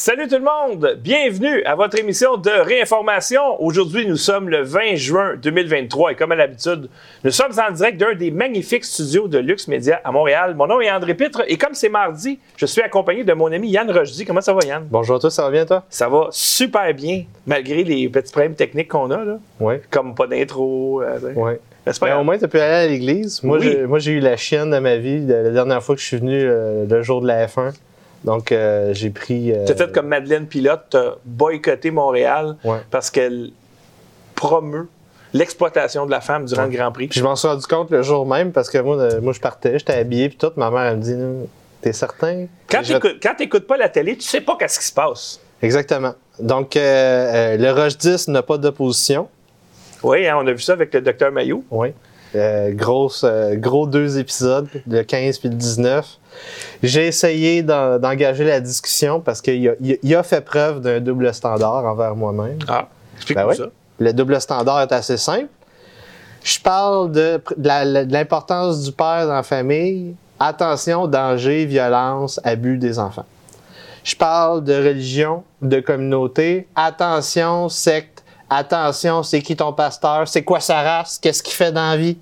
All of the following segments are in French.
Salut tout le monde! Bienvenue à votre émission de réinformation. Aujourd'hui, nous sommes le 20 juin 2023 et comme à l'habitude, nous sommes en direct d'un des magnifiques studios de Lux Media à Montréal. Mon nom est André Pitre et comme c'est mardi, je suis accompagné de mon ami Yann Rochdy. Comment ça va, Yann? Bonjour à tous, ça va bien, toi? Ça va super bien, malgré les petits problèmes techniques qu'on a, là. Oui. Comme pas d'intro. euh, Oui. mais grave. au moins, tu as pu aller à l'église. Moi, Oui. j'ai- eu la chienne de ma vie la dernière fois que je suis venu euh, le jour de la F1. Donc, euh, j'ai pris. euh, T'as fait comme Madeleine Pilote, t'as boycotté Montréal Ouais. parce qu'elle promeut l'exploitation de la femme durant le Grand Prix. Puis je m'en suis rendu compte le jour même parce que moi, euh, moi je partais, j'étais habillé, puis tout. Ma mère, elle me dit T'es certain? Quand quand t'écoutes pas la télé, tu sais pas qu'est-ce qui se passe. Exactement. Donc, euh, le Rush 10 n'a pas d'opposition. Oui, hein, on a vu ça avec le docteur Maillot. Oui. Grosse, gros deux épisodes, le 15 puis le 19. J'ai essayé d'en- d'engager la discussion parce qu'il a, il fait preuve d'un double standard envers moi-même. Ah, explique-nous Ben ça. Le double standard est assez simple. Je parle de, de l'importance du père dans la famille. Attention, danger, violence, abus des enfants. Je parle de religion, de communauté. Attention, secte. Attention, c'est qui ton pasteur? C'est quoi sa race? Qu'est-ce qu'il fait dans la vie?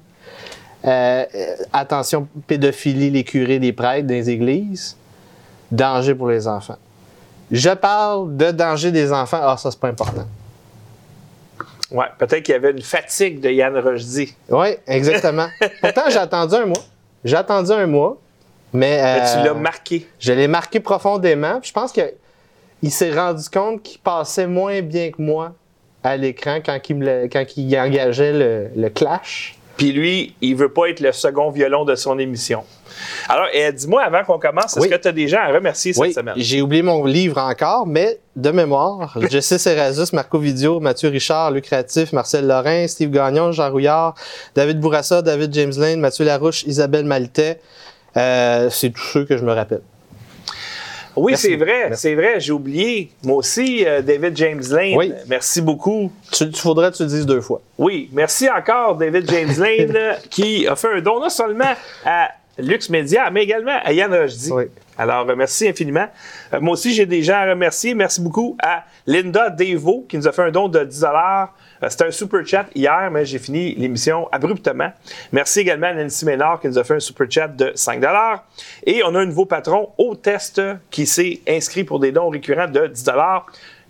Euh, attention, pédophilie, les curés, les prêtres des églises. Danger pour les enfants. Je parle de danger des enfants. Ah, ça, c'est pas important. Ouais, peut-être qu'il y avait une fatigue de Yann Rochdy. Oui, exactement. Pourtant, j'ai attendu un mois. J'ai attendu un mois, mais. Mais euh, tu l'as marqué. Je l'ai marqué profondément. puis je pense qu'il s'est rendu compte qu'il passait moins bien que moi à l'écran quand, il me le- quand il engageait le, le clash. Puis lui, il veut pas être le second violon de son émission. Alors, dis-moi avant qu'on commence, est-ce Oui. que tu as des gens à remercier cette Oui, semaine? j'ai oublié mon livre encore, mais de mémoire, Jesse Serrazus, Marco Vidio, Mathieu Richard, Lucratif, Marcel Lorrain, Steve Gagnon, Jean Rouillard, David Bourassa, David James Lane, Mathieu Larouche, Isabelle Maltais. Euh, c'est tous ceux que je me rappelle. Oui, c'est vrai, c'est vrai, j'ai oublié. Moi aussi, euh, David James Lane. Oui. Merci beaucoup. Tu, tu faudrait que tu le dises deux fois. Oui, merci encore, David James Lane, qui a fait un don non seulement à Lux Media, mais également à Yann Rochdy. Oui. Alors, euh, merci infiniment. Euh, moi aussi, j'ai des gens à remercier. Merci beaucoup à Linda Devo, qui nous a fait un don de 10 Euh, C'était un super chat hier, mais j'ai fini l'émission abruptement. Merci également à Nancy Ménard, qui nous a fait un super chat de 5 Et on a un nouveau patron au test qui s'est inscrit pour des dons récurrents de 10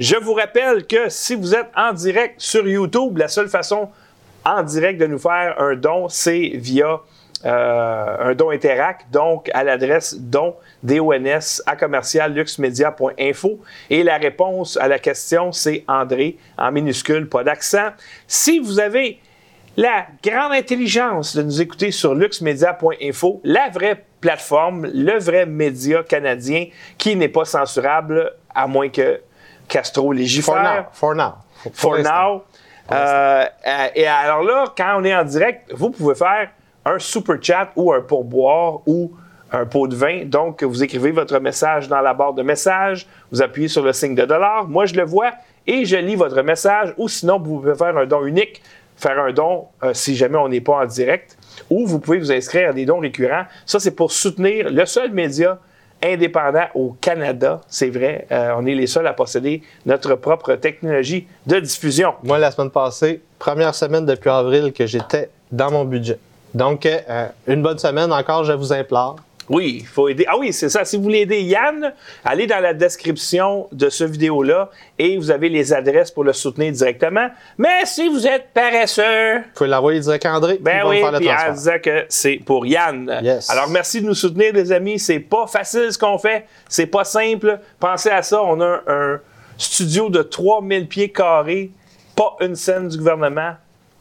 Je vous rappelle que si vous êtes en direct sur YouTube, la seule façon en direct de nous faire un don, c'est via un don Interac, donc à l'adresse don, D-O-N-S, à commercial luxemedia.info. Et la réponse à la question, c'est André, en minuscule, pas d'accent. Si vous avez la grande intelligence de nous écouter sur luxemedia.info, la vraie plateforme, le vrai média canadien qui n'est pas censurable, à moins que Castro For now. légifère. For now. For now. Euh, euh, et alors là, quand on est en direct, vous pouvez faire un super chat ou un pourboire ou un pot de vin. Donc, vous écrivez votre message dans la barre de message, vous appuyez sur le signe de dollar. Moi, je le vois et je lis votre message. Ou sinon, vous pouvez faire un don unique, faire un don euh, si jamais on n'est pas en direct. Ou vous pouvez vous inscrire à des dons récurrents. Ça, c'est pour soutenir le seul média indépendant au Canada. C'est vrai, euh, on est les seuls à posséder notre propre technologie de diffusion. Moi, la semaine passée, première semaine depuis avril que j'étais dans mon budget. Donc, euh, une bonne semaine encore, je vous implore. Oui, il faut aider. Ah oui, c'est ça. Si vous voulez aider Yann, allez dans la description de ce vidéo-là et vous avez les adresses pour le soutenir directement. Mais si vous êtes paresseux, Vous pouvez l'envoyer direct à André. ben oui, puis transfert. disant que c'est pour Yann. Yes. Alors merci de nous soutenir, les amis. C'est pas facile ce qu'on fait. C'est pas simple. Pensez à ça. On a un studio de 3000 pieds carrés, pas une scène du gouvernement,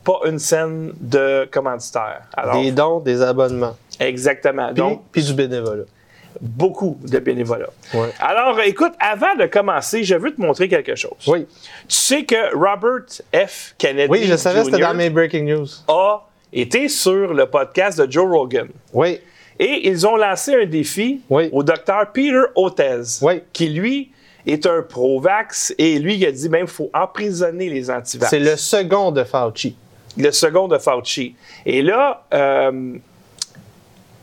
pas une scène de commanditaire. Alors, Des dons, des abonnements. exactement. Puis, Donc, puis du bénévolat. beaucoup de bénévolat. Ouais. Alors, écoute, avant de commencer, je veux te montrer quelque chose. Oui. Tu sais que Robert F. Kennedy Oui, je savais c'était dans mes breaking news. a été sur le podcast de Joe Rogan. Oui. Et ils ont lancé un défi Oui. au docteur Peter Hotez, Oui. qui lui est un pro-vax et lui il a dit même qu'il faut emprisonner les antivax. C'est le second de Fauci. Le second de Fauci. Et là, euh,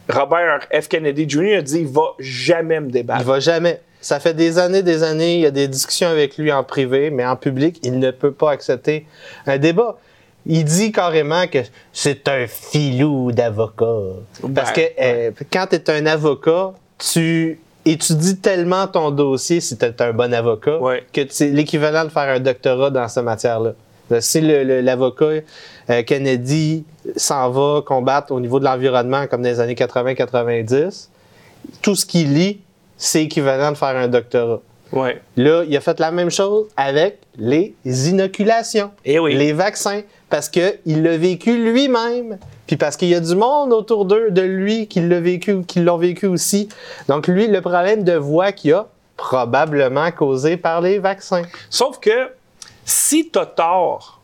Robert F. Kennedy Jr. a dit il va jamais me Il débattre. va jamais. Ça fait des années, des années, il y a des discussions avec lui en privé, mais en public, il ne peut pas accepter un débat. Il dit carrément que c'est un filou d'avocat. Parce que euh, quand tu es un avocat, tu étudies tellement ton dossier si tu es un bon avocat Ouais. que c'est l'équivalent de faire un doctorat dans cette matière-là. Si l'avocat euh, Kennedy s'en va combattre au niveau de l'environnement comme dans les années 80-90, tout ce qu'il lit, c'est équivalent de faire un doctorat. Ouais. Là, il a fait la même chose avec les inoculations, Eh oui. les vaccins, parce qu'il l'a vécu lui-même, puis parce qu'il y a du monde autour d'eux, de lui, qui l'a vécu, qui l'ont vécu aussi. Donc lui, le problème de voix qu'il a, probablement causé par les vaccins. Sauf que si t'as tort,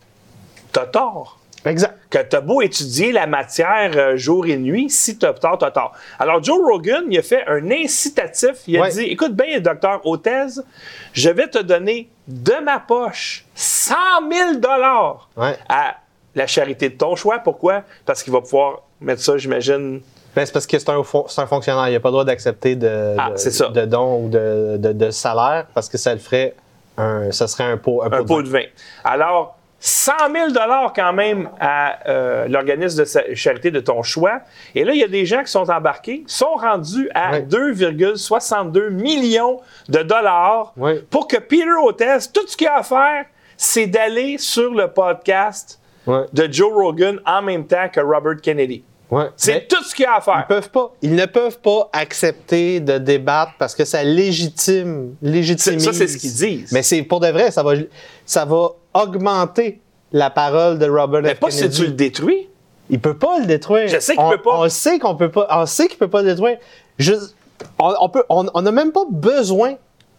t'as tort. Exact. Que t'as beau étudier la matière euh, jour et nuit, si t'as tort, t'as tort. Alors, Joe Rogan, il a fait un incitatif. Il a Ouais. dit Écoute bien, docteur Hôtez, je vais te donner de ma poche 100 000 Ouais. à la charité de ton choix. Pourquoi? Parce qu'il va pouvoir mettre ça, j'imagine. Ben, c'est parce que c'est un, fonctionnaire. Il n'a pas le droit d'accepter de, Ah, de, de dons ou de, salaire parce que ça le ferait un, ça serait un pot, un pot un pot de vin. Alors, 100 000 quand même à euh, l'organisme de charité de ton choix. Et là, il y a des gens qui sont embarqués, sont rendus à Ouais. 2,62 millions de dollars pour que Peter Hotez, tout ce qu'il a à faire, c'est d'aller sur le podcast de Joe Rogan en même temps que Robert Kennedy. Ouais. C'est tout ce qu'il y a à Ils faire. peuvent pas. Ils ne peuvent pas accepter de débattre parce que ça légitime, légitimise. Ça, c'est ce qu'ils disent. Mais c'est pour de vrai, ça va, ça va augmenter la parole de Robert Mais F. pas si tu le détruis. Il peut pas le détruire. Je sais qu'il on, peut pas. On sait qu'on peut pas. On sait qu'il peut pas le détruire. Juste, on, on peut. On on n'a même pas besoin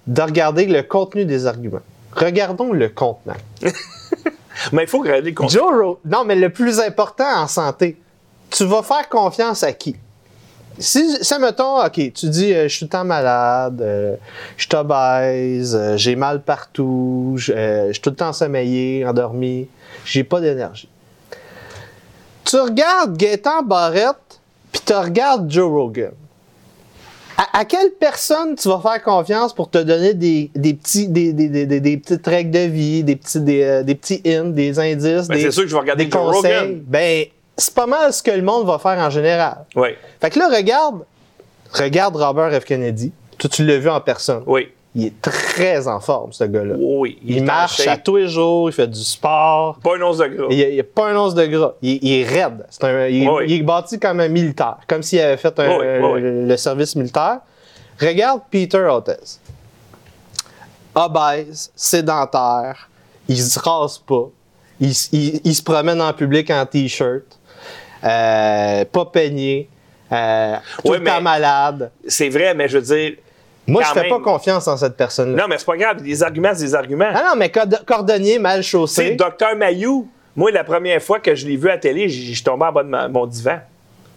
de regarder le contenu des arguments. Regardons le contenant. Mais il faut regarder le contenu. Joe Ro- Non, mais le plus important en santé, tu vas faire confiance à qui? Si, si mettons, OK, tu dis, euh, je suis tout le temps malade, euh, je suis obèse, euh, j'ai mal partout, je euh, je suis tout le temps sommeillé, endormi, j'ai pas d'énergie. Tu regardes Gaëtan Barrette, puis tu regardes Joe Rogan. À, à quelle personne tu vas faire confiance pour te donner des, des petits, des, des, des, petites règles de vie, des petits, des, des petits hints, des indices, Ben, des, c'est sûr que je vais regarder des Joe conseils? Rogan. Ben, c'est pas mal ce que le monde va faire en général. Oui, Fait que là, regarde, regarde Robert F. Kennedy. Toi, tu l'as vu en personne. oui, Il est très en forme, ce gars-là. oui. Il, marche à tous les jours, il fait du sport. Pas une once de gras. Il n'y a, pas un once de gras. Il, il est raide. C'est un- il, Oui. il est bâti comme un militaire, comme s'il avait fait un- Oui, oui, oui. le service militaire. Regarde Peter Hotez. Obèse, sédentaire, il se rase pas, il se promène en public en t-shirt, euh, pas peigné, euh, tout Oui, le temps mais- malade. C'est vrai, mais je veux dire. Moi, je fais même- pas confiance en cette personne-là. Non, mais c'est pas grave. Des arguments, c'est des arguments. Ah non, mais cordonnier mal C'est chaussé. Docteur Mayou. Moi, la première fois que je l'ai vu à la télé, j'ai- je suis tombé en bas de ma- mon divan.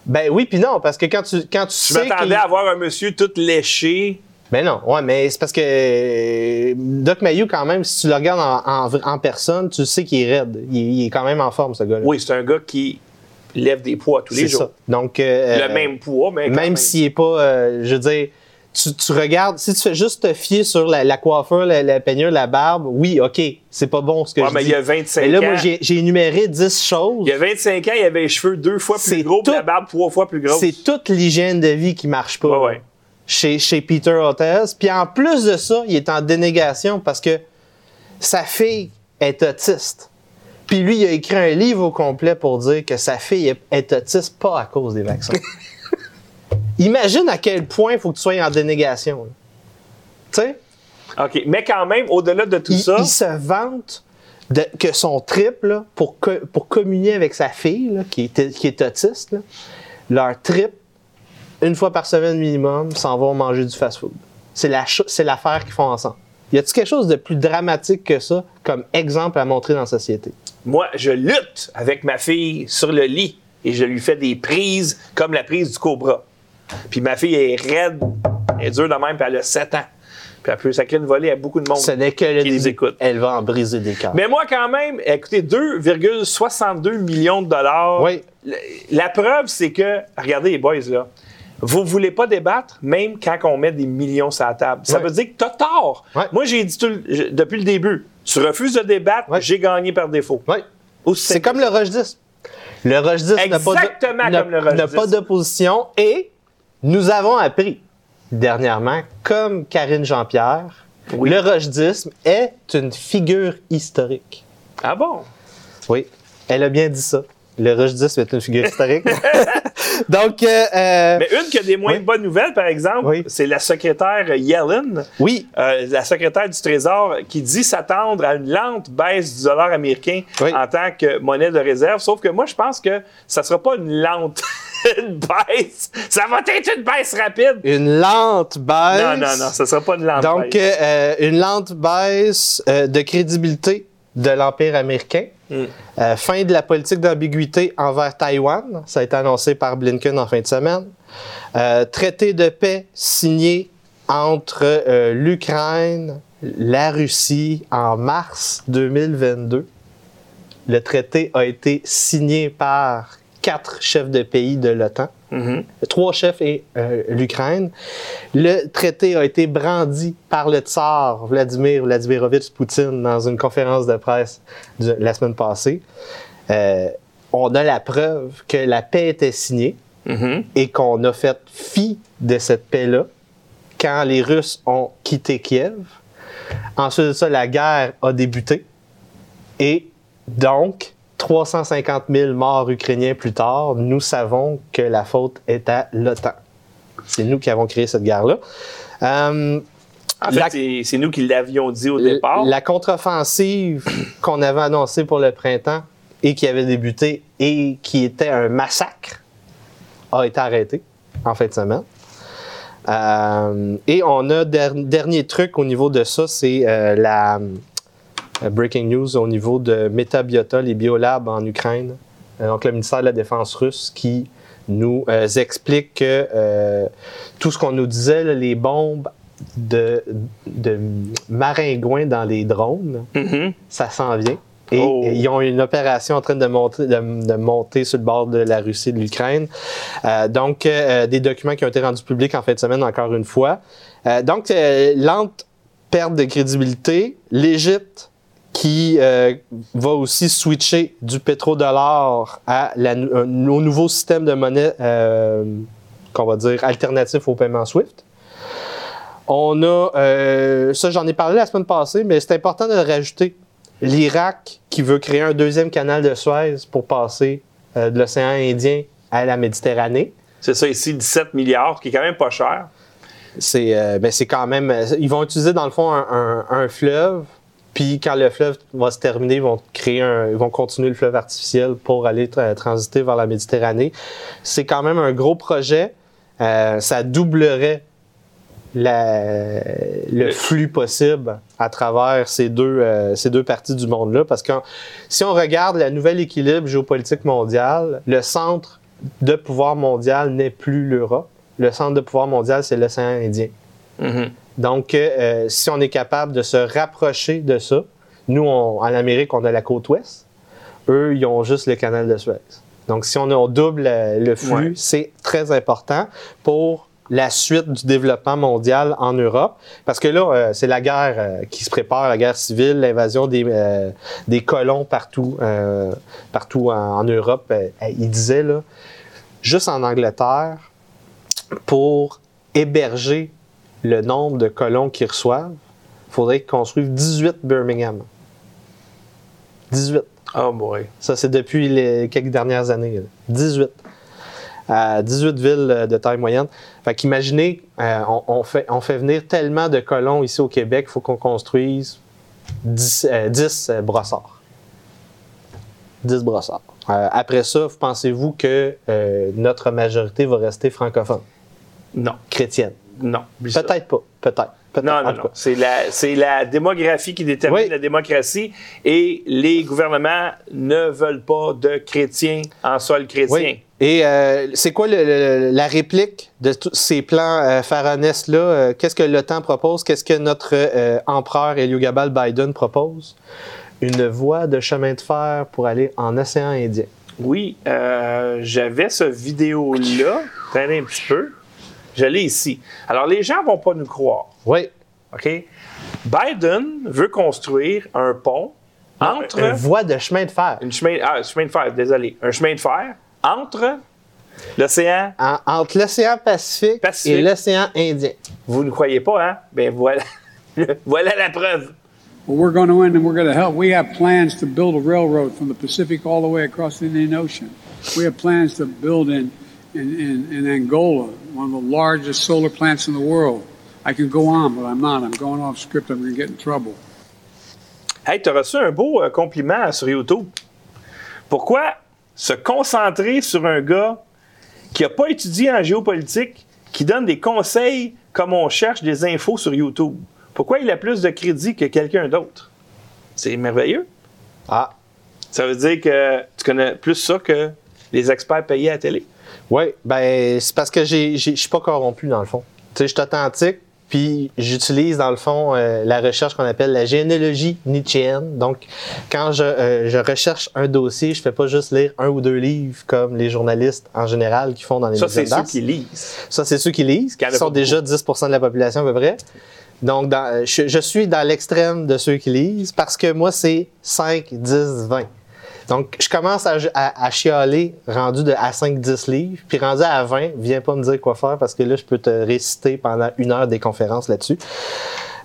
Ben oui, puis non, parce que quand tu, quand tu Je sais m'attendais qu'il- à voir un monsieur tout léché. Ben non, ouais, mais c'est parce que euh, Doc Mayou, quand même, si tu le regardes en, en- en personne, tu sais qu'il est raide. Il, il est quand même en forme, ce gars-là. Oui, c'est un gars qui lève des poids tous les jours. ça. Donc, euh, Le même poids, mais. même s'il est pas, euh, je veux dire, tu, tu regardes, si tu fais juste te fier sur la, la coiffure, la, la peignure, la barbe, oui, OK, c'est pas bon ce que Ouais, je mais dis. il y a 25 Mais là, moi, ans. j'ai j'ai énuméré 10 choses. Il y a 25 ans, il avait les cheveux deux fois plus gros, puis la barbe trois fois plus grosse. C'est toute l'hygiène de vie qui marche pas. Ouais, ouais. Chez, chez Peter Hotez. Puis en plus de ça, il est en dénégation parce que sa fille est autiste. Puis lui, il a écrit un livre au complet pour dire que sa fille est- autiste pas à cause des vaccins. Imagine à quel point il faut que tu sois en dénégation. Tu sais? OK. Mais quand même, au-delà de tout il, ça, il se vante de- que son trip, là, pour, co- pour communier avec sa fille, là, qui, est, qui est autiste, là, leur trip, une fois par semaine minimum, s'en vont manger du fast-food. C'est la cho- c'est l'affaire qu'ils font ensemble. Y a-t-il quelque chose de plus dramatique que ça comme exemple à montrer dans la société? Moi, je lutte avec ma fille sur le lit et je lui fais des prises comme la prise du cobra. Puis ma fille est raide, elle est dure de même, puis elle a 7 ans. Puis elle peut sacrer une volée à beaucoup de monde. Ce n'est que le début. écoute. Elle va en briser des cœurs. Mais moi, quand même, écoutez, 2,62 millions de dollars. Oui. La preuve, c'est que, regardez les boys, là, vous voulez pas débattre, même quand on met des millions sur la table. Ça Ouais. veut dire que tu as tort. Ouais. Moi, j'ai dit tout le- depuis le début, tu refuses de débattre, Ouais. j'ai gagné par défaut. C'est comme le Rush 10. Le Rush 10 n'a pas de- Exactement n'a- comme le Rush n'a 10. pas d'opposition et nous avons appris dernièrement, comme Karine Jean-Pierre, Oui. le 10 est une figure historique. Ah bon? Oui, elle a bien dit ça. Le Rush 10 est une figure historique. Donc, euh, euh, Mais une qui a des moins Oui. bonnes nouvelles, par exemple, Oui. c'est la secrétaire Yellen, oui, euh, la secrétaire du Trésor, qui dit s'attendre à une lente baisse du dollar américain Oui. en tant que monnaie de réserve. Sauf que moi, je pense que ça sera pas une lente une baisse. Ça va être une baisse rapide. une lente baisse. Non, non, non, ça sera pas une lente Donc, baisse. euh, une lente baisse euh, de crédibilité de l'Empire américain. Euh, fin de la politique d'ambiguïté envers Taïwan. Ça a été annoncé par Blinken en fin de semaine. Euh, traité de paix signé entre euh, l'Ukraine, la Russie en mars 2022. Le traité a été signé par quatre chefs de pays de l'OTAN Mhm. trois chefs et euh, l'Ukraine. Le traité a été brandi par le tsar Vladimir Vladimirovitch Poutine dans une conférence de presse de- la semaine passée. Euh, on a la preuve que la paix était signée Mhm. et qu'on a fait fi de cette paix-là quand les Russes ont quitté Kiev. Ensuite de ça, la guerre a débuté. Et donc, 350 000 morts ukrainiens plus tard, nous savons que la faute est à l'OTAN. C'est nous qui avons créé cette guerre-là. Euh, En fait, c'est- nous qui l'avions dit au départ. la contre-offensive qu'on avait annoncée pour le printemps et qui avait débuté et qui était un massacre a été arrêtée en fin de semaine. Euh, et on a der- dernier truc au niveau de ça, c'est euh, la breaking news au niveau de Metabiota, les biolabs en Ukraine. Euh, donc le ministère de la Défense russe qui nous euh, explique que euh, tout ce qu'on nous disait, là, les bombes de, de maringouins dans les drones, Mhm. ça s'en vient. Et Oh. ils ont une opération en train de monter, de, de monter sur le bord de la Russie et de l'Ukraine. Euh, donc, euh, des documents qui ont été rendus publics en fin de semaine, encore une fois. Euh, donc, euh, lente perte de crédibilité. L'Égypte qui euh, va aussi switcher du pétrodollar à la, nou- un- au nouveau système de monnaie euh, qu'on va dire alternatif au paiement SWIFT. On a, euh, ça j'en ai parlé la semaine passée, mais c'est important de le rajouter. L'Irak qui veut créer un deuxième canal de Suez pour passer euh, de l'océan Indien à la Méditerranée. C'est ça ici, 17 milliards, qui est quand même pas cher. C'est euh, ben, quand même. euh, Ils vont utiliser dans le fond un, un- un fleuve, puis quand le fleuve va se terminer, ils vont créer un, ils vont continuer le fleuve artificiel pour aller tra- transiter vers la Méditerranée. C'est quand même un gros projet. Euh, ça doublerait la- le flux possible à travers ces deux, euh, ces deux parties du monde-là. Parce que si on regarde le nouvel équilibre géopolitique mondial, le centre de pouvoir mondial n'est plus l'Europe. Le centre de pouvoir mondial, c'est l'océan Indien. Mhm. Donc, euh, si on est capable de se rapprocher de ça, nous, on- en Amérique, on a la côte ouest. Eux, ils ont juste le canal de Suez. Donc, si on, on double euh, le flux, Ouais. c'est très important pour la suite du développement mondial en Europe. Parce que là, euh, c'est la guerre euh, qui se prépare, la guerre civile, l'invasion des, euh, des colons partout, partout en, en Europe. Il disait, là, juste en Angleterre, pour héberger le nombre de colons qu'ils reçoivent, il faudrait qu'ils construisent 18 Birmingham. 18. Oh boy. Ça, c'est depuis les quelques dernières années. là. 18. Euh, 18 villes euh, de taille moyenne. Fait qu'imaginez, euh, on, on fait, on fait venir tellement de colons ici au Québec, il faut qu'on construise 10, euh, 10 euh, brossards. 10 brossards. Après ça, pensez-vous que notre majorité va rester francophone, Non. chrétienne? Non. Peut-être pas. Peut-être. Peut-être. Non, non, non. C'est la, la démographie qui détermine Oui. la démocratie et les gouvernements ne veulent pas de chrétiens en sol chrétien. Oui. Et euh, c'est quoi le- le- la réplique de tous ces plans euh, pharaonesques-là? Euh, Qu'est-ce que l'OTAN propose? Qu'est-ce que notre euh, empereur Eliogabal Biden propose? Une voie de chemin de fer pour aller en océan Indien. Oui, j'avais ce vidéo-là. Attendez un petit peu. Je l'ai ici. Alors, les gens vont pas nous croire. Oui. OK? Biden veut construire un pont entre. Une voie de chemin de fer. Une chemin, ah, chemin de fer, désolé. Un chemin de fer entre l'océan. En- entre l'océan Pacifique, Pacifique. et l'océan Indien. Vous ne croyez pas, hein? Ben voilà. voilà la preuve. Well, we're going to end and we're going to help. We have plans to build a railroad from the Pacific all the way across the Indian Ocean. We have plans to build in, in, in, in Angola, one of the largest solar plants in the world. I can go on, but I'm not. I'm going off script. I'm going to get in trouble. Hey, tu as reçu un beau euh, compliment sur YouTube. Pourquoi se concentrer sur un gars qui n'a pas étudié en géopolitique, qui donne des conseils comme on cherche des infos sur YouTube? Pourquoi il a plus de crédit que quelqu'un d'autre? C'est merveilleux. Ah. Ça veut dire que tu connais plus ça que les experts payés à la télé? Oui, ben c'est parce que je suis pas corrompu dans le fond. Tu sais, je suis authentique, puis j'utilise dans le fond euh, la recherche qu'on appelle la généalogie nietzschéenne. Donc, quand je, euh, je recherche un dossier, je fais pas juste lire un ou deux livres comme les journalistes en général qui font dans les Ça, médias c'est de ceux qui lisent. Ça, c'est ceux qui lisent, qui sont déjà 10% de la population à peu près. Donc, dans- je, je suis dans l'extrême de ceux qui lisent parce que moi, c'est 5, 10, 20. Donc, je commence à, à- à chialer rendu de, à 5, 10 livres, puis rendu à 20, viens pas me dire quoi faire parce que là, je peux te réciter pendant une heure des conférences là-dessus.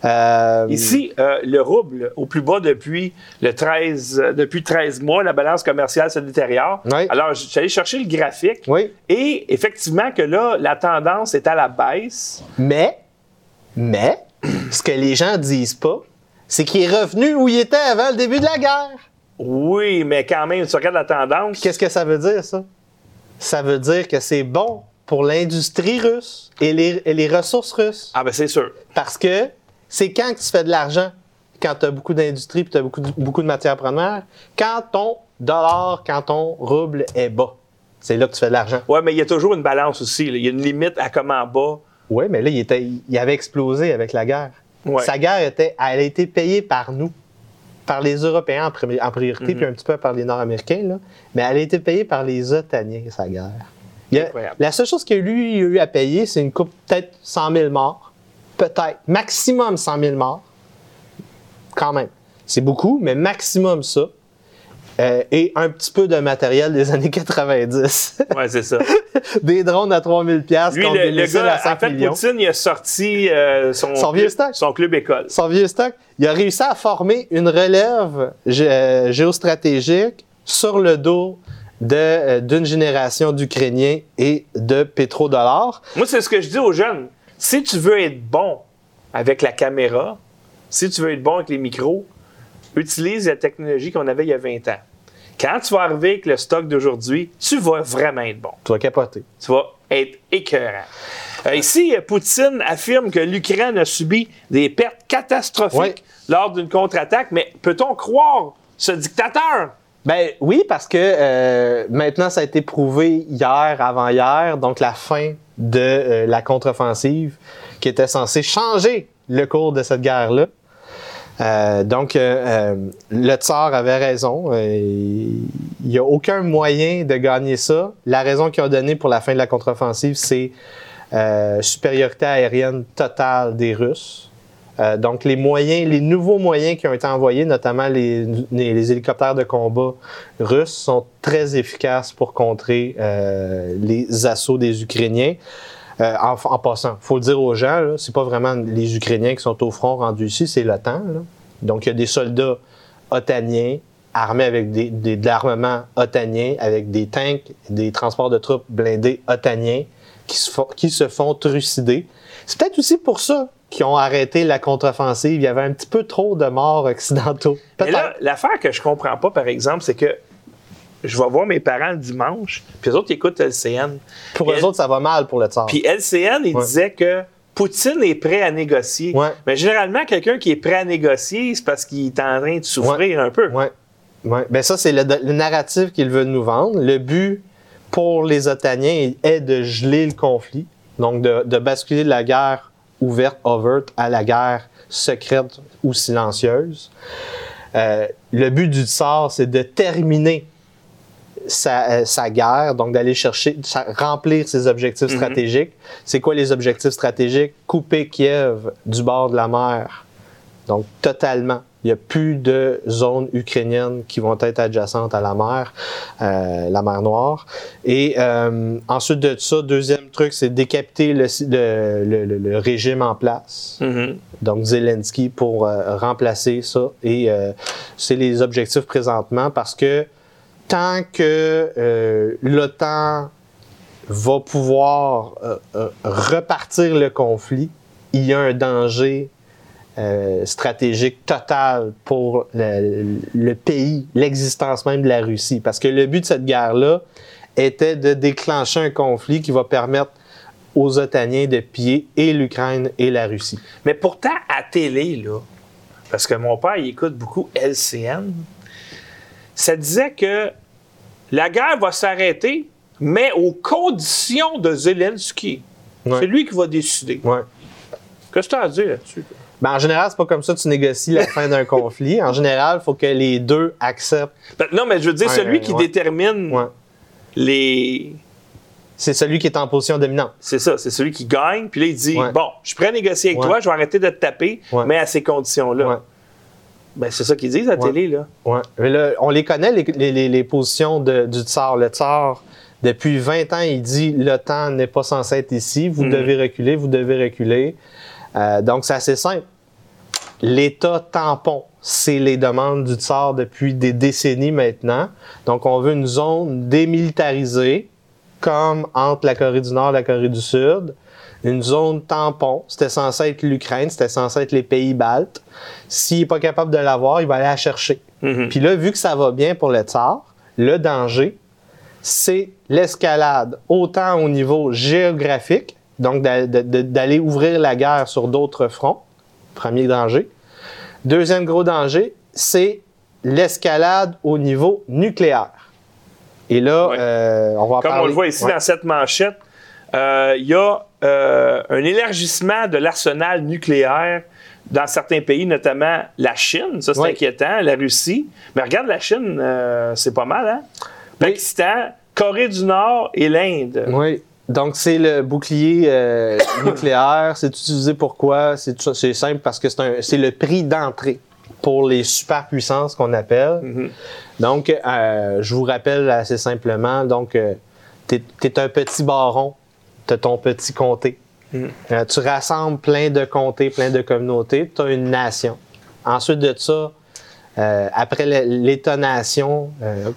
Euh, Ici, euh, le rouble au plus bas depuis le 13, euh, depuis 13 mois, la balance commerciale se détériore. Oui. Alors, je suis allé chercher le graphique. Oui, Et effectivement que là, la tendance est à la baisse. mais, mais, ce que les gens disent pas, c'est qu'il est revenu où il était avant le début de la guerre. Oui, mais quand même, tu regardes la tendance. Qu'est-ce que ça veut dire, ça? Ça veut dire que c'est bon pour l'industrie russe et les, et les ressources russes. Ah ben c'est sûr. Parce que c'est quand que tu fais de l'argent, quand tu as beaucoup d'industrie et tu as beaucoup de, beaucoup de matières premières, quand ton dollar, quand ton rouble est bas. C'est là que tu fais de l'argent. Ouais, mais il y a toujours une balance aussi. là. Il y a une limite à comment bas. Oui, mais là, il, était, il avait explosé avec la guerre. Ouais. Sa guerre, était, elle a été payée par nous, par les Européens en, priorité, Mhm. puis un petit peu par les Nord-Américains, mais elle a été payée par les Otaniens, sa guerre. Il a- la seule chose qu'il lui a eu à payer, c'est une coupe, peut-être 100 000 morts, peut-être, maximum 100 000 morts, quand même. C'est beaucoup, mais maximum ça. Euh, et un petit peu de matériel des années 90. Ouais, c'est ça. des drones à 3000 pièces contre le, des le gars, à 5 en fait, millions. Poutine, il a sorti euh, son, Son vieux club- stock. son club école. son vieux stock, il a réussi à former une relève gé- euh, géostratégique sur le dos euh, d'une génération d'Ukrainiens et de pétrodollars. Moi, c'est ce que je dis aux jeunes. Si tu veux être bon avec la caméra, si tu veux être bon avec les micros, utilise la technologie qu'on avait il y a 20 ans. Quand tu vas arriver avec le stock d'aujourd'hui, tu vas vraiment être bon. Tu vas capoter. Tu vas être écœurant. Euh, ici, Poutine affirme que l'Ukraine a subi des pertes catastrophiques Ouais. lors d'une contre-attaque, mais peut-on croire ce dictateur? Ben oui, parce que euh, maintenant, ça a été prouvé hier, avant-hier, donc la fin de euh, la contre-offensive qui était censée changer le cours de cette guerre-là. Euh, donc, euh, euh, le tsar avait raison. Euh, Il n'y a aucun moyen de gagner ça. La raison qu'ils ont donnée pour la fin de la contre-offensive, c'est euh, supériorité aérienne totale des Russes. Euh, donc, les moyens, les nouveaux moyens qui ont été envoyés, notamment les, les- hélicoptères de combat russes, sont très efficaces pour contrer les assauts des Ukrainiens. Euh, en, en passant, faut le dire aux gens, c'est pas vraiment les Ukrainiens qui sont au front rendus ici, c'est l'OTAN. Donc, il y a des soldats otaniens armés avec des, des- de l'armement otanien, avec des tanks, des transports de troupes blindés otaniens qui se font, qui se font trucider. C'est peut-être aussi pour ça qu'ils ont arrêté la contre-offensive. Il y avait un petit peu trop de morts occidentaux. Mais là, l'affaire que je comprends pas, par exemple, c'est que je vais voir mes parents le dimanche, puis les autres ils écoutent LCN. pour eux autres, ça va mal pour le tsar. Puis LCN, il Ouais. disait que Poutine est prêt à négocier. Ouais. Mais généralement, quelqu'un qui est prêt à négocier, c'est parce qu'il est en train de souffrir un peu. Ouais. Ben ça, c'est le, le narratif qu'ils veulent nous vendre. Le but pour les Otaniens est de geler le conflit, donc de, de basculer de la guerre ouverte, overt, à la guerre secrète ou silencieuse. Euh, le but du tsar, c'est de terminer sa, euh, sa guerre, donc d'aller chercher, sa- remplir ses objectifs Mhm. stratégiques. C'est quoi les objectifs stratégiques? Couper Kiev du bord de la mer. Donc, totalement. Il n'y a plus de zones ukrainiennes qui vont être adjacentes à la mer, euh, la mer Noire. Et euh, ensuite de ça, deuxième truc, c'est décapiter le, le- le- régime en place Mhm. donc Zelensky pour euh, remplacer ça. Et euh, c'est les objectifs présentement parce que tant que euh, l'OTAN va pouvoir euh, euh, repartir le conflit, il y a un danger stratégique total pour le, pays, l'existence même de la Russie. Parce que le but de cette guerre-là était de déclencher un conflit qui va permettre aux Otaniens de piller et l'Ukraine et la Russie. Mais pourtant, à télé, là, parce que mon père, écoute beaucoup LCN, ça disait que la guerre va s'arrêter, mais aux conditions de Zelensky. Ouais. C'est lui qui va décider. Ouais. Qu'est-ce que tu as à dire là-dessus? Ben, en général, c'est pas comme ça que tu négocies la fin d'un conflit. En général, il faut que les deux acceptent. Ben, non, mais je veux dire, celui qui ouais. détermine les. C'est celui qui est en position dominante. C'est ça, c'est celui qui gagne. Puis là, il dit. Bon, je suis prêt à négocier avec toi, je vais arrêter de te taper, mais à ces conditions-là. Ben, c'est ça qu'ils disent à la Ouais. télé, là. Ouais. Mais là, on les connaît, les, les- les- positions de- du tsar. Le tsar, depuis 20 ans, il dit l'OTAN n'est pas censé être ici, vous Mhm. devez reculer, vous devez reculer. Euh, donc, c'est assez simple. L'État tampon, c'est les demandes du tsar depuis des décennies maintenant. Donc, on veut une zone démilitarisée, comme entre la Corée du Nord et la Corée du Sud. Une zone tampon, c'était censé être l'Ukraine, c'était censé être les pays baltes. S'il n'est pas capable de l'avoir, il va aller la chercher. Mhm. Puis là, vu que ça va bien pour le tsar, le danger, c'est l'escalade, autant au niveau géographique, donc d'aller ouvrir la guerre sur d'autres fronts, premier danger. Deuxième gros danger, c'est l'escalade au niveau nucléaire. Et là, euh, on va Comme parler. on le voit ici Ouais. dans cette manchette, euh, il y a euh, un élargissement de l'arsenal nucléaire dans certains pays, notamment la Chine. Ça, c'est Oui. inquiétant. La Russie. Mais regarde, la Chine, euh, c'est pas mal, hein? Pakistan, Corée du Nord et l'Inde. Oui. Donc, c'est le bouclier euh, nucléaire. C'est utilisé pourquoi? C'est simple parce que c'est le prix d'entrée pour les superpuissances qu'on appelle. Mhm. Donc, euh, je vous rappelle assez simplement, donc, tu es, un petit baron, tu as ton petit comté. Mhm. Euh, tu rassembles plein de comtés, plein de communautés, tu as une nation. Ensuite de ça, euh, après l'État-nation euh,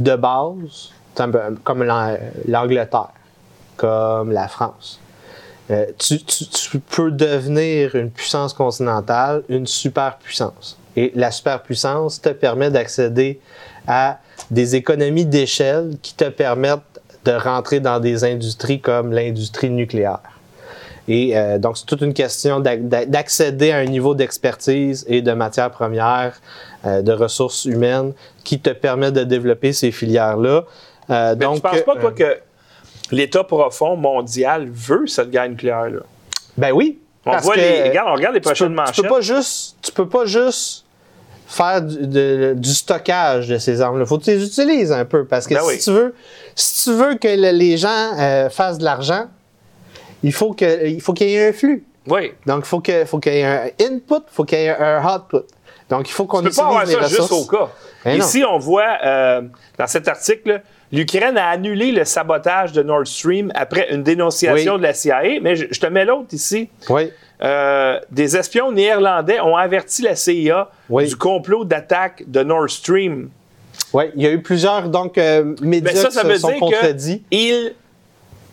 de base, peu comme l'An- l'Angleterre, comme la France. Euh, tu, tu- tu peux devenir une puissance continentale, une superpuissance. Et la superpuissance te permet d'accéder à des économies d'échelle qui te permettent de rentrer dans des industries comme l'industrie nucléaire. Et euh, donc, c'est toute une question d'ac- d'ac- d'accéder à un niveau d'expertise et de matières premières, euh, de ressources humaines qui te permet de développer ces filières-là. Euh, donc, tu penses pas, toi, que l'État profond mondial veut cette guerre nucléaire-là? Ben oui. On parce voit que les. Regarde, on regarde les prochaines peux, manchettes. tu peux pas juste, tu peux pas juste faire du, de- du stockage de ces armes-là. Faut que tu les utilises un peu parce que Ben si oui. tu veux, si tu veux que le- les gens euh, fassent de l'argent, il faut que, il faut qu'il y ait un flux. Oui. Donc il faut que, faut qu'il y ait un input, il faut qu'il y ait un output. Donc il faut qu'on utilise pas avoir les ça ressources. juste au cas. Ben non. Ici, on voit euh, dans cet article, l'Ukraine a annulé le sabotage de Nord Stream après une dénonciation Oui. de la CIA. Mais je, je te mets l'autre ici. Oui. Euh, des espions néerlandais ont averti la CIA Oui. du complot d'attaque de Nord Stream. Oui, il y a eu plusieurs donc euh, médias Ben, ça, qui ça se veut sont dire contredits. qu'ils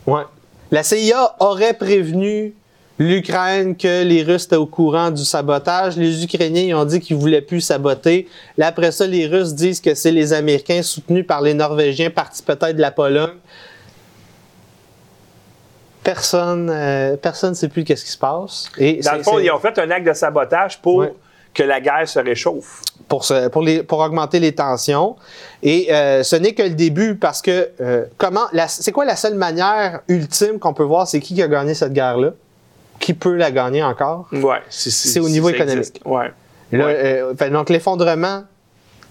Ouais. La CIA aurait prévenu l'Ukraine que les Russes étaient au courant du sabotage. Les Ukrainiens ils ont dit qu'ils voulaient plus saboter. Là, après ça, les Russes disent que c'est les Américains soutenus par les Norvégiens, partis peut-être de la Pologne. Personne, euh, personne ne sait plus qu'est-ce qui se passe. Et Dans le fond, ils ont fait un acte de sabotage pour Ouais. que la guerre se réchauffe. pour, se- pour, les, pour augmenter les tensions. Et euh, ce n'est que le début parce que euh, comment c'est quoi la seule manière ultime qu'on peut voir c'est qui qui a gagné cette guerre-là? Qui peut la gagner encore? Ouais, C'est au niveau économique. Ouais. Là, Ouais. fait, donc l'effondrement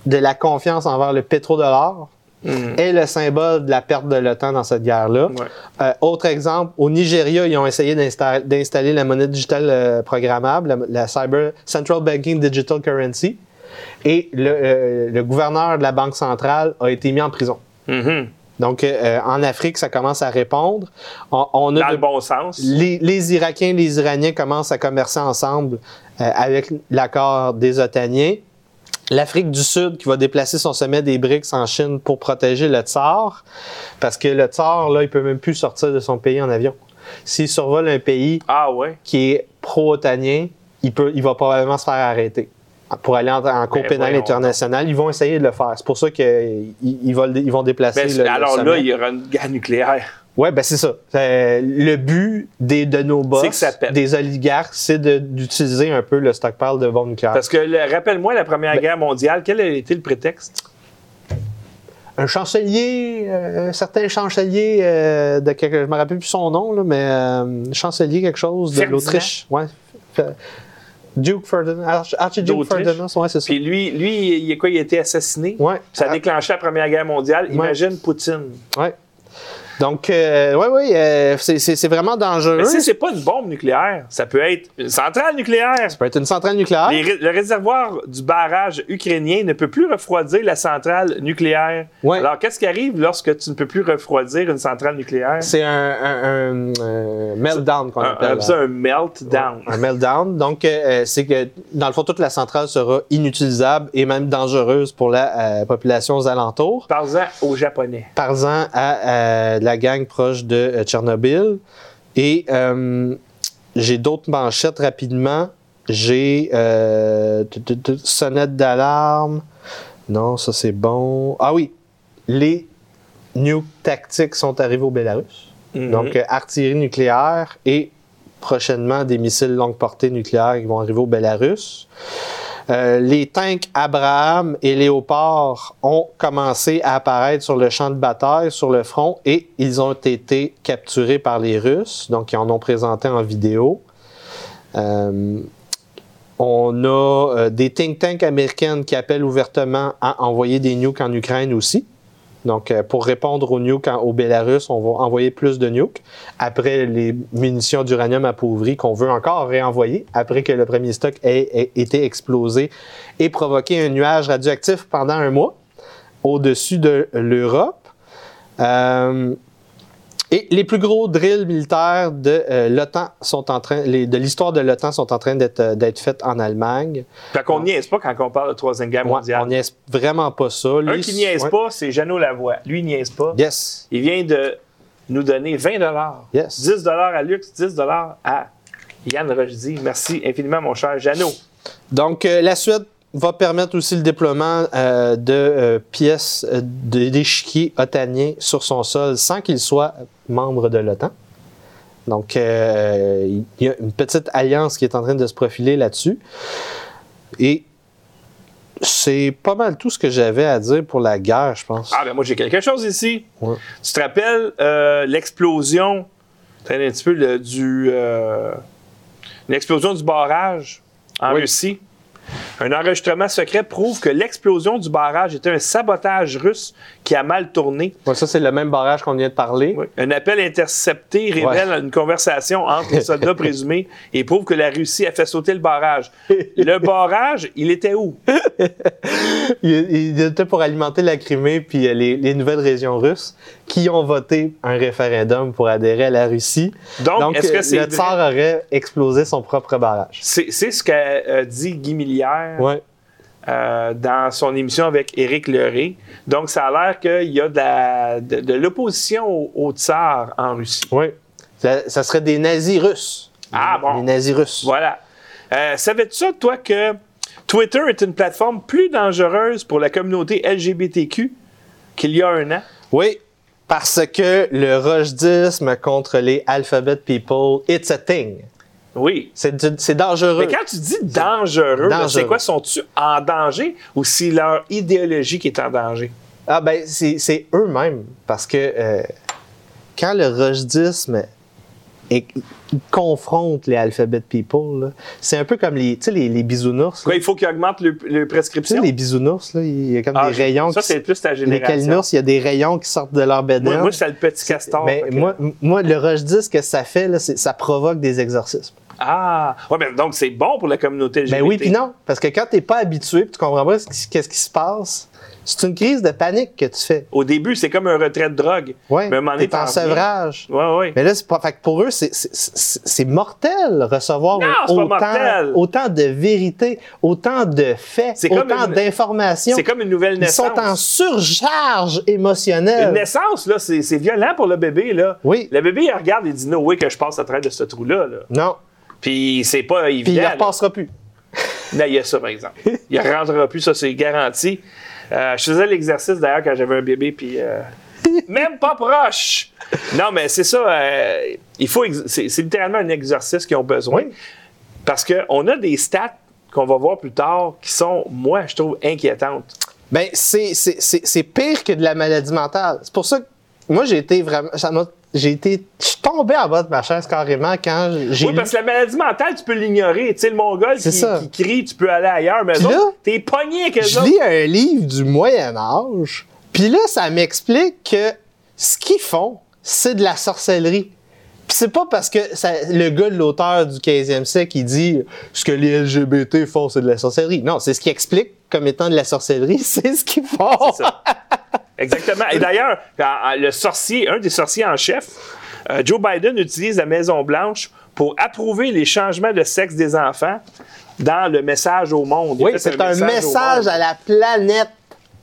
de la confiance envers le pétrodollar, est le symbole de la perte de l'OTAN dans cette guerre-là. Ouais. Euh, autre exemple, au Nigeria, ils ont essayé d'insta- d'installer la monnaie digitale euh, programmable, la, la Cyber Central Banking Digital Currency, et le, euh, le gouverneur de la Banque centrale a été mis en prison. Mhm. Donc, en Afrique, ça commence à répondre. On, on a Dans de- le bon sens. les, les Irakiens, les Iraniens commencent à commercer ensemble avec l'accord des Otaniens. L'Afrique du Sud qui va déplacer son sommet des BRICS en Chine pour protéger le tsar, parce que le tsar, là, il peut même plus sortir de son pays en avion. S'il survole un pays Ah ouais. qui est pro-otanien, il, peut, il va probablement se faire arrêter pour aller en, en Cour Ben, pénale internationale. Ils vont essayer de le faire. C'est pour ça qu'ils ils vont, ils vont déplacer Ben, le, le alors là, il y aura une guerre nucléaire. Ouais, ben c'est ça. Euh, le but des, de nos boss, des oligarques, c'est d'utiliser un peu le stockpile de bombes nucléaires. Parce que, le- rappelle-moi, la Première Ben- Guerre mondiale, quel a été le prétexte? Un chancelier, euh, un certain chancelier euh, de quelque, je me rappelle plus son nom là, mais euh, chancelier quelque chose de l'Autriche. Ouais. Duke Ferdinand, Arch- Archduke. Ferdinand, ouais, c'est ça. Puis lui, lui, il, est quoi, il a été assassiné? Ouais. Ça a déclenché la Première Guerre mondiale. Ouais. Imagine Poutine. ouais. Donc, euh, ouais, ouais, euh, c'est- c'est c'est vraiment dangereux. Mais si c'est pas une bombe nucléaire, ça peut être une centrale nucléaire. Ça peut être une centrale nucléaire. Les le réservoir du barrage ukrainien ne peut plus refroidir la centrale nucléaire. Ouais. Alors, qu'est-ce qui arrive lorsque tu ne peux plus refroidir une centrale nucléaire? C'est un, un- un, euh, meltdown qu'on appelle. ça, un meltdown. Un meltdown. Donc, euh, c'est que, dans le fond, toute la centrale sera inutilisable et même dangereuse pour la euh, population aux alentours. Parle-en aux Japonais. Parlant à euh, la gang proche de euh, Tchernobyl. Et euh, j'ai d'autres manchettes rapidement. J'ai euh, sonnette d'alarme. Non, ça c'est bon. Ah oui, les nukes tactiques sont arrivés au Bélarus. Mhm. Donc, artillerie nucléaire et prochainement des missiles longue portée nucléaires qui vont arriver au Bélarus. Euh, les tanks Abraham et Léopard ont commencé à apparaître sur le champ de bataille, sur le front, et ils ont été capturés par les Russes. Donc, ils en ont présenté en vidéo. Euh, on a euh, des think tanks américaines qui appellent ouvertement à envoyer des nukes en Ukraine aussi. Donc, euh, pour répondre aux nukes au Bélarus, on va envoyer plus de nukes. Après les munitions d'uranium appauvri qu'on veut encore réenvoyer, après que le premier stock ait, ait été explosé et provoqué un nuage radioactif pendant un mois au-dessus de l'Europe. Euh, et les plus gros drills militaires de euh, l'OTAN sont en train, les- de l'histoire de l'OTAN sont en train d'être euh, faits en Allemagne. Fait qu'on niaise pas quand on parle de Troisième Guerre Ouais, mondiale. on niaise vraiment pas ça. Un Lui, qui niaise ouais. pas, c'est Jeannot Lavoie. Lui, il niaise pas. Yes. Il vient de nous donner 20 Yes. 10 à Lux, 10 à Yann Rochdy. Merci infiniment, mon cher Jeannot. Donc, euh, la Suède va permettre aussi le déploiement euh, de euh, pièces euh, d'échiquiers otaniens sur son sol sans qu'il soit membre de l'OTAN. Donc, il y a une petite alliance qui est en train de se profiler là-dessus. Et c'est pas mal tout ce que j'avais à dire pour la guerre, je pense. Ah, ben moi, j'ai quelque chose ici. Ouais. Tu te rappelles euh, l'explosion, un petit peu le- du. euh, l'explosion du barrage en Oui. Russie? Un enregistrement secret prouve que l'explosion du barrage était un sabotage russe qui a mal tourné. Ouais, ça, c'est le même barrage qu'on vient de parler. Un appel intercepté révèle une conversation entre les soldats présumés et prouve que la Russie a fait sauter le barrage. Le barrage, il était où? il, il était pour alimenter la Crimée puis euh, les, les nouvelles régions russes qui ont voté un référendum pour adhérer à la Russie. Donc, Donc, est-ce que c'est le vrai? tsar aurait explosé son propre barrage. C'est ce qu'a euh, dit Guy Millière Ouais. euh, dans son émission avec Éric Leray. Donc, ça a l'air qu'il y a de la- de, de l'opposition au, au tsar en Russie. Oui. Ça, ça serait des nazis russes. Ah, bon. Des nazis russes. Voilà. Euh, Savais-tu ça, toi, que Twitter est une plateforme plus dangereuse pour la communauté LGBTQ qu'il y a un an? Oui. Parce que le rojdisme contre les alphabet people, it's a thing. Oui. C'est dangereux. Mais quand tu dis dangereux, c'est quoi? Sont-tu en danger ou c'est leur idéologie qui est en danger? Ah ben, c'est eux-mêmes. Parce que euh, quand le rojdisme et confrontent les alphabet people. C'est un peu comme les, tu sais, les, les bisounours. Quoi, il faut qu'il augmente le, le Tu sais, prescription? les bisounours, là, il y a comme Ah, des je- rayons. ça, c'est plus ta Les génération. calinours, il y a des rayons qui sortent de leur bédaine. Moi, moi c'est le petit castor. Mais fait que- moi, moi, le rush 10, ce que ça fait, là, ça provoque des exorcismes. Ah, ouais, mais donc c'est bon pour la communauté LGBT. Ben oui, puis non. Parce que quand t'es pas habitué, puis tu comprends pas ce qu'est-ce qui se passe, c'est une crise de panique que tu fais. Au début, c'est comme un retrait de drogue. Donné, t'es en sevrage. Ouais, ouais. Mais là, c'est pas. Fait que pour eux, c'est- c'est- c'est c'est mortel recevoir Non, c'est autant, mortel. autant de vérité, autant de faits, C'est autant d'informations. C'est comme une nouvelle Ils naissance. sont en surcharge émotionnelle. Une naissance, là, c'est c'est violent pour le bébé, là. Oui. Le bébé, il regarde et dit, no way que je passe à travers de ce trou-là, là. Non. Puis c'est pas évident. Puis il ne repassera plus. Là, il y a ça, par exemple. Il ne rentrera plus, ça, c'est garanti. Euh, je faisais l'exercice, d'ailleurs, quand j'avais un bébé, puis... euh, même pas proche! Non, mais c'est ça. euh, il faut... C'est littéralement un exercice qu'ils ont besoin. Oui. Parce qu'on a des stats qu'on va voir plus tard qui sont, moi, je trouve, inquiétantes. Ben, c'est- pire que de la maladie mentale. C'est pour ça que moi, j'ai été vraiment. ça m'a- J'ai été. Je suis tombé en bas de ma chaise carrément quand j'ai. Oui, lu- parce que la maladie mentale, tu peux l'ignorer. Tu sais, le mongol qui, crie, tu peux aller ailleurs, mais autres, t'es pogné avec Je autres. lis un livre du Moyen Âge, puis là, ça m'explique que ce qu'ils font, c'est de la sorcellerie. C'est pas parce que ça- le gars de l'auteur du 15e siècle qui dit ce que les LGBT font, c'est de la sorcellerie. Non, c'est ce qui explique comme étant de la sorcellerie, c'est ce qu'ils font. C'est ça. Exactement. Et d'ailleurs, le sorcier, un des sorciers en chef, euh, Joe Biden utilise la Maison-Blanche pour approuver les changements de sexe des enfants dans le message au monde. Il Oui, c'est un message à la planète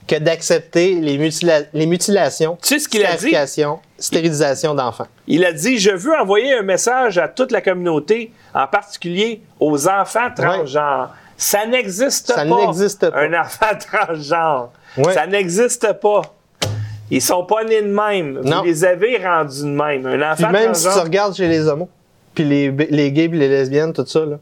que d'accepter les, mutila- les mutilations, Tu sais ce qu'il a dit? scarification, stérilisation d'enfants. Il a dit Je veux envoyer un message à toute la communauté, en particulier aux enfants transgenres. Ça n'existe pas. Ça n'existe pas. Un enfant transgenre. Ça n'existe pas. Ils sont pas nés de même. Non. Vous les avez rendus de même. Un enfant Puis même si tu transgenre. regardes chez les homos, puis les, les gays, puis les lesbiennes, tout ça, là,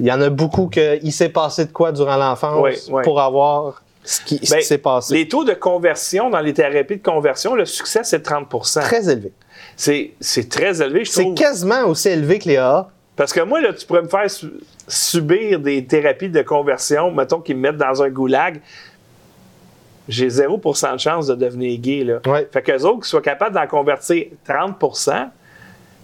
il y en a beaucoup que il s'est passé de quoi durant l'enfance oui. pour avoir ce qui, Ben, qui s'est passé. Les taux de conversion dans les thérapies de conversion, le succès, c'est 30% Très élevé. C'est c'est très élevé, je C'est trouve. quasiment aussi élevé que les AA. Parce que moi, là, tu pourrais me faire su- subir des thérapies de conversion, mettons qu'ils me mettent dans un goulag. J'ai 0% de chance de devenir gay. Là. Ouais. Fait qu'eux autres, qu'ils soient capables d'en convertir 30%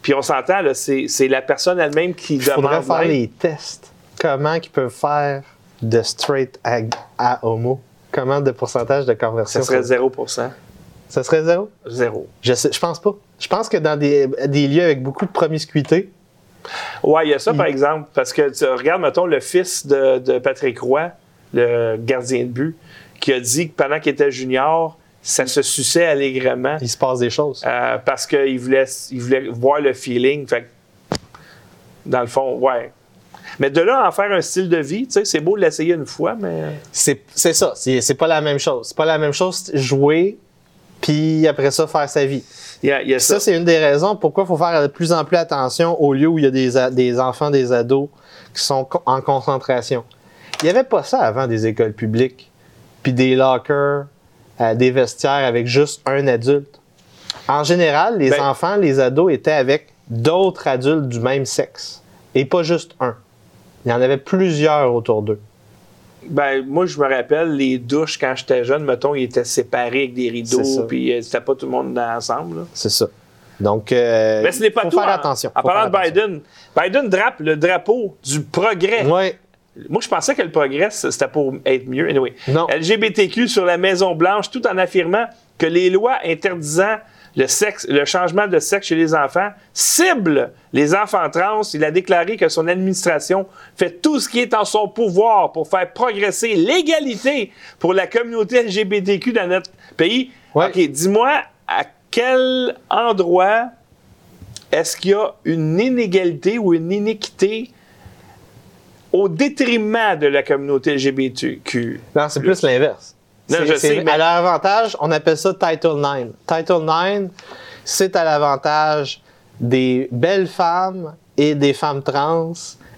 puis on s'entend, c'est c'est la personne elle-même qui Il faudrait demande. faire les tests. Comment ils peuvent faire de straight à, à homo? Comment de pourcentage de conversion? Ça serait 0% Ça serait zéro? Zéro. Je, sais, je pense pas. Je pense que dans des, des lieux avec beaucoup de promiscuité, Ouais, il y a ça, par exemple, parce que tu regardes, mettons, le fils de, de Patrick Roy, le gardien de but, qui a dit que pendant qu'il était junior, ça se suçait allègrement il se passe des choses. euh, parce qu'il voulait, il voulait voir le feeling. Fait dans le fond, ouais. Mais de là à en faire un style de vie, tu sais, c'est beau de l'essayer une fois, mais. C'est c'est ça. C'est pas la même chose. C'est pas la même chose jouer, puis après ça, faire sa vie. Ça. Ça, c'est une des raisons pourquoi il faut faire de plus en plus attention aux lieux où il y a des, des enfants, des ados qui sont co- en concentration. Il n'y avait pas ça avant des écoles publiques, puis des lockers, euh, des vestiaires avec juste un adulte. En général, les Ben- enfants, les ados étaient avec d'autres adultes du même sexe, et pas juste un. Il y en avait plusieurs autour d'eux. Ben, moi, je me rappelle, les douches, quand j'étais jeune, mettons, ils étaient séparés avec des rideaux, puis euh, c'était pas tout le monde ensemble. C'est ça. Donc, euh, Mais ce n'est pas faut tout. faire en- attention. En parlant de. Biden, Biden drape le drapeau du progrès. Ouais. Moi, je pensais que le progrès, c'était pour être mieux. Anyway. Non. LGBTQ sur la Maison-Blanche, tout en affirmant que les lois interdisant le, sexe, le changement de sexe chez les enfants ciblent les enfants trans. Il a déclaré que son administration fait tout ce qui est en son pouvoir pour faire progresser l'égalité pour la communauté LGBTQ dans notre pays. Ouais. OK, dis-moi à quel endroit est-ce qu'il y a une inégalité ou une iniquité au détriment de la communauté LGBTQ? Non, c'est plus l'inverse. Non, C'est- je c'est- sais, mais- À l'avantage, on appelle ça Title IX. Title IX, c'est à l'avantage des belles femmes et des femmes trans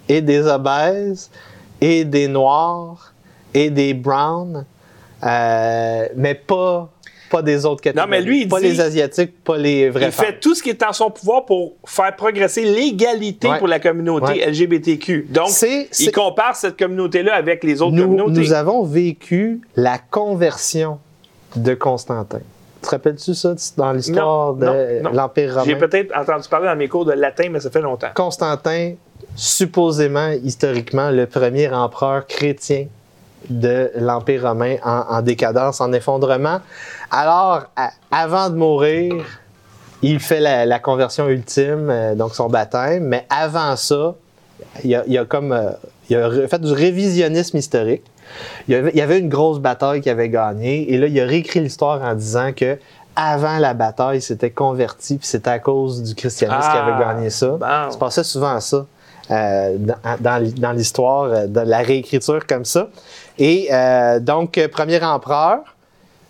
et des obèses et des noirs et des browns, euh, mais pas pas des autres catégories. Non, mais lui, il pas dit- les Asiatiques, pas les vrais Il fait tout ce qui est en son pouvoir pour faire progresser l'égalité Ouais. pour la communauté Ouais. LGBTQ. Donc, C'est- il compare cette communauté-là avec les autres nous, communautés. nous avons vécu la conversion de Constantin. Te rappelles-tu ça dans l'histoire de l'Empire J'ai romain? peut-être entendu parler dans mes cours de latin, mais ça fait longtemps. Constantin, supposément, historiquement, le premier empereur chrétien de l'Empire romain en, en décadence, en effondrement. Alors, à- avant de mourir, il fait la, la conversion ultime, euh, donc son baptême, mais avant ça, il a, il a comme euh, il a fait du révisionnisme historique. Il y, avait, une grosse bataille qu'il avait gagnée, et là, il a réécrit l'histoire en disant que avant la bataille, il s'était converti, puis c'était à cause du christianisme qu'il avait Ah, gagné ça. bon. Ça passait souvent à ça euh, dans, l'histoire, de la réécriture comme ça. Et euh, donc, premier empereur.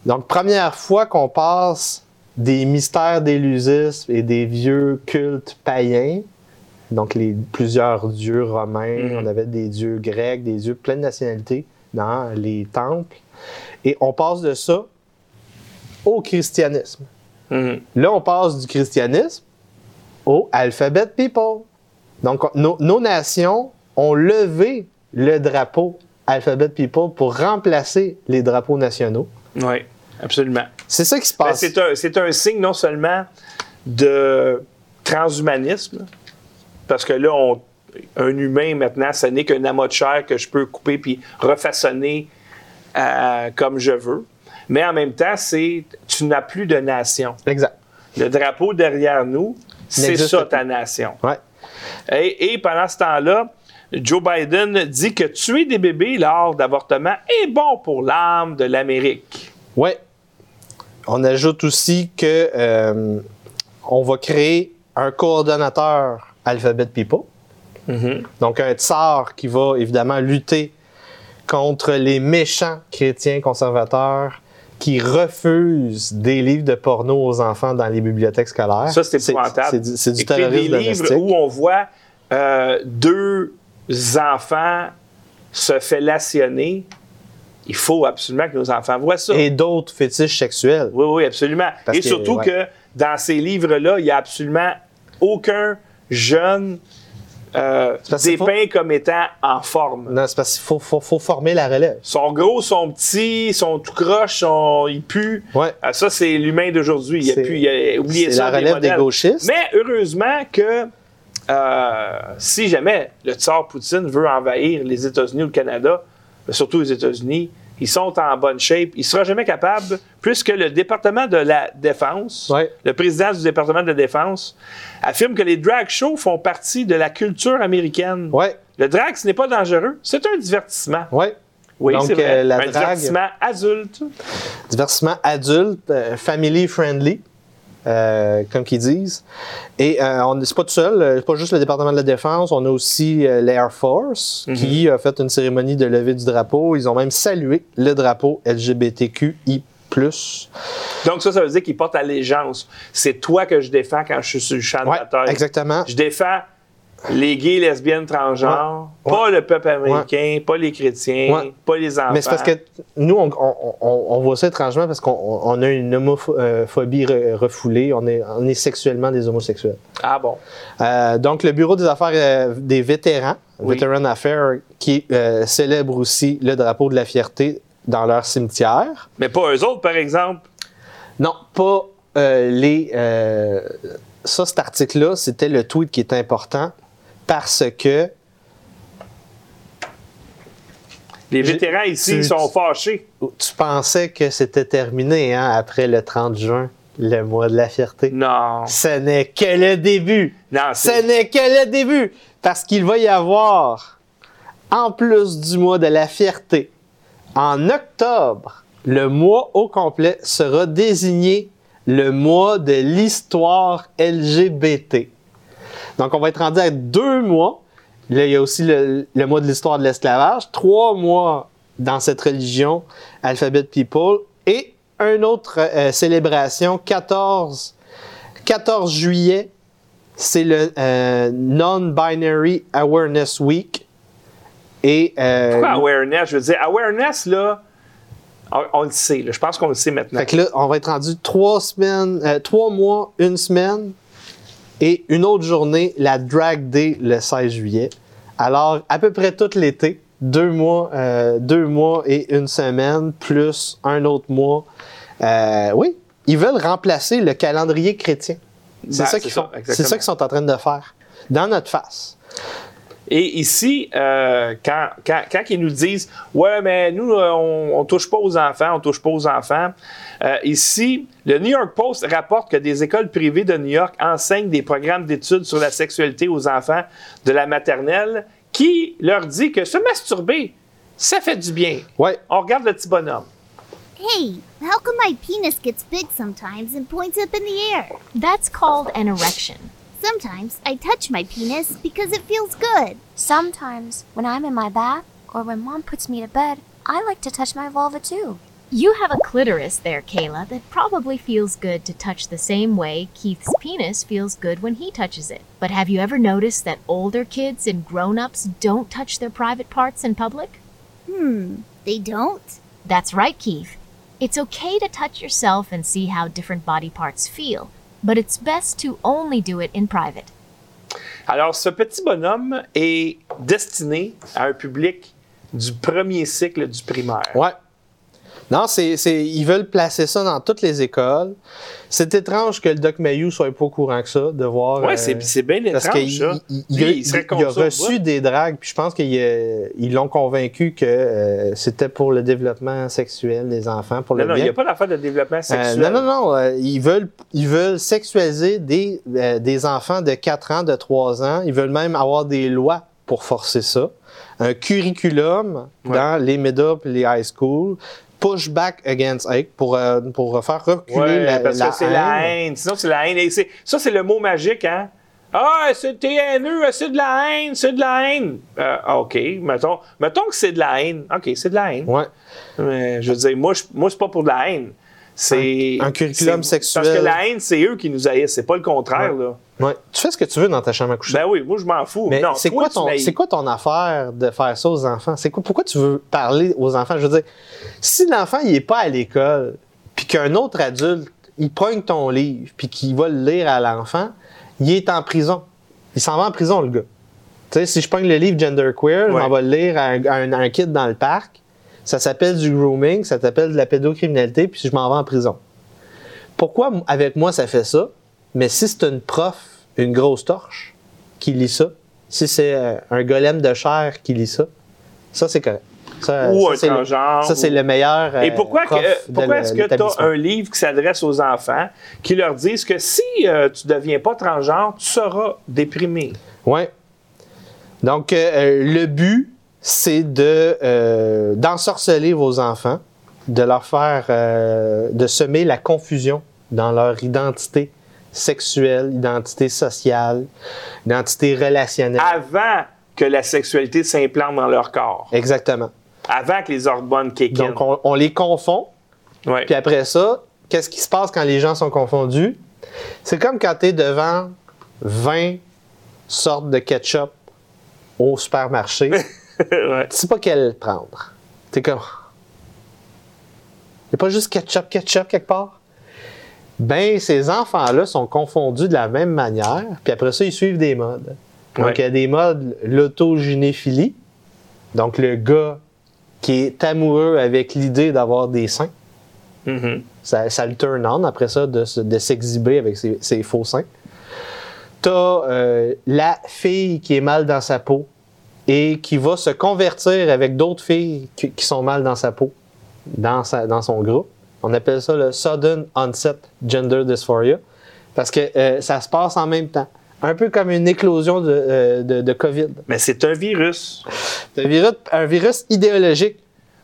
Donc, première fois qu'on passe des mystères d'Élusis et des vieux cultes païens, donc les plusieurs dieux romains, Mhm. on avait des dieux grecs, des dieux plein de nationalités dans les temples. Et on passe de ça au christianisme. Mhm. Là, on passe du christianisme au alphabet people. Donc, on- nos, nos nations ont levé le drapeau alphabet people pour remplacer les drapeaux nationaux. Oui, absolument. C'est ça qui se Ben, passe. c'est un, un signe non seulement de transhumanisme, parce que là, on- un humain maintenant, ce n'est qu'un amas de chair que je peux couper puis refaçonner euh, comme je veux. Mais en même temps, c'est tu n'as plus de nation. Exact. Le drapeau derrière nous, c'est ça plus. ta nation. Ouais. Et, et pendant ce temps-là, Joe Biden dit que tuer des bébés lors d'avortement est bon pour l'âme de l'Amérique. Ouais. On ajoute aussi que euh, on va créer un coordonnateur alphabet people. Mhm. Donc, un tsar qui va évidemment lutter contre les méchants chrétiens conservateurs qui refusent des livres de porno aux enfants dans les bibliothèques scolaires. Ça, c'est épouvantable. C'est du, c'est du Écrire terrorisme des livres domestique. où on voit euh, deux enfants se fellationner. Il faut absolument que nos enfants voient ça. Et d'autres fétiches sexuels. Oui, oui, absolument. Parce Et que, surtout ouais. que dans ces livres-là, il n'y a absolument aucun jeune euh, dépeint comme étant en forme. Non, c'est parce qu'il faut, faut- faut former la relève. Sont gros, sont petits, sont tout croches, sont... ils puent. Ouais. Ah, ça, c'est l'humain d'aujourd'hui. Il a C'est- plus, il a- c'est ça. la relève des gauchistes. Mais heureusement que euh, si jamais le tsar Poutine veut envahir les États-Unis ou le Canada, mais surtout les États-Unis, ils sont en bonne shape. Il ne sera jamais capable, puisque le département de la Défense, Ouais. le président du département de la Défense, affirme que les drag shows font partie de la culture américaine. Ouais, Le drag, ce n'est pas dangereux, c'est un divertissement. ouais. Oui, Donc, vrai. euh, la un drague- divertissement adulte. Divertissement adulte, euh, family friendly, euh, comme qu'ils disent. Et euh, on c'est pas tout seul, euh, c'est pas juste le département de la défense, on a aussi euh, l'Air Force Mhm. qui a fait une cérémonie de levée du drapeau. Ils ont même salué le drapeau LGBTQI+. Donc, ça, ça veut dire qu'il porte allégeance. C'est toi que je défends quand je suis sur le champ de Ouais, bataille. exactement. Je défends les gays, lesbiennes, transgenres, Ouais. pas le peuple américain, pas les chrétiens, pas les enfants. Mais c'est parce que nous, on, on- on- on voit ça étrangement parce qu'on on- on a une homophobie re- refoulée. On est, on est sexuellement des homosexuels. Ah bon? Euh, donc, le Bureau des affaires euh, des vétérans, Oui. Veteran Affairs, qui euh, célèbre aussi le drapeau de la fierté dans leur cimetière. Mais pas eux autres, par exemple. Non, pas euh, les. euh, ça, cet article-là, c'était le tweet qui est important parce que. Les vétérans ici tu- sont fâchés. Tu pensais que c'était terminé hein, après le 30 juin, le mois de la fierté? Non. Ce n'est que le début. Non, Ce n'est que le début. Parce qu'il va y avoir, en plus du mois de la fierté, en octobre, le mois au complet sera désigné le mois de l'histoire LGBT. Donc, on va être rendu à deux mois. Là, il y a aussi le, le mois de l'histoire de l'esclavage. Trois mois dans cette religion, Alphabet People. Et une autre euh, célébration, 14, 14 juillet, c'est le euh, Non-Binary Awareness Week. Et euh, Pourquoi awareness? Je veux dire, awareness, là, On, on le sait, là. je pense qu'on le sait maintenant. Fait que là, on va être rendu trois semaines, euh, trois mois, une semaine et une autre journée, la Drag Day le 16 juillet. Alors, à peu près tout l'été, deux mois, euh, deux mois et une semaine, plus un autre mois. Euh, oui, ils veulent remplacer le calendrier chrétien. C'est Ben, ça qu'ils font. C'est ça qu'ils sont en train de faire. Dans notre face. Et ici, euh, quand, quand, quand ils nous disent Ouais, mais nous, euh, on, on touche pas aux enfants, on touche pas aux enfants. euh, ici, le New York Post rapporte que des écoles privées de New York enseignent des programmes d'études sur la sexualité aux enfants de la maternelle qui leur dit que se masturber, ça fait du bien. Ouais. On regarde le petit bonhomme. Hey, how come my penis gets big sometimes and points up in the air? That's called an erection. Sometimes I touch my penis because it feels good. Sometimes, when I'm in my bath or when mom puts me to bed, I like to touch my vulva too. You have a clitoris there, Kayla, that probably feels good to touch the same way Keith's penis feels good when he touches it. But have you ever noticed that older kids and grown ups don't touch their private parts in public? Hmm, they don't? That's right, Keith. It's okay to touch yourself and see how different body parts feel, but it's best to only do it in private. Alors, ce petit bonhomme est destiné à un public du premier cycle du primaire. Ouais. Non, c'est, c'est- ils veulent placer ça dans toutes les écoles. C'est étrange que le Doc Mayou soit pas au courant que ça, de voir. Ouais, euh, c'est bien Parce étrange, qu'il ça. il, il- Lui, il a- il reçu des dragues, puis je pense qu'ils l'ont convaincu que euh, c'était pour le développement sexuel des enfants, pour Non, le non, il n'y a pas d'affaire de développement Euh, sexuel. non, non, non. euh, ils, veulent, ils veulent sexualiser des, euh, des enfants de 4 ans, de 3 ans. Ils veulent même avoir des lois pour forcer ça. Un curriculum Ouais. dans les middle et les high school. Push back against hate pour, euh, pour faire reculer Ouais, la, parce la que c'est la haine. Sinon, c'est la haine. Et ça, c'est le mot magique, hein? Ah, c'est t'es haineux, c'est de la haine, c'est de la haine. Euh, ah, OK, mettons, mettons que c'est de la haine. OK, c'est de la haine. Ouais. Mais je veux dire, moi, je, moi c'est pas pour de la haine. C'est Un- un curriculum sexuel. Parce que la haine, c'est eux qui nous haïssent, c'est pas le contraire, là. Ouais. Tu fais ce que tu veux dans ta chambre à coucher. Ben oui, moi, je m'en fous. Mais non, c'est quoi, ton, quoi affaire de faire ça aux enfants? C'est quoi, pourquoi tu veux parler aux enfants? Je veux dire, si l'enfant il est pas à l'école, puis qu'un autre adulte, il pogne ton livre, puis qu'il va le lire à l'enfant, il est en prison. Il s'en va en prison, le gars. Tu sais, si je pogne le livre Genderqueer, je Ouais. m'en vais le lire à un, à un- à un kid dans le parc, ça s'appelle du grooming, ça s'appelle de la pédocriminalité, puis je m'en vais en prison. Pourquoi avec moi ça fait ça? Mais si c'est une prof, une grosse torche, qui lit ça, si c'est euh, un golem de chair qui lit ça, ça c'est correct. Ça, Ou ça, un transgenre, Ça, c'est ou- le meilleur. Et pourquoi, que- euh, pourquoi est-ce que tu as un livre qui s'adresse aux enfants qui leur disent que si euh, tu ne deviens pas transgenre, tu seras déprimé? Ouais. Donc, euh, le but, c'est de euh, d'ensorceler vos enfants, de leur faire, euh, de semer la confusion dans leur identité sexuelle, identité sociale, identité relationnelle. Avant que la sexualité s'implante dans leur corps. Exactement. Avant que les hormones kick. Donc, on, on les confond, Ouais. puis après ça, qu'est-ce qui se passe quand les gens sont confondus? C'est comme quand tu es devant 20 sortes de ketchup au supermarché. Ouais. tu sais pas quelle prendre. T'es comme. Il a pas juste ketchup, ketchup quelque part? Ben, ces enfants-là sont confondus de la même manière, puis après ça, ils suivent des modes. Donc, Ouais. il y a des modes, l'autogynéphilie, donc le gars qui est amoureux avec l'idée d'avoir des seins. Mhm. Ça, ça le turn on après ça de, se- de s'exhiber avec ses, ses faux seins. T'as euh, la fille qui est mal dans sa peau et qui va se convertir avec d'autres filles qui, qui sont mal dans sa peau, dans, sa, dans son groupe. On appelle ça le Sudden Onset Gender Dysphoria parce que euh, ça se passe en même temps. Un peu comme une éclosion de, euh, de, de COVID. Mais c'est un virus. C'est un virus, un virus idéologique.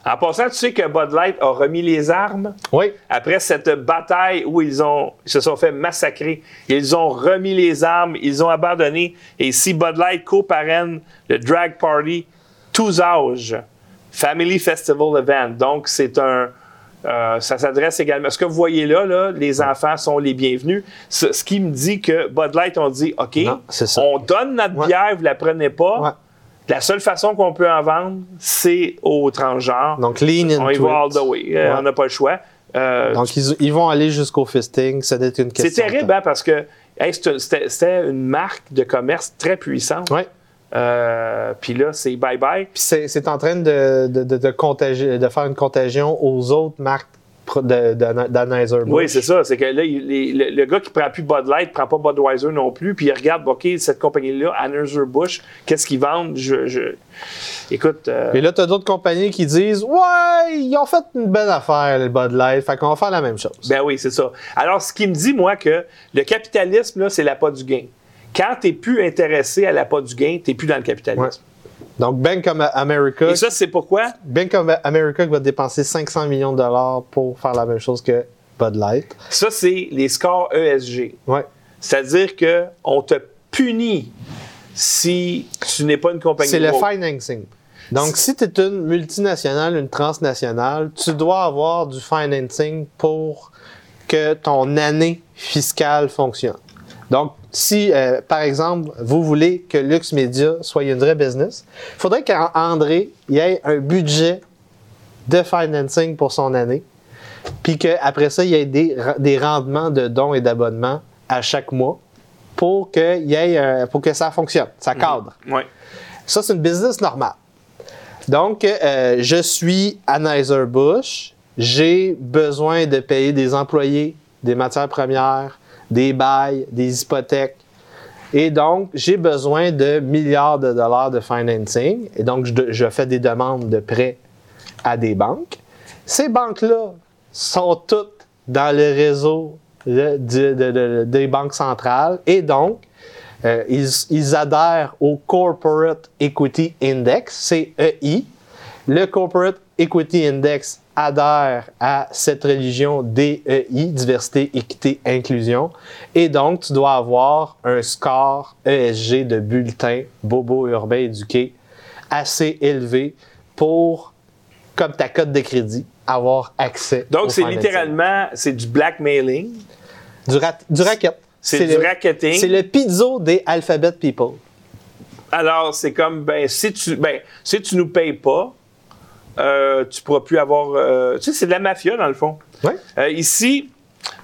En passant, tu sais que Bud Light a remis les armes? Oui. après cette bataille où ils, ont, ils se sont fait massacrer. Ils ont remis les armes, ils ont abandonné. Et si Bud Light co-parraine le Drag Party, tous âges, Family Festival Event. Donc, c'est un. euh, ça s'adresse également. Ce que vous voyez là, là les enfants sont les bienvenus. Ce, ce qui me dit que Bud Light ont dit OK, Non, on donne notre Ouais. bière, vous la prenez pas. Ouais. La seule façon qu'on peut en vendre, c'est aux transgenres. Donc, lean into on y va all the way. Euh, Ouais. On n'a pas le choix. Euh, Donc, ils, ils vont aller jusqu'au fisting. Ça doit être une c'est question. de terrible hein, parce que hey, c'était une marque de commerce très puissante. Ouais. Euh, Puis là, c'est bye-bye. Puis c'est c'est en train de, de, de, de contagier- de faire une contagion aux autres marques d'Anheuser-Busch. Oui, c'est ça. C'est que là, il- les- le, le gars qui prend plus Bud Light prend pas Budweiser non plus. Puis il regarde, OK, cette compagnie-là, Anheuser-Busch, qu'est-ce qu'ils vendent? Je, je- Écoute, euh, Et là, tu as d'autres compagnies qui disent Ouais, ils ont fait une bonne affaire, le Bud Light, fait qu'on va faire la même chose. ben oui, c'est ça. Alors, ce qui me dit, moi, que le capitalisme, là, c'est l'appât du gain. Quand tu plus intéressé à l'appât du gain, tu plus dans le capitalisme. Ouais. Donc, Bank of America, Et ça, c'est pourquoi? Bank of America va dépenser 500 millions de dollars pour faire la même chose que Bud Light. Ça, c'est les scores ESG. Ouais. C'est-à-dire qu'on te punit si tu n'es pas une compagnie C'est le financing. Donc, si tu es une multinationale, une transnationale, tu dois avoir du financing pour que ton année fiscale fonctionne. Donc, si, euh, par exemple, vous voulez que Lux Media soit une vraie business, il faudrait qu'André y ait un budget de financing pour son année, puis qu'après ça, il y ait des, des rendements de dons et d'abonnements à chaque mois pour, que y ait, euh, pour que ça fonctionne, ça cadre. Ouais. Ça, c'est une business normale. Donc, euh, je suis Anheuser-Busch. J'ai besoin de payer des employés, des matières premières, des bails, des hypothèques. Et donc, j'ai besoin de milliards de dollars de financing. Et donc, je, fais des demandes de prêts à des banques. Ces banques-là sont toutes dans le réseau de- de- de- de- des banques centrales. Et donc, euh, ils, ils adhèrent au Corporate Equity Index, CEI. Le Corporate Equity Index adhère à cette religion DEI, diversité, équité, inclusion. Et donc, tu dois avoir un score ESG de bulletin bobo urbain éduqué assez élevé pour, comme ta cote de crédit, avoir accès. Donc, c'est littéralement, c'est du blackmailing. Du, rat- du racket. C'est du le- racketing. C'est le pizzo des Alphabet People. Alors, c'est comme, ben, si tu, ben, si tu nous payes pas, euh, tu pourras plus avoir. euh, tu sais, c'est de la mafia, dans le fond. Ouais. Euh, ici,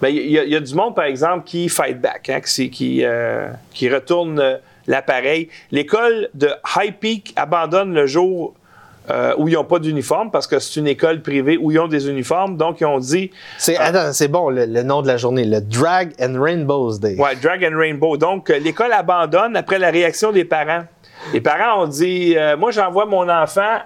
ben, il y, a- il y a du monde, par exemple, qui fight back, hein, qui, qui, qui retourne l'appareil. L'école de High Peak abandonne le jour euh, où ils n'ont pas d'uniforme parce que c'est une école privée où ils ont des uniformes. Donc, ils ont dit, C'est, c'est bon le, le nom de la journée, le Drag and Rainbows Day. Ouais, Drag and Rainbow. Donc, euh, l'école abandonne après la réaction des parents. Les parents ont dit Moi, j'envoie mon enfant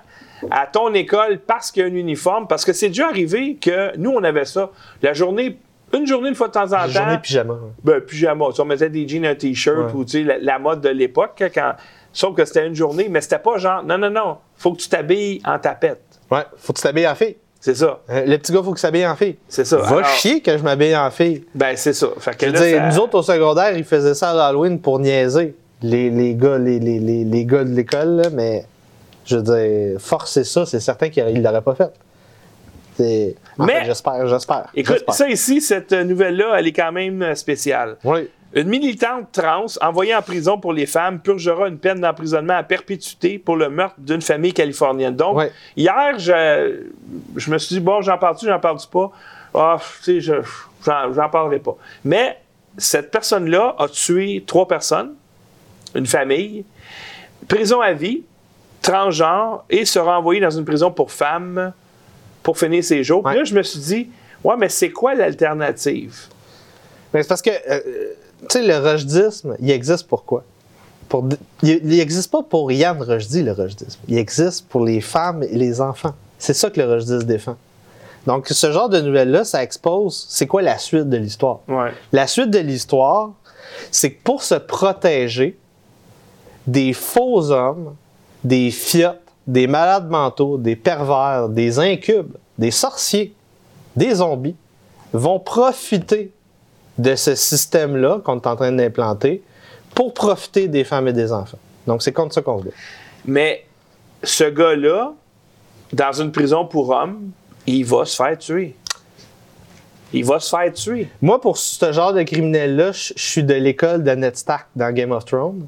à ton école parce qu'il y a un uniforme. Parce que c'est déjà arrivé que nous, on avait ça. La journée, une journée, une fois de temps en temps. journée pyjama. Ben, pyjama. Tu sais, on mettait des jeans, un t-shirt Ouais. ou tu sais, la, la mode de l'époque. hein, Quand... Sauf que c'était une journée, mais c'était pas genre Non, non, non. Faut que tu t'habilles en tapette. Ouais, faut que tu t'habilles en fille. C'est ça. Euh, Le petit gars, faut qu'il s'habille en fille. C'est ça. Va Alors, chier que je m'habille en fille. Ben, c'est ça. Fait que Je là, dire, ça- nous autres au secondaire, ils faisaient ça à l'Halloween pour niaiser les, les gars, les, les, les, les gars de l'école, là, mais je veux dire, forcer ça, c'est certain qu'il ne l'aurait pas fait. Mais- j'espère, j'espère. Écoute, ça ici, cette nouvelle-là, elle est quand même euh, spéciale. Oui. Une militante trans envoyée en prison pour les femmes purgera une peine d'emprisonnement à perpétuité pour le meurtre d'une famille californienne. Donc, hier, je, je me suis dit, bon, j'en parle-tu, j'en parle-tu pas? Ah, tu sais, je- j'en j'en parlerai pas. Mais cette personne-là a tué trois personnes, une famille, prison à vie, transgenre, et sera envoyée dans une prison pour femmes pour finir ses jours. Puis Ouais. là, je me suis dit, ouais, mais c'est quoi l'alternative? Mais c'est parce que, euh, tu sais, le rojdisme, il existe pourquoi? Pour, il n'existe pas pour Yann Rochdy, le rojdisme. Il existe pour les femmes et les enfants. C'est ça que le rojdisme défend. Donc, ce genre de nouvelles-là, ça expose c'est quoi la suite de l'histoire. Ouais. La suite de l'histoire, c'est que pour se protéger des faux hommes, des fiottes, des malades mentaux, des pervers, des incubes, des sorciers, des zombies, vont profiter de ce système-là qu'on est en train d'implanter pour profiter des femmes et des enfants. Donc, c'est contre ça qu'on bat. Mais ce gars-là, dans une prison pour hommes, il va se faire tuer. Il va se faire tuer. Moi, pour ce genre de criminel-là, je suis de l'école de Ned Stark dans Game of Thrones.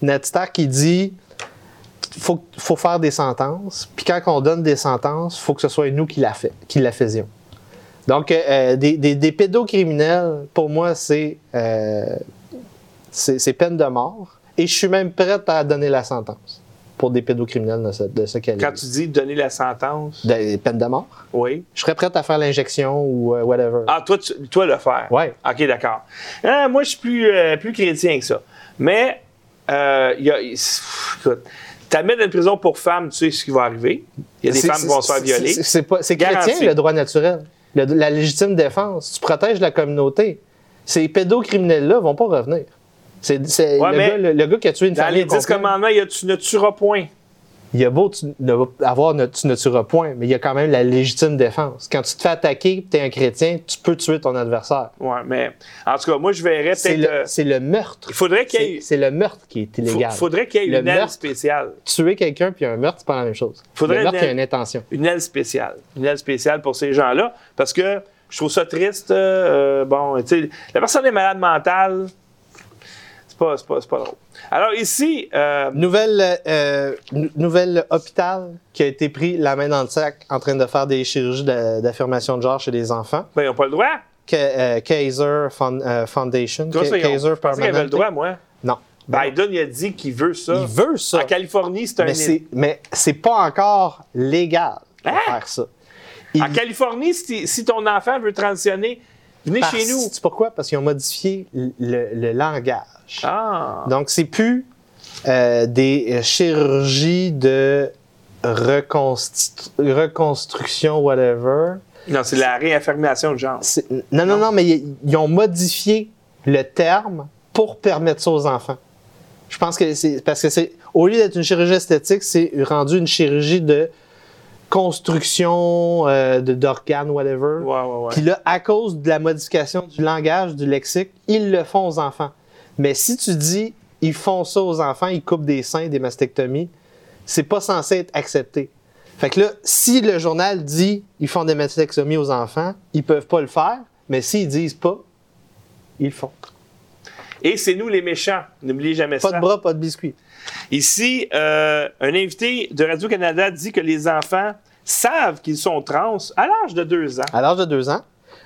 Ned Stark, il dit faut, faut faire des sentences. Puis quand on donne des sentences, faut que ce soit nous qui la, fait, qui la faisions. Donc, euh, des, des, des pédocriminels, pour moi, c'est euh, c'est peine de mort. Et je suis même prête à donner la sentence pour des pédocriminels de ce, de ce calibre. Quand tu dis donner la sentence, Des peines de mort? oui. Je serais prête à faire l'injection ou euh, whatever. Ah, toi, tu, toi le faire. Ouais. OK, d'accord. Ah, moi, je suis plus, plus chrétien que ça. Mais, il y a, écoute, t'admets dans une prison pour femmes, tu sais ce qui va arriver. Il y a des femmes qui vont se faire violer. c'est- chrétien, le droit naturel. Le- la légitime défense. Tu protèges la communauté. Ces pédocriminels-là vont pas revenir. C'est Ouais, le, gars, le, le gars qui a tué une Dans famille. les 10 complète. commandements, il y a tu ne tueras point. Il y a beau tu, ne, avoir tu ne tueras point, mais il y a quand même la légitime défense. Quand tu te fais attaquer, tu es un chrétien, tu peux tuer ton adversaire. Ouais, mais en tout cas, moi, je verrais C'est peut-être. le, euh, c'est le meurtre. il faudrait qu'il y ait. c'est le meurtre qui est illégal. faudrait qu'il y ait Le une aile spéciale. Tuer quelqu'un puis un meurtre, c'est pas la même chose. Faudrait le meurtre, une il y a une intention. Une aile spéciale. Une aile spéciale pour ces gens-là. Parce que je trouve ça triste. euh, bon, tu sais, la personne est malade mentale. C'est pas, c'est pas, c'est pas drôle. Alors ici, euh, Nouvelle, euh, nou- nouvelle hôpital qui a été pris la main dans le sac en train de faire des chirurgies d'affirmation de genre chez les enfants. ben, ils n'ont pas le droit. Ka- euh, Kaiser euh, Foundation. Ils ont- Kaiser qu'ils avaient le Permanente. droit, moi? Non. Biden, il a dit qu'il veut ça. Il veut ça. En Californie, c'est un. Mais c'est, mais c'est pas encore légal de Hein? faire ça. Il- En Californie, si, si ton enfant veut transitionner, venez parce- chez nous. C'est pourquoi? Parce qu'ils ont modifié le, le langage. Ah. Donc, c'est plus euh, des chirurgies de reconstru- reconstruction, whatever. Non, c'est la réaffirmation de genre. Non, non, non, mais ils, ils ont modifié le terme pour permettre ça aux enfants. Je pense que c'est parce que c'est au lieu d'être une chirurgie esthétique, c'est rendu une chirurgie de construction euh, de- d'organes, whatever. Ouais, ouais, ouais. Puis là, à cause de la modification du langage, du lexique, ils le font aux enfants. Mais si tu dis ils font ça aux enfants, ils coupent des seins, des mastectomies, c'est pas censé être accepté. Fait que là, si le journal dit ils font des mastectomies aux enfants, ils peuvent pas le faire, mais s'ils disent pas, ils le font. Et c'est nous les méchants. N'oubliez jamais Pas ça. de bras, pas de biscuits. Ici, euh, un invité de Radio-Canada dit que les enfants savent qu'ils sont trans à l'âge de deux ans. À l'âge de deux ans,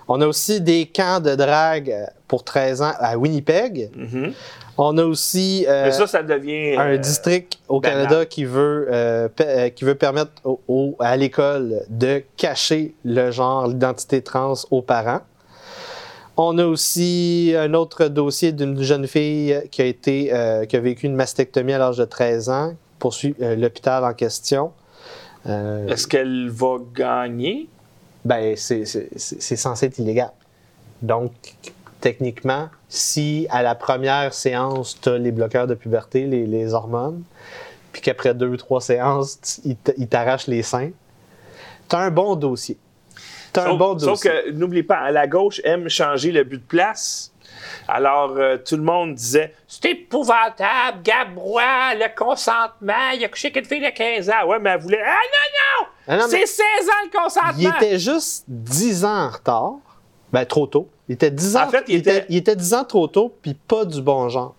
on a aussi des camps de drague euh, pour 13 ans à Winnipeg. Mhm. On a aussi euh, ça, ça devient. un euh, district au banal. Canada qui veut, euh, qui veut permettre au- au- à l'école de cacher le genre, l'identité trans aux parents. On a aussi un autre dossier d'une jeune fille qui a été euh, qui a vécu une mastectomie à l'âge de 13 ans, poursuit euh, l'hôpital en question. Euh, Est-ce qu'elle va gagner? ben, c'est censé être illégal. Donc, techniquement, si à la première séance, tu as les bloqueurs de puberté, les, les hormones, puis qu'après deux ou trois séances, ils t'arrachent les seins, tu as un bon dossier. As un Sauf, bon sauf que, n'oublie pas, la gauche aime changer le but de place. Alors, euh, tout le monde disait C'est épouvantable, Gabrois, le consentement, il a couché avec une fille de 15 ans. Ouais, mais elle voulait. Ah non, Ah non! non, mais C'est 16 ans le consentement! il était juste 10 ans en retard. Ben, trop tôt. Il était 10 ans, En fait, il était- il était 10 ans trop tôt, puis pas du bon genre.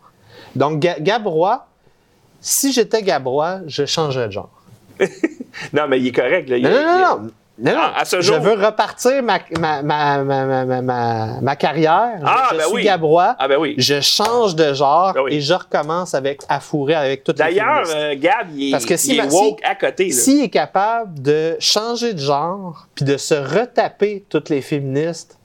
Donc, Ga- Gabrois, si j'étais Gabrois, je changerais de genre. Non, mais il est correct. Là. Il- Non, non, non, non. Non, non. Ah, à ce je jour- veux repartir ma, ma, ma, ma, carrière. Ah, je ben suis oui. Gabrois. Ah, ben oui. Je change de genre Ben oui. et je recommence avec à fourrer avec toutes les D'ailleurs, féministes. euh, Gab, il est, Parce que si il est ma- woke si- à côté. S'il est capable de changer de genre puis de se retaper toutes les féministes,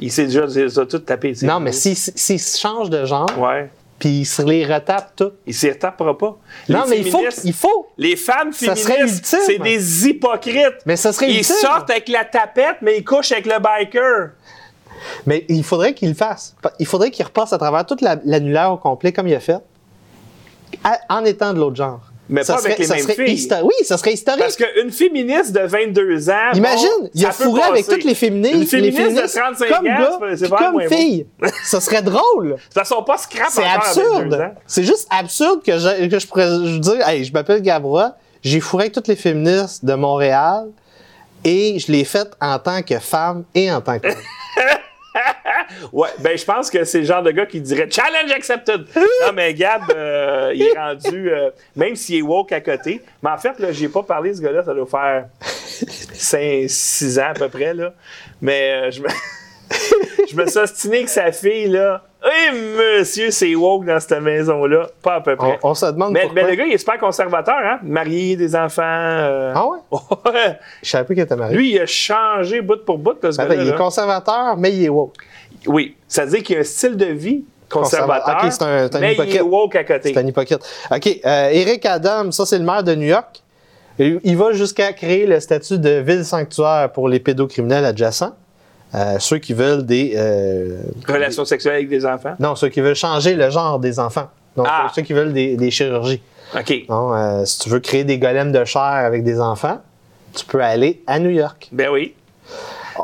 Il s'est déjà il a toutes tapées. c'est- non, mais s'il s'il change de genre Ouais. Puis il se les retape toutes. Il s'y retapera pas. Non, Les mais il faut, il faut. Les femmes féministes, c'est des hypocrites. Mais ça serait Ils sortent avec la tapette, mais ils couchent avec le biker. Mais il faudrait qu'il le fasse. Il faudrait qu'il repasse à travers toute la- l'annulaire au complet comme il a fait, à- en étant de l'autre genre. Mais Ça pas avec serait- les ça mêmes serait filles. Oui, ça serait historique. Parce qu'une féministe de 22 ans. Imagine, bon, il a ça fourré avec toutes les féministes, Une les féministe féministes de 35 comme ans, c'est- comme bon. filles. ça serait drôle. De toute façon, pas scrap C'est encore à 22 absurde. ans. C'est juste absurde que je, que je pourrais je dire, hey, je m'appelle Gabrois, j'ai fourré avec toutes les féministes de Montréal et je l'ai fait en tant que femme et en tant que Ouais, ben je pense que c'est le genre de gars qui dirait challenge accepted. Non, mais Gab, euh, il est rendu, euh, même s'il est woke à côté. Mais en fait, là, j'ai pas parlé de ce gars-là, ça doit faire 5, 6 ans à peu près, là. Mais euh, je me. je me suis ostiné que sa fille, là. Oui, monsieur, c'est woke dans cette maison-là. Pas à peu près. On, on se demande mais, pourquoi. mais le gars, il est super conservateur, hein? Marié, des enfants. euh, Ah ouais? ouais. Je savais pas qu'il était marié. Lui, il a changé bout pour bout, là, ce gars-là. il est conservateur, mais il est woke. Oui, ça veut dire qu'il a un style de vie conservateur, c'est un- mais il est woke à côté. C'est un hypocrite. OK. euh, Eric Adams, ça, c'est le maire de New York. Il va jusqu'à créer le statut de ville sanctuaire pour les pédocriminels adjacents. Euh, ceux qui veulent des. euh, Relations sexuelles avec des enfants? non, ceux qui veulent changer le genre des enfants. Donc, Ah. ceux qui veulent des, des chirurgies. OK. Non, si tu veux créer des golems de chair avec des enfants, tu peux aller à New York. Ben oui.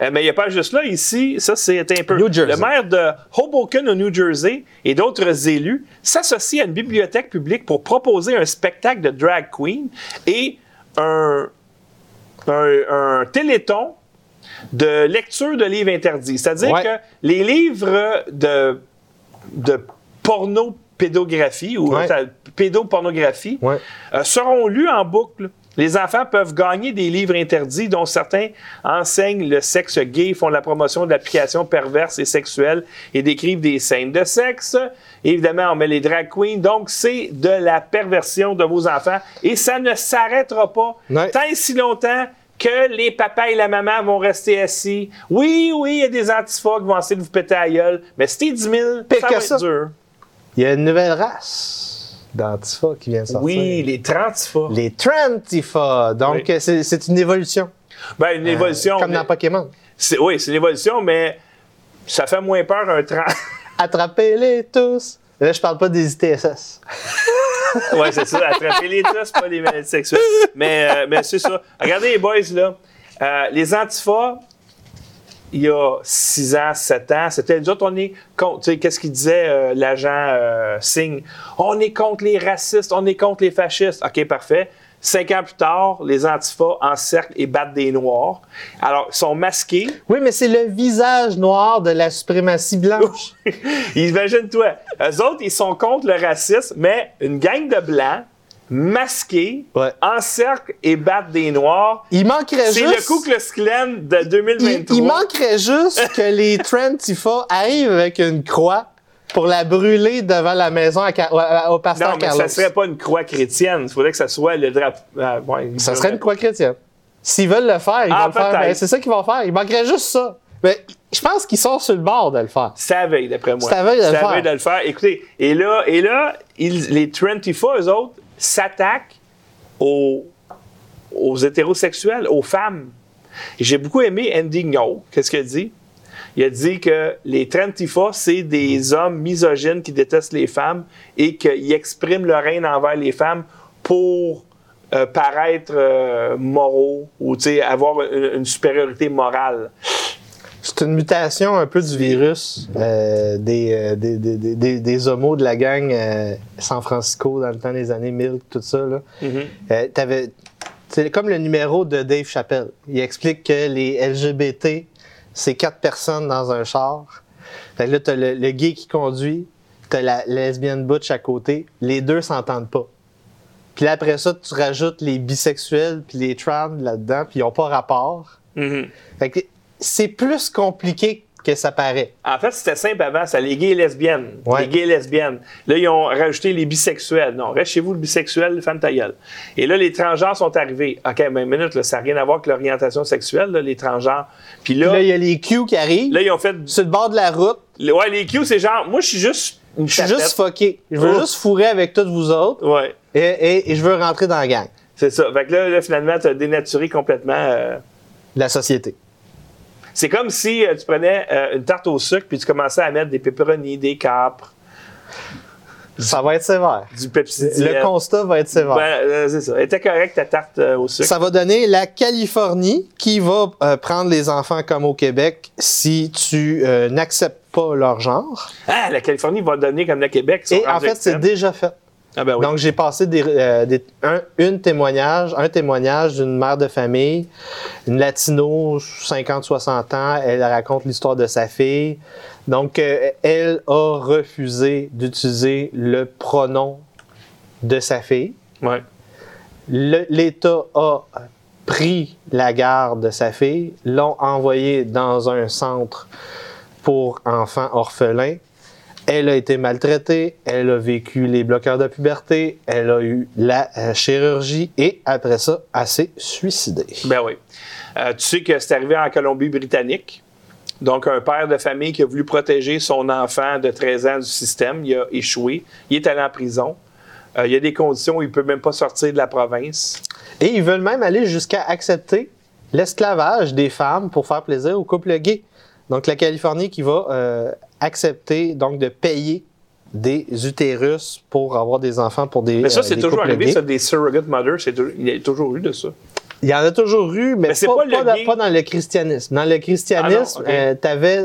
Euh, mais il n'y a pas juste là. Ici, ça, c'est un peu. New Jersey. Le maire de Hoboken, au New Jersey, et d'autres élus s'associent à une bibliothèque publique pour proposer un spectacle de drag queen et un, un, un téléthon de lecture de livres interdits. C'est-à-dire Ouais. que les livres de, de pornopédographie ou Ouais. euh, pédopornographie Ouais. euh, seront lus en boucle. Les enfants peuvent gagner des livres interdits dont certains enseignent le sexe gay, font la promotion de l'application perverse et sexuelle et décrivent des scènes de sexe. Évidemment, on met les drag queens. Donc, c'est de la perversion de vos enfants et ça ne s'arrêtera pas Ouais. tant et si longtemps que les papas et la maman vont rester assis. Oui, oui, il y a des antifas qui vont essayer de vous péter à la gueule, mais c'était 10 000, Pire ça va ça. être dur. Il y a une nouvelle race d'Antifa qui vient de sortir. Oui, les 30 Les Trantifa. Donc, Oui. c'est une évolution. Ben, une évolution. Euh, Comme mais- dans Pokémon. Oui, c'est l'évolution, mais ça fait moins peur un 30. Attrapez-les tous. Là, je parle pas des ITSS. ouais, c'est ça. Attraper les tous, pas les maladies sexuelles. Mais, euh, mais c'est ça. Regardez les boys, là. Euh, les antifas, il y a 6 ans, 7 ans, c'était nous autres, on est contre. Tu sais, qu'est-ce qu'il disait euh, l'agent euh, Singh? On est contre les racistes, on est contre les fascistes. OK, parfait. Cinq ans plus tard, les antifas encerclent et battent des noirs. Alors, ils sont masqués. Oui, mais c'est le visage noir de la suprématie blanche. Imagine-toi. Eux autres, ils sont contre le racisme, mais une gang de blancs, masqués, Ouais. encerclent et battent des noirs. Il manquerait C'est juste. le Ku Klux Klan de il, 2023. il manquerait juste que les Trantifa arrivent avec une croix pour la brûler devant la maison à au- pasteur Non, mais Carlos. ça serait pas une croix chrétienne. Il faudrait que ça soit le drapeau. euh, ouais, Ça serait une croix chrétienne. S'ils veulent le faire, ils Ah, vont le faire. Ben, c'est ça qu'ils vont faire. Il manquerait juste ça. Mais je pense qu'ils sont sur le bord de le faire. C'est à veille, d'après moi. C'est à veille de le C'est à faire. veille de le faire. Écoutez, et là, et là ils- les 24, eux autres, s'attaquent aux, hétérosexuels, aux femmes. J'ai beaucoup aimé Andy Ngo. Qu'est-ce qu'il dit? Il a dit que les 34, c'est des hommes misogynes qui détestent les femmes et qu'ils expriment leur haine envers les femmes pour euh, paraître euh, moraux ou avoir une supériorité morale. C'est une mutation un peu du virus euh, des, euh, des, des, des- des- homos de la gang euh, San Francisco dans le temps des années 1000, tout ça. Là. Euh, t'avais- c'est comme le numéro de Dave Chappelle. Il explique que les LGBT, c'est quatre personnes dans un char. Fait que là, t'as le, le gay qui conduit, t'as la lesbienne butch à côté. Les deux s'entendent pas. Puis là, après ça, tu rajoutes les bisexuels puis les trans là-dedans, puis ils n'ont pas rapport. Mhm. Fait que c'est plus compliqué que ça paraît. En fait, c'était simple avant, ça, les gays et lesbiennes. Ouais. Les gays et lesbiennes. Là, ils ont rajouté les bisexuels. Non, reste chez vous le bisexuel, femme ta gueule. Et là, les transgenres sont arrivés. OK, mais une minute, là, ça n'a rien à voir avec l'orientation sexuelle, là, les transgenres. Puis Puis là, là, il y a les Q qui arrivent. là, ils ont fait. sur le bord de la route, Ouais, les Q, c'est genre, moi, je suis juste je suis juste fucké. Je veux Oh. juste fourrer avec toutes vous autres Ouais, et, et- et je veux rentrer dans la gang, c'est ça. Fait que là, là finalement, tu as dénaturé complètement. euh, la société. C'est comme si euh, tu prenais euh, une tarte au sucre puis tu commençais à mettre des pepperonis, des capres, Ça va être sévère. du Pepsi. Le constat va être sévère. Ben, euh, c'est ça. Était correcte, ta tarte euh, au sucre. Ça va donner la Californie qui va euh, prendre les enfants comme au Québec si tu euh, n'acceptes pas leur genre. Ah, la Californie va donner comme le Québec. Et en fait, c'est déjà fait. Ah ben oui. Donc, j'ai passé des, euh, des- un, une témoignage, un témoignage d'une mère de famille, une latino, 50-60 ans. Elle raconte l'histoire de sa fille. Donc, euh, elle a refusé d'utiliser le pronom de sa fille. Ouais. L'État a pris la garde de sa fille, l'ont envoyée dans un centre pour enfants orphelins. Elle a été maltraitée, elle a vécu les bloqueurs de puberté, elle a eu la euh, chirurgie et après ça, elle s'est suicidée. Ben oui. Euh, tu sais que c'est arrivé en Colombie-Britannique. Donc, un père de famille qui a voulu protéger son enfant de 13 ans du système, il a échoué. Il est allé en prison. Euh, il y a des conditions où il ne peut même pas sortir de la province. Et ils veulent même aller jusqu'à accepter l'esclavage des femmes pour faire plaisir aux couples gays. Donc, la Californie qui va euh, accepter donc de payer des utérus pour avoir des enfants pour des Mais ça, euh, c'est des toujours arrivé, ça, des surrogate mothers. Il y a toujours eu de ça. Il y en a toujours eu, mais, pas, pas le pas dans, pas dans le christianisme. Dans le christianisme, Ah ok. tu avais,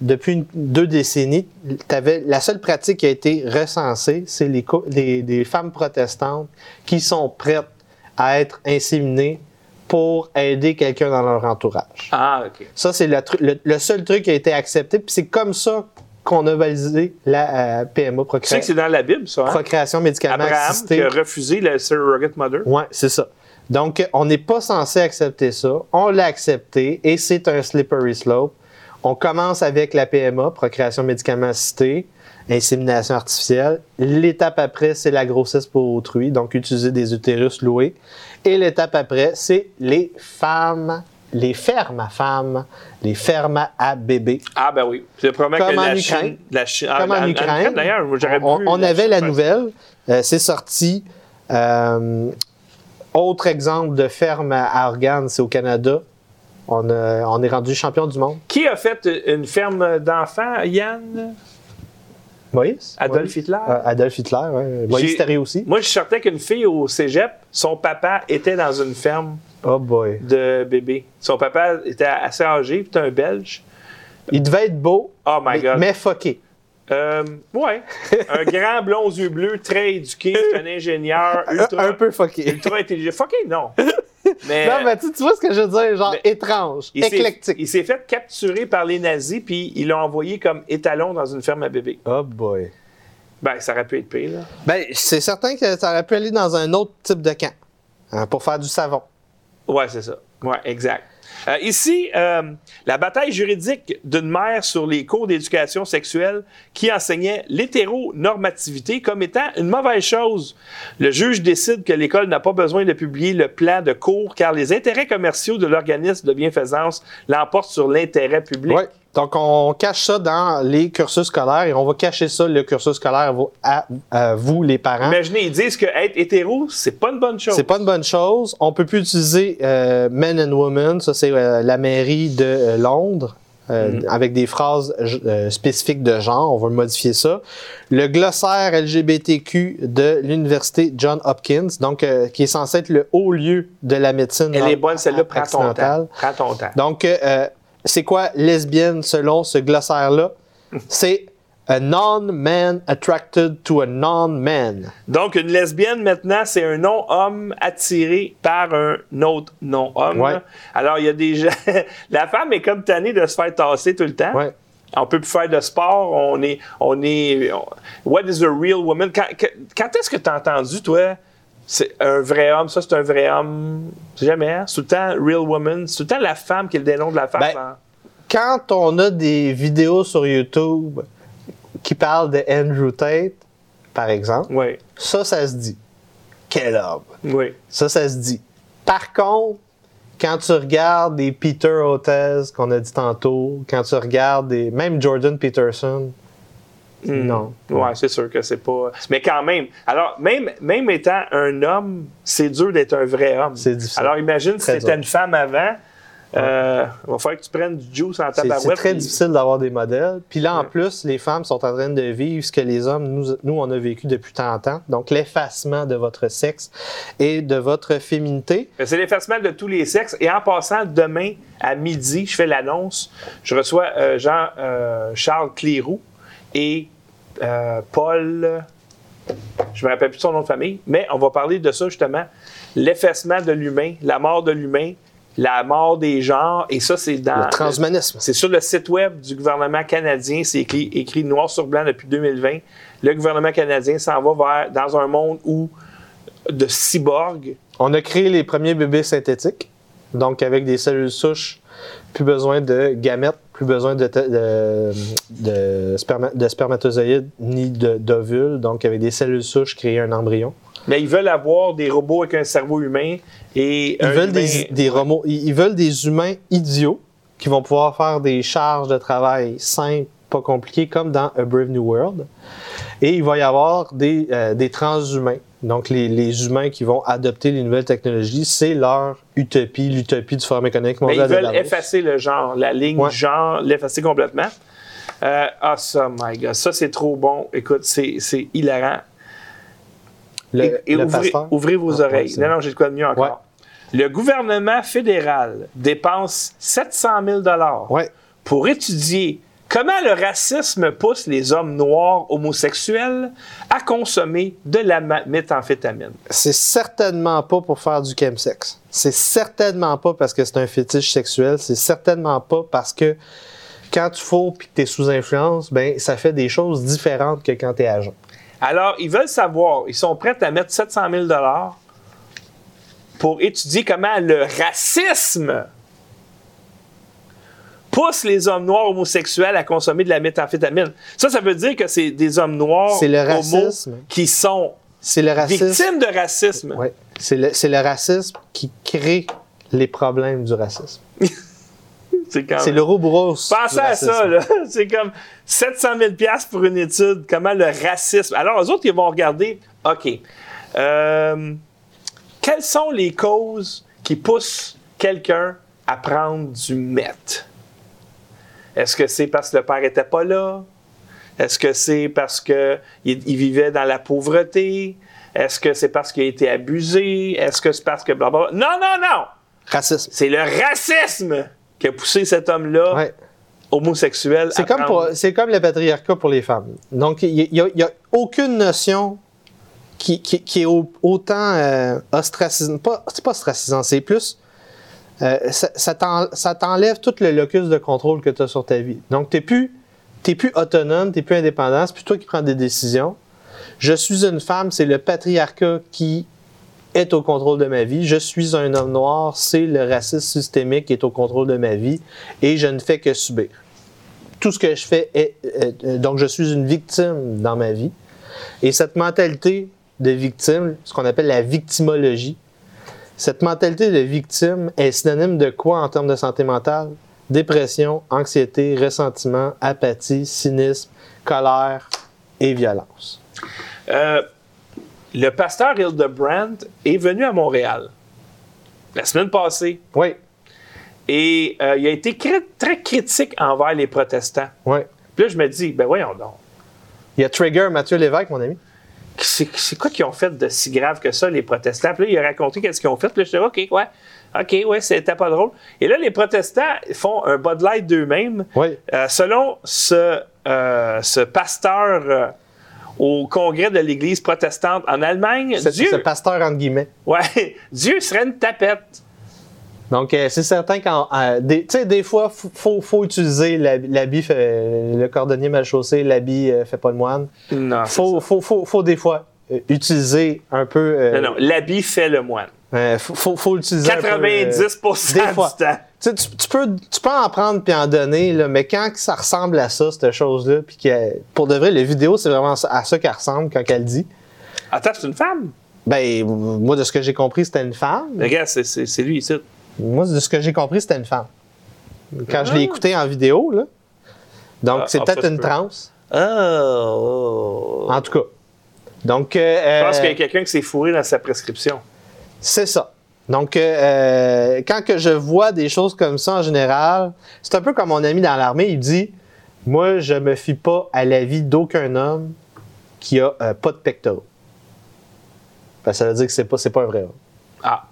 depuis une- deux décennies, t'avais, la seule pratique qui a été recensée, c'est les, femmes protestantes qui sont prêtes à être inséminées pour aider quelqu'un dans leur entourage. Ah, OK. Ça, c'est le, tru- le- le seul truc qui a été accepté, puis c'est comme ça qu'on a validé la euh, PMA, Tu sais que c'est dans la Bible, ça. hein? procréation médicalement Abraham assistée. qui a refusé le surrogate mother. Oui, c'est ça. Donc, on n'est pas censé accepter ça. On l'a accepté et c'est un slippery slope. On commence avec la PMA, procréation médicalement assistée, insémination artificielle. L'étape après, c'est la grossesse pour autrui, donc utiliser des utérus loués. Et l'étape après, c'est les femmes, les fermes à femmes, les fermes à bébés. Ah, ben oui. Comme que en la Ukraine. Chine. La Chine ah, Comme en Ukraine, D'ailleurs, j'aurais on, on avait la nouvelle, euh, c'est sorti. Euh, autre exemple de ferme à à organes, c'est au Canada. On, a- on est rendu champion du monde. Qui a fait une ferme d'enfants, Yann? Moïse? Adolf. Hitler? Euh, Adolf Hitler, ouais. Moïse Thériault aussi. Moi, je sortais qu'une fille au cégep, son papa était dans une ferme Oh boy. de bébés. Son papa était assez âgé, puis un Belge. Il devait être beau, Oh my mais, God. mais fucké. Euh, ouais. un grand blond aux yeux bleus, très éduqué, un ingénieur, ultra, un peu fucké. ultra intelligent. Fucké, non. Mais, Non, mais tu, tu vois ce que je veux dire? Genre étrange, il éclectique. il s'est fait capturer par les nazis, puis ils l'ont envoyé comme étalon dans une ferme à bébés. Oh boy. Ben, ça aurait pu être pire, là. Ben, c'est certain que ça aurait pu aller dans un autre type de camp hein, pour faire du savon. Ouais, c'est ça. Ouais, exact. Euh, ici, euh, la bataille juridique d'une mère sur les cours d'éducation sexuelle qui enseignait l'hétéronormativité comme étant une mauvaise chose. Le juge décide que l'école n'a pas besoin de publier le plan de cours car les intérêts commerciaux de l'organisme de bienfaisance l'emportent sur l'intérêt public. Donc, on cache ça dans les cursus scolaires et on va cacher ça, le cursus scolaire, à, à vous, les parents. Imaginez, ils disent que être hétéro, c'est pas une bonne chose. C'est pas une bonne chose. On peut plus utiliser euh, men and women. Ça, c'est euh, la mairie de euh, Londres. euh, avec des phrases euh, spécifiques de genre, on va modifier ça. Le glossaire LGBTQ de l'université John Hopkins, donc euh, qui est censé être le haut lieu de la médecine. Elle est bonne, celle-là, prends ton temps. Prends ton temps. Donc, euh, c'est quoi lesbienne selon ce glossaire-là? C'est a non-man attracted to a non-man. Donc, une lesbienne, maintenant, c'est un non-homme attiré par un autre non-homme. Ouais. Alors, il y a des gens... La femme est comme tannée de se faire tasser tout le temps. Ouais. On peut plus faire de sport. On est... On est on- What is a real woman? Quand, quand- quand est-ce que tu as entendu, toi, c'est un vrai homme, ça, c'est un vrai homme? C'est jamais, hein? C'est tout le temps real woman. C'est tout le temps la femme qui est le dénom de la femme. Ben, hein? Quand on a des vidéos sur YouTube qui parlent de Andrew Tate, par exemple, Oui, ça, ça se dit. Quel homme! oui. Ça, ça se dit. Par contre, quand tu regardes des Peter Hotez qu'on a dit tantôt, quand tu regardes des. Même Jordan Peterson. Non. Ouais, c'est sûr que c'est pas. Mais quand même. Alors, même, même étant un homme, c'est dur d'être un vrai homme. C'est difficile. Alors, imagine si dur. une femme avant. Euh, il va falloir que tu prennes du juice en tabarouette. c'est très puis- difficile d'avoir des modèles. Puis là, en Ouais. plus, les femmes sont en train de vivre ce que les hommes, nous, nous on a vécu depuis tant de temps. Donc, l'effacement de votre sexe et de votre féminité. Mais C'est l'effacement de tous les sexes. Et en passant, demain, à midi, je fais l'annonce. Je reçois euh, Jean-Charles Cléroux et euh, Paul. Je me rappelle plus son nom de famille, mais on va parler de ça justement. L'effacement de l'humain, la mort de l'humain, la mort des genres, et ça, c'est dans. Le transhumanisme. C'est sur le site web du gouvernement canadien, c'est écrit, écrit noir sur blanc depuis 2020. Le gouvernement canadien s'en va vers dans un monde où de cyborgs. On a créé les premiers bébés synthétiques, donc avec des cellules souches, plus besoin de gamètes, plus besoin de, de, de sperma- de spermatozoïdes ni d'ovules, donc avec des cellules souches, créer un embryon. Mais ils veulent avoir des robots avec un cerveau humain et Ils veulent des, humain- des robots- ils ils veulent des humains idiots qui vont pouvoir faire des charges de travail simples, pas compliquées, comme dans A Brave New World. Et il va y avoir des, euh, des transhumains. Donc, les, les humains qui vont adopter les nouvelles technologies, c'est leur utopie, l'utopie du Forum économique Mais ils mondial de veulent effacer le genre, la ligne Ouais. genre, l'effacer complètement. Euh, ah, ça, my God, ça, c'est trop bon. Écoute, c'est c'est hilarant. Le, et et le ouvrez, vos Ah, oreilles. non, non, j'ai de quoi de mieux encore. Le gouvernement fédéral dépense 700 000 Ouais. pour étudier comment le racisme pousse les hommes noirs homosexuels à consommer de la méthamphétamine? C'est certainement pas pour faire du chemsex. C'est certainement pas parce que c'est un fétiche sexuel. C'est certainement pas parce que quand tu fous puis que tu es sous influence, ben ça fait des choses différentes que quand tu es agent. Alors, ils veulent savoir, ils sont prêts à mettre 700 000 pour étudier comment le racisme pousse les hommes noirs homosexuels à consommer de la méthamphétamine. Ça, ça veut dire que c'est des hommes noirs le homos qui sont le victimes de racisme. C'est le, racisme qui crée les problèmes du racisme. C'est même- le Ouroboros. Pensez à ça, là. C'est comme 700 000 piastres pour une étude, comment le racisme? Alors, eux autres, ils vont regarder, OK, euh, quelles sont les causes qui poussent quelqu'un à prendre du meth? Est-ce que c'est parce que le père n'était pas là? Est-ce que c'est parce qu'il il vivait dans la pauvreté? Est-ce que c'est parce qu'il a été abusé? Est-ce que c'est parce que blablabla? Non, non, non! Racisme. C'est le racisme qui a poussé cet homme-là Ouais. homosexuel. C'est à comme, pour- c'est comme le patriarcat pour les femmes. Donc, il n'y a, aucune notion qui, qui- qui est au- autant euh, ostracisante. Pas, c'est pas ostracisant, c'est plus. Euh, ça, ça t'en- ça t'enlève tout le locus de contrôle que tu as sur ta vie. Donc, tu n'es plus, plus autonome, tu n'es plus indépendant, c'est plus toi qui prends des décisions. Je suis une femme, c'est le patriarcat qui est au contrôle de ma vie. Je suis un homme noir, c'est le racisme systémique qui est au contrôle de ma vie et je ne fais que subir tout ce que je fais est. donc, je suis une victime dans ma vie. Et cette mentalité de victime, ce qu'on appelle la victimologie, cette mentalité de victime est synonyme de quoi en termes de santé mentale? Dépression, anxiété, ressentiment, apathie, cynisme, colère et violence. Euh, le pasteur Hildebrand est venu à Montréal la semaine passée Oui, et euh, il a été très critique envers les protestants. oui. Puis là, je me dis, ben voyons donc. Il y a Trigger Mathieu Lévesque, mon ami. C'est c'est quoi qu'ils ont fait de si grave que ça, les protestants? Puis là, il a raconté qu'est-ce qu'ils ont fait. Puis là, je disais, OK, ouais. OK, ouais, c'était pas drôle. Et là, les protestants font un Bud Light d'eux-mêmes. Oui. Euh, selon ce, euh, ce pasteur euh, au congrès de l'Église protestante en Allemagne, Ce, Dieu, ce pasteur, entre guillemets. ouais, Dieu serait une tapette. Donc, euh, c'est certain qu'en. euh, des- Tu sais, des fois, il faut, faut utiliser l'hab- l'habit, le cordonnier mal chaussé, l'habit euh, fait pas le moine. Non, Faut, faut, faut, faut des fois utiliser un peu. non, non, l'habit fait le moine. faut, faut, faut utiliser. un peu, 90 des fois. du temps. Tu, sais, tu, tu peux, tu peux en prendre puis en donner, là, mais quand ça ressemble à ça, cette chose-là, puis que pour de vrai, la vidéo, c'est vraiment à ça qu'elle ressemble quand elle dit. Attends, c'est une femme? Ben, moi, de ce que j'ai compris, c'était une femme. Regarde, c'est- c'est c'est lui ici. Moi, de ce que j'ai compris, c'était une femme. Quand je l'ai Ah. écouté en vidéo, là. Donc, Ah, c'est ah, peut-être une peut. transe. Oh. En tout cas. Donc, euh, Je pense euh, qu'il y a quelqu'un qui s'est fourré dans sa prescription. c'est ça. Donc, euh, euh, quand que je vois des choses comme ça en général, c'est un peu comme mon ami dans l'armée, il dit Moi, je me fie pas à l'avis d'aucun homme qui a euh, pas de pectoraux. Que ça veut dire que c'est pas, c'est pas un vrai homme. Ah.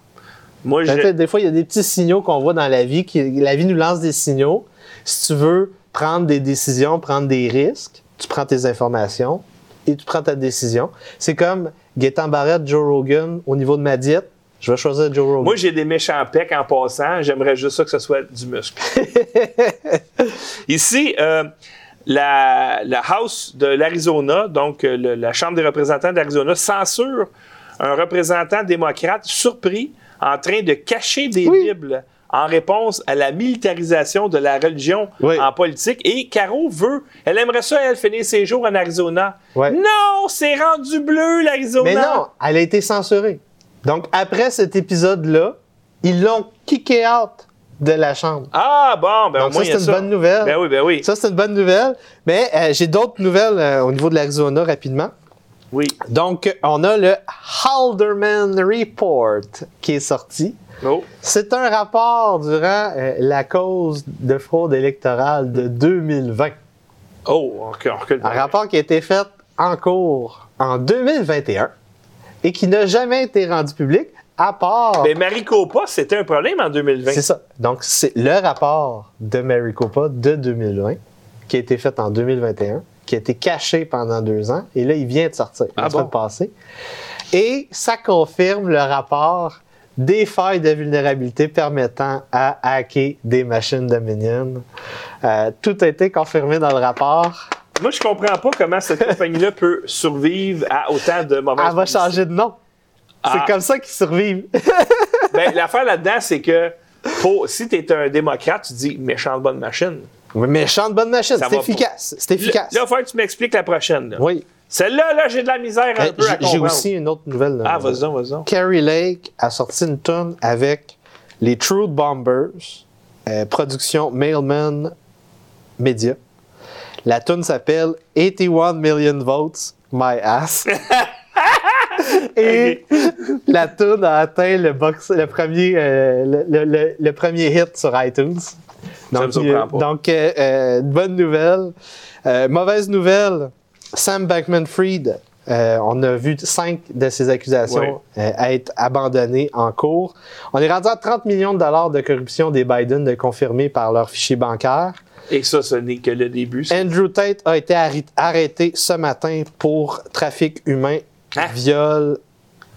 Moi, je... que, Des fois, il y a des petits signaux qu'on voit dans la vie. Qui, la vie nous lance des signaux. Si tu veux prendre des décisions, prendre des risques, tu prends tes informations, et tu prends ta décision. C'est comme Gaétan Barrette, Joe Rogan, au niveau de ma diète, je vais choisir Joe Rogan. Moi, j'ai des méchants pecs en passant. J'aimerais juste ça que ce soit du muscle. Ici, euh, la, la House de l'Arizona, donc euh, le- la Chambre des représentants d'Arizona, censure un représentant démocrate surpris en train de cacher des Oui. Bibles en réponse à la militarisation de la religion Oui. en politique. Et Caro veut, elle aimerait ça, elle, finir ses jours en Arizona. Ouais. Non, c'est rendu bleu, l'Arizona. Mais non, elle a été censurée. Donc, après cet épisode-là, ils l'ont kické out de la chambre. Ah, bon, ben au Donc, moins, ça, il y a c'est une bonne nouvelle. Ben oui, ben oui. Ça, c'est une bonne nouvelle. Mais euh, j'ai d'autres nouvelles euh, au niveau de l'Arizona rapidement. Oui. Donc, on a le Halderman Report qui est sorti. Oh. C'est un rapport durant euh, la cause de fraude électorale de 2020. Oh, on recule. Un rapport qui a été fait en cours en 2021 et qui n'a jamais été rendu public à part. Mais Maricopa, c'était un problème en 2020. C'est ça. Donc, c'est le rapport de Maricopa de 2020 qui a été fait en 2021, qui a été caché pendant deux ans, et là, il vient de sortir la Ah semaine bon? passée. Et ça confirme le rapport des failles de vulnérabilité permettant à hacker des machines Dominion. Euh, tout a été confirmé dans le rapport. Moi, je comprends pas comment cette compagnie-là peut survivre à autant de mauvaises Elle va changer de nom. Ah. C'est comme ça qu'ils survivent. Ben, L'affaire là-dedans, c'est que pour, si tu es un démocrate, tu dis méchante bonne machine. Méchante bonne machine. C'est efficace. C'est Là, efficace. il va falloir que tu m'expliques la prochaine. là. Oui. Celle-là, là, j'ai de la misère un Euh, peu à J'ai j'ai comprendre. aussi une autre nouvelle. là. Ah, vas-y, vas-y. Carrie Lake a sorti une tonne avec les Truth Bombers, euh, production Mailman Media. La tune s'appelle 81 Million Votes, My Ass. Et la tune a atteint le, box, le, premier, euh, le, le- le- le premier hit sur iTunes. Donc, me surprend pas. donc euh, euh, bonne nouvelle. Euh, mauvaise nouvelle, Sam Bankman-Fried, euh, on a vu cinq de ses accusations euh, être abandonnées en cours. On est rendu à 30 millions de dollars de corruption des Biden de confirmés par leur fichier bancaire. Et ça, ce n'est que le début. ça. Andrew Tate a été arrêté ce matin pour trafic humain, Hein? viol,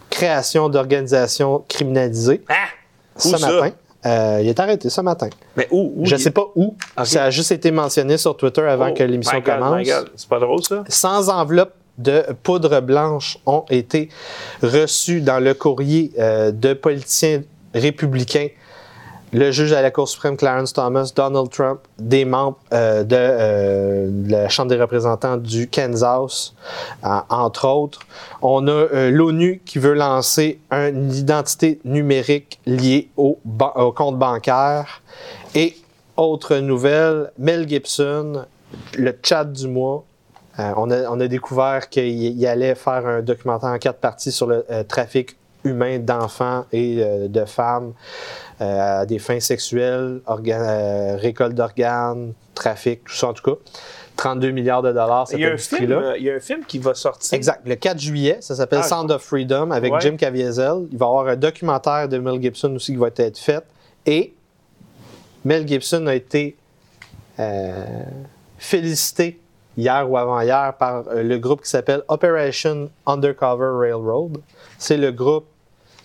création d'organisations criminalisées. Ah! Ce Où ça? Euh, il est arrêté ce matin. Mais où? où Je il- sais pas où. Ça a juste été mentionné sur Twitter avant Oh, que l'émission commence. C'est pas drôle, ça? Sans enveloppe de poudre blanche ont été reçus dans le courrier euh, de politiciens républicains. Le juge à la Cour suprême Clarence Thomas, Donald Trump, des membres euh, de, euh, la Chambre des représentants du Kansas, euh, entre autres. On a l'ONU qui veut lancer une identité numérique liée au, compte bancaire. Et autre nouvelle, Mel Gibson, le chat du mois, on, a, découvert qu'il il allait faire un documentaire en quatre parties sur le trafic humain d'enfants et euh, de femmes euh, à des fins sexuelles, euh, récolte d'organes, trafic, tout ça en tout cas. 32 milliards de dollars, cette Il y, a un film, industrie-là. il y a un film qui va sortir. Exact. Le 4 juillet, ça s'appelle Ah, Sound of Freedom avec Ouais. Jim Caviezel. Il va y avoir un documentaire de Mel Gibson aussi qui va être fait. Et Mel Gibson a été félicité hier ou avant-hier par le groupe qui s'appelle Operation Undercover Railroad. C'est le groupe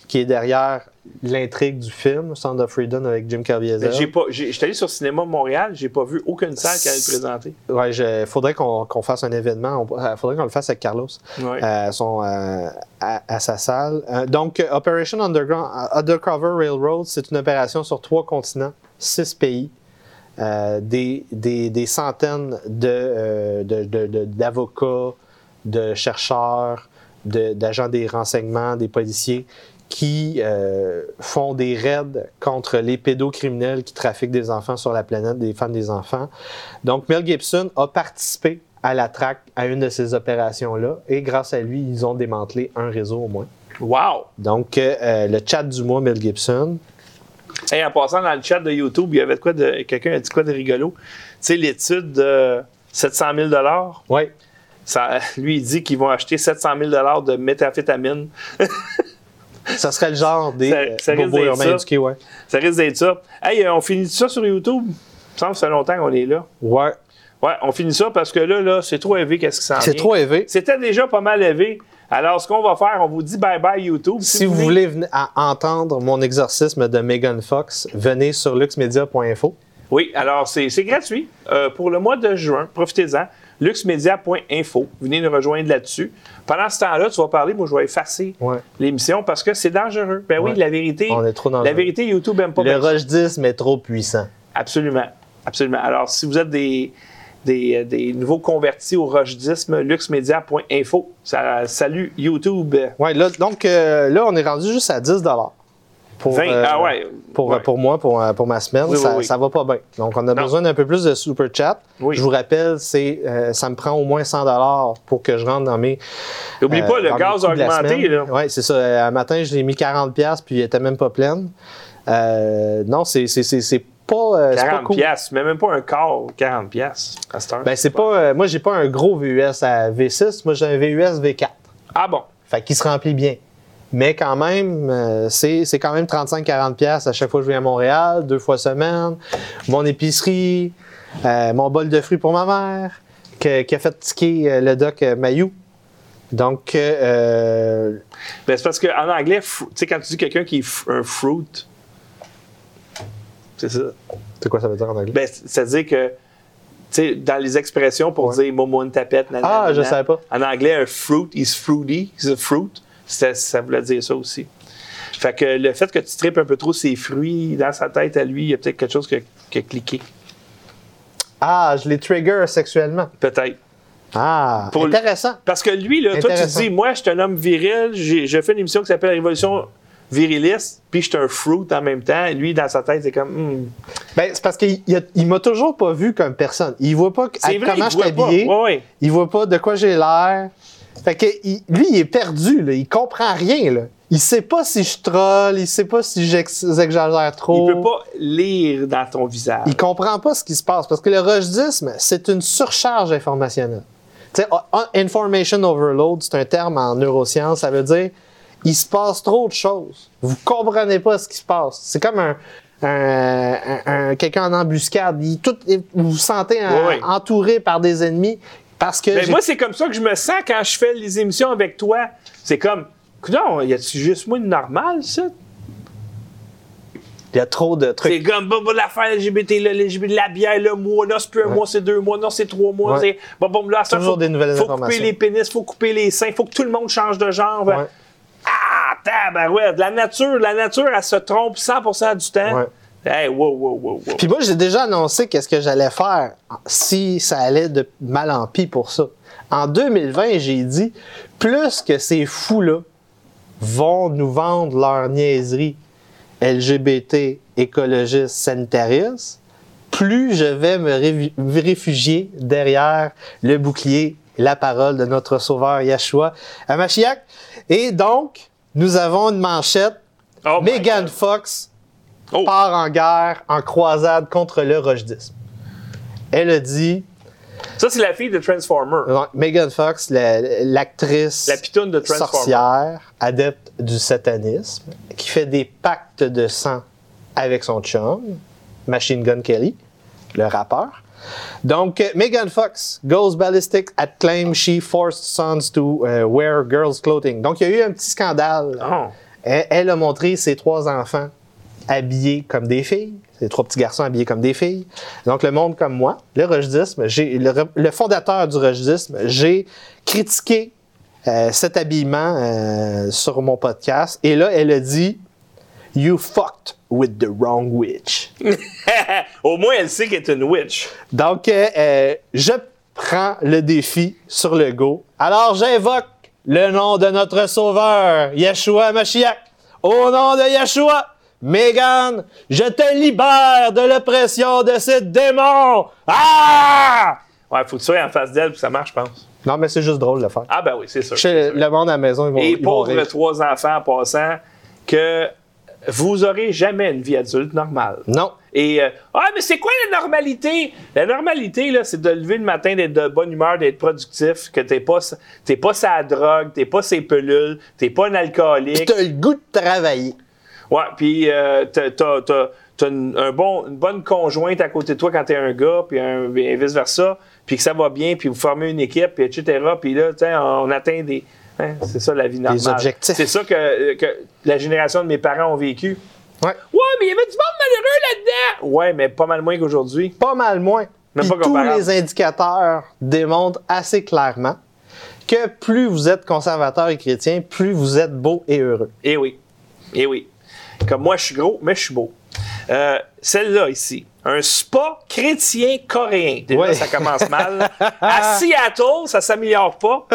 qui est derrière l'intrigue du film Sound of Freedom avec Jim Caviezel. j'ai pas, j'étais allé sur Cinéma Montréal, j'ai pas vu aucune salle qui allait le présenter. Ouais, il faudrait qu'on qu'on fasse un événement. Il faudrait qu'on le fasse avec Carlos. Ouais. à, son, euh, à, à sa salle. Euh, donc, euh, Operation Underground, euh, Undercover Railroad, c'est une opération sur trois continents, six pays, euh, des, des, des centaines de, euh, de- de- de- d'avocats, de, chercheurs, de- d'agents des renseignements, des policiers qui euh, font des raids contre les pédocriminels qui trafiquent des enfants sur la planète, des femmes, des enfants. Donc, Mel Gibson a participé à la traque à une de ces opérations-là et grâce à lui, ils ont démantelé un réseau au moins. Wow! Donc, euh, euh, le chat du mois, Mel Gibson. Hey, en passant dans le chat de YouTube, il y avait de quoi de. Quelqu'un a dit quoi de rigolo? Tu sais, l'étude de 700 000 Oui. ça, lui, il dit qu'ils vont acheter 700 000 de méthamphétamine. Ça serait le genre des Ça- euh, ça bobos urbains ça. éduqués, ouais. Ça risque d'être ça. Hey, euh, on finit ça sur YouTube? Il me semble que ça fait longtemps qu'on est là. Ouais. Ouais, on finit ça parce que là, là c'est trop élevé, qu'est-ce qui s'en C'est trop élevé. C'était déjà pas mal élevé. Alors, ce qu'on va faire, on vous dit bye-bye YouTube. Si vous voulez à entendre mon exorcisme de Megan Fox, venez sur luxmedia.info. Oui, alors c'est c'est gratuit. Euh, pour le mois de juin, profitez-en. luxmedia.info. Venez nous rejoindre là-dessus. Pendant ce temps-là, tu vas parler, moi je vais effacer Ouais. l'émission parce que c'est dangereux. Ben oui, Ouais. la vérité. On est trop dangereux. La vérité, YouTube n'aime pas Le bien ça. rojdisme est trop puissant. Absolument. Absolument. Alors, si vous êtes des, des, euh, des nouveaux convertis au rojdisme, luxmedia.info. Ça, salut YouTube. Ouais, là, donc euh, là, on est rendu juste à 10 pour, 20. euh, ah ouais. pour, Ouais. pour moi, pour, euh, pour ma semaine. Oui, oui, ça, oui. ça va pas bien. Donc, on a Non. besoin d'un peu plus de super chat. Oui. Je vous rappelle, c'est, euh, ça me prend au moins 100 pour que je rentre dans mes. N'oublie euh, pas, le gaz a augmenté. Ouais, c'est ça. Un matin, je l'ai mis 40 puis il était même pas plein. Euh, non, c'est, pas, euh, c'est pas 40 cool. piastres, mais même pas un quart 40 piastres à cette heure. Ben, c'est pas, euh, moi, j'ai pas un gros VUS à V6. Moi, j'ai un VUS V4. Ah bon? Fait qu'il se remplit bien. Mais quand même, euh, c'est quand même 35-40$ piastres à chaque fois que je viens à Montréal, deux fois semaine. Mon épicerie, euh, mon bol de fruits pour ma mère, que- qui a fait ticker euh, le doc Mayou. Donc, euh, Ben, c'est parce qu'en anglais, tu sais, quand tu dis quelqu'un qui est un fruit, c'est ça. c'est quoi ça veut dire en anglais? Ben, c'est-à-dire que, tu sais, dans les expressions pour dire momo une tapette, nanana, Ah, je savais pas. En anglais, un fruit, is fruity, is a fruit. Ça voulait dire ça aussi. Fait que le fait que tu tripes un peu trop ses fruits dans sa tête à lui, il y a peut-être quelque chose qui a, qui a cliqué. Ah, je les trigger sexuellement. Peut-être. Ah, Pour intéressant. Parce que lui, là, toi, tu Intéressant. dis, moi, je suis un homme viril, je fais une émission qui s'appelle Révolution viriliste, puis je suis un fruit en même temps. Lui, dans sa tête, c'est comme, hmm. Ben, c'est parce qu'il il m'a toujours pas vu comme personne. Il voit pas c'est à vrai, comment je suis habillé. Ouais, ouais. Il voit pas de quoi j'ai l'air. Fait que il- lui, il est perdu, là. Il comprend rien, là. Il sait pas si je troll, il sait pas si j'ex- j'exagère trop. Il peut pas lire dans ton visage. Il comprend pas ce qui se passe. Parce que le rojdisme, c'est une surcharge informationnelle. Information overload, c'est un terme en neurosciences. Ça veut dire, il se passe trop de choses. Vous comprenez pas ce qui se passe. C'est comme un, un- un- un- quelqu'un en embuscade. Il- tout- vous vous sentez oui. entouré par des ennemis. Parce que Ben, moi, c'est comme ça que je me sens quand je fais les émissions avec toi. C'est comme, non, y a-tu juste moi de normal, ça? il y a trop de trucs. C'est comme, bah, bah, l'affaire LGBT, là, LGBT, la bière, le mois, là, c'est plus un Ouais. mois, c'est deux mois, non, c'est trois mois. Ouais. c'est Bon, bon, là, ça, Toujours faut, des nouvelles faut couper les pénis, faut couper les seins, faut que tout le monde change de genre. Ouais. Ah, tabarouette, la nature, la nature, elle se trompe 100% du temps. Hey, wow, wow, wow, wow. Puis moi, j'ai déjà annoncé qu'est-ce que j'allais faire si ça allait de mal en pis pour ça. En 2020, j'ai dit, plus que ces fous-là vont nous vendre leur niaiserie LGBT, écologistes, sanitaristes, plus je vais me réfugier derrière le bouclier, la parole de notre sauveur Yeshua à. Et donc, nous avons une manchette. Oh Megan. Fox Oh. part en guerre, en croisade contre le rojdisme. Elle a dit, Ça, c'est la fille de Transformer. Megan Fox, la- l'actrice La pitoune de Transformer. sorcière, adepte du satanisme, qui fait des pactes de sang avec son chum, Machine Gun Kelly, le rappeur. Donc, Megan Fox goes ballistic at claim she forced sons to uh, wear girls' clothing. Donc, il y a eu un petit scandale. Oh. Elle, elle a montré ses trois enfants habillés comme des filles, ses trois petits garçons habillés comme des filles. Donc, le monde comme moi, le rojdisme, j'ai, le, le fondateur du rojdisme, j'ai critiqué euh, cet habillement euh, sur mon podcast. Et là, elle a dit You fucked with the wrong witch. Au moins, elle sait qu'elle est une witch. Donc, euh, euh, je prends le défi sur le go. Alors, j'invoque le nom de notre sauveur, Yeshua Mashiach. Au nom de Yeshua, Megan, je te libère de l'oppression de ces démons. Ah! Ouais, faut que tu sois en face d'elle pour que ça marche, je pense. Non, mais c'est juste drôle de le faire. Ah, ben oui, c'est sûr. Chez le monde à la maison, ils vont, Et ils vont pauvres rire. trois enfants en passant, que vous aurez jamais une vie adulte normale. Non. Et euh, ah, mais c'est quoi la normalité? La normalité, là, c'est de lever le matin, d'être de bonne humeur, d'être productif, que t'es pas, t'es pas sa drogue, t'es pas ses pilules, t'es pas un Puis alcoolique. t'as le goût de travailler. Ouais, puis euh, t'as, t'as- t'as- tu as une, un bon, une bonne conjointe à côté de toi quand tu es un gars, puis, un, et vice-versa, puis que ça va bien, puis vous formez une équipe, puis etc. Puis là, tu sais, on atteint des. hein, c'est ça la vie normale. objectifs. C'est ça que, que la génération de mes parents ont vécu. Ouais. Ouais, mais il y avait du monde malheureux là-dedans! Ouais, mais pas mal moins qu'aujourd'hui. Pas mal moins. Même Puis pas tous les indicateurs démontrent assez clairement que plus vous êtes conservateur et chrétien, plus vous êtes beau et heureux. Eh oui. Eh oui. Comme moi, je suis gros, mais je suis beau. Euh, Celle-là ici, un spa chrétien coréen. Déjà, Ouais. ça commence mal. à Seattle, ça s'améliore pas.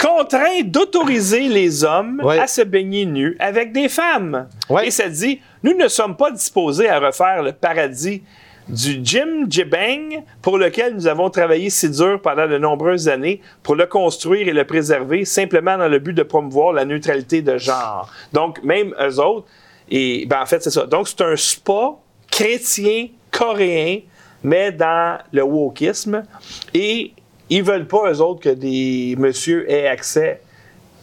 Contraint d'autoriser les hommes Ouais. à se baigner nus avec des femmes. Ouais. Et ça dit, nous ne sommes pas disposés à refaire le paradis du Jim Jibang pour lequel nous avons travaillé si dur pendant de nombreuses années pour le construire et le préserver simplement dans le but de promouvoir la neutralité de genre. Donc, même eux autres, et ben en fait, c'est ça. Donc, c'est un spa chrétien coréen, mais dans le wokisme. Et ils veulent pas, eux autres, que des messieurs aient accès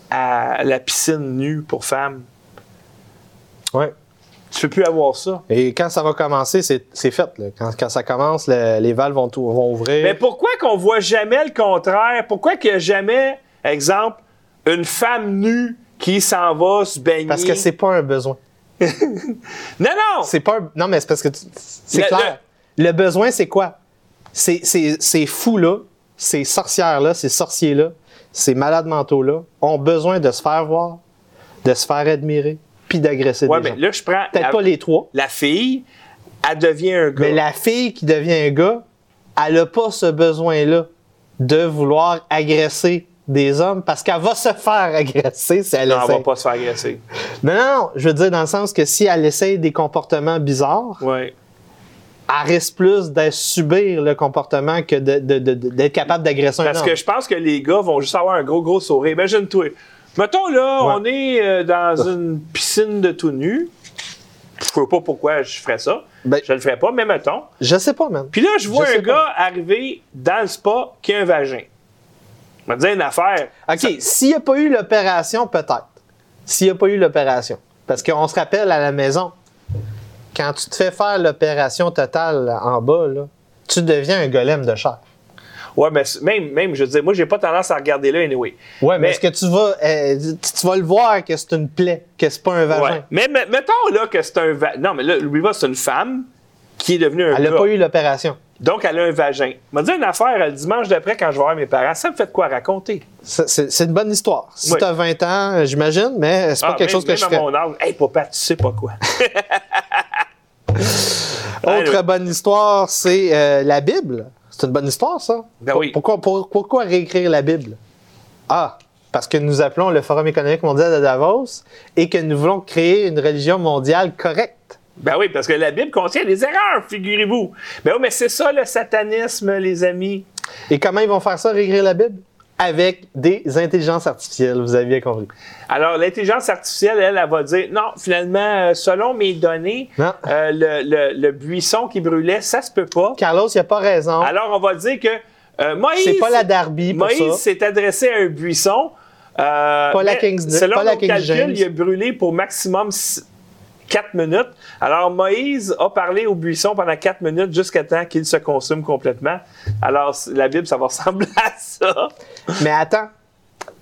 à la piscine nue pour femmes. Ouais. Tu peux plus avoir ça. Et quand ça va commencer, c'est c'est fait. là. Quand, quand ça commence, le- les valves vont, tout- vont ouvrir. Mais pourquoi qu'on voit jamais le contraire? Pourquoi qu'il n'y a jamais, exemple, une femme nue qui s'en va se baigner? Parce que c'est pas un besoin. Non, non! C'est pas un- Non, mais c'est parce que tu- c'est clair. Le... besoin, c'est quoi? C'est- C'est ces fous-là, ces sorcières-là, ces sorciers-là, ces malades mentaux-là ont besoin de se faire voir, de se faire admirer, puis d'agresser Ouais, des mais gens. là, je prends Peut-être la, pas les trois, la fille, elle devient un gars. mais la fille qui devient un gars, elle n'a pas ce besoin-là de vouloir agresser des hommes parce qu'elle va se faire agresser si elle non, elle essaie. va pas se faire agresser. Non, non, je veux dire dans le sens que si elle essaie des comportements bizarres, Ouais. elle risque plus de subir le comportement que de- de- de- de- d'être capable d'agresser un Parce homme. que je pense que les gars vont juste avoir un gros, gros sourire. Imagine-toi. Mettons, là, Ouais. on est euh, dans une piscine de tout nu. Je sais pas pourquoi je ferais ça. Ben- je le ferais pas, mais mettons. Je sais pas, man. Puis là, je vois Je un pas. gars arriver dans le spa qui a un vagin. Je te dire une affaire. OK, Ça- s'il n'y a pas eu l'opération, peut-être. S'il n'y a pas eu l'opération. Parce qu'on se rappelle à la maison, quand tu te fais faire l'opération totale en bas, là, tu deviens un golem de chair. Ouais, mais même, même, je veux dire, moi, j'ai pas tendance à regarder là, anyway. Ouais, mais, Mais- est-ce que tu vas, euh, tu, tu vas le voir que c'est une plaie, que c'est pas un vagin? Ouais. Mais, mais- mettons, là, que c'est un vagin. Non, mais là, Louis c'est une femme qui est devenue un Elle n'a pas eu l'opération. Donc, elle a un vagin. m'a dit une affaire le dimanche d'après, quand je vais voir mes parents. Ça me fait de quoi raconter? C'est- une bonne histoire. Si Ouais. tu as 20 ans, euh, j'imagine, mais c'est pas Ah, quelque même- chose que même je à ferais. mon âge. Hey, papa, tu sais pas quoi. Autre Allez. bonne histoire, c'est euh, la Bible. C'est une bonne histoire, ça? Ben oui. Pourquoi, pour- pourquoi réécrire la Bible? Ah, parce que nous appelons le Forum économique mondial de Davos et que nous voulons créer une religion mondiale correcte. Ben oui, parce que la Bible contient des erreurs, figurez-vous. Ben oui, mais c'est ça le satanisme, les amis. Et comment ils vont faire ça, réécrire la Bible? Avec des intelligences artificielles, vous avez bien compris. Alors, l'intelligence artificielle, elle, elle va dire non, finalement, euh, selon mes données, euh, le, le- le buisson qui brûlait, ça se peut pas. Carlos, il n'a pas raison. Alors, on va dire que euh, Moïse. C'est pas la Darby pour Moïse s'est adressé à un buisson. Pas la mais King's- Selon pas la King calculs, James. il a brûlé pour maximum 4 minutes. Alors, Moïse a parlé au buisson pendant 4 minutes jusqu'à temps qu'il se consume complètement. Alors, la Bible, ça va ressembler à ça. Mais attends,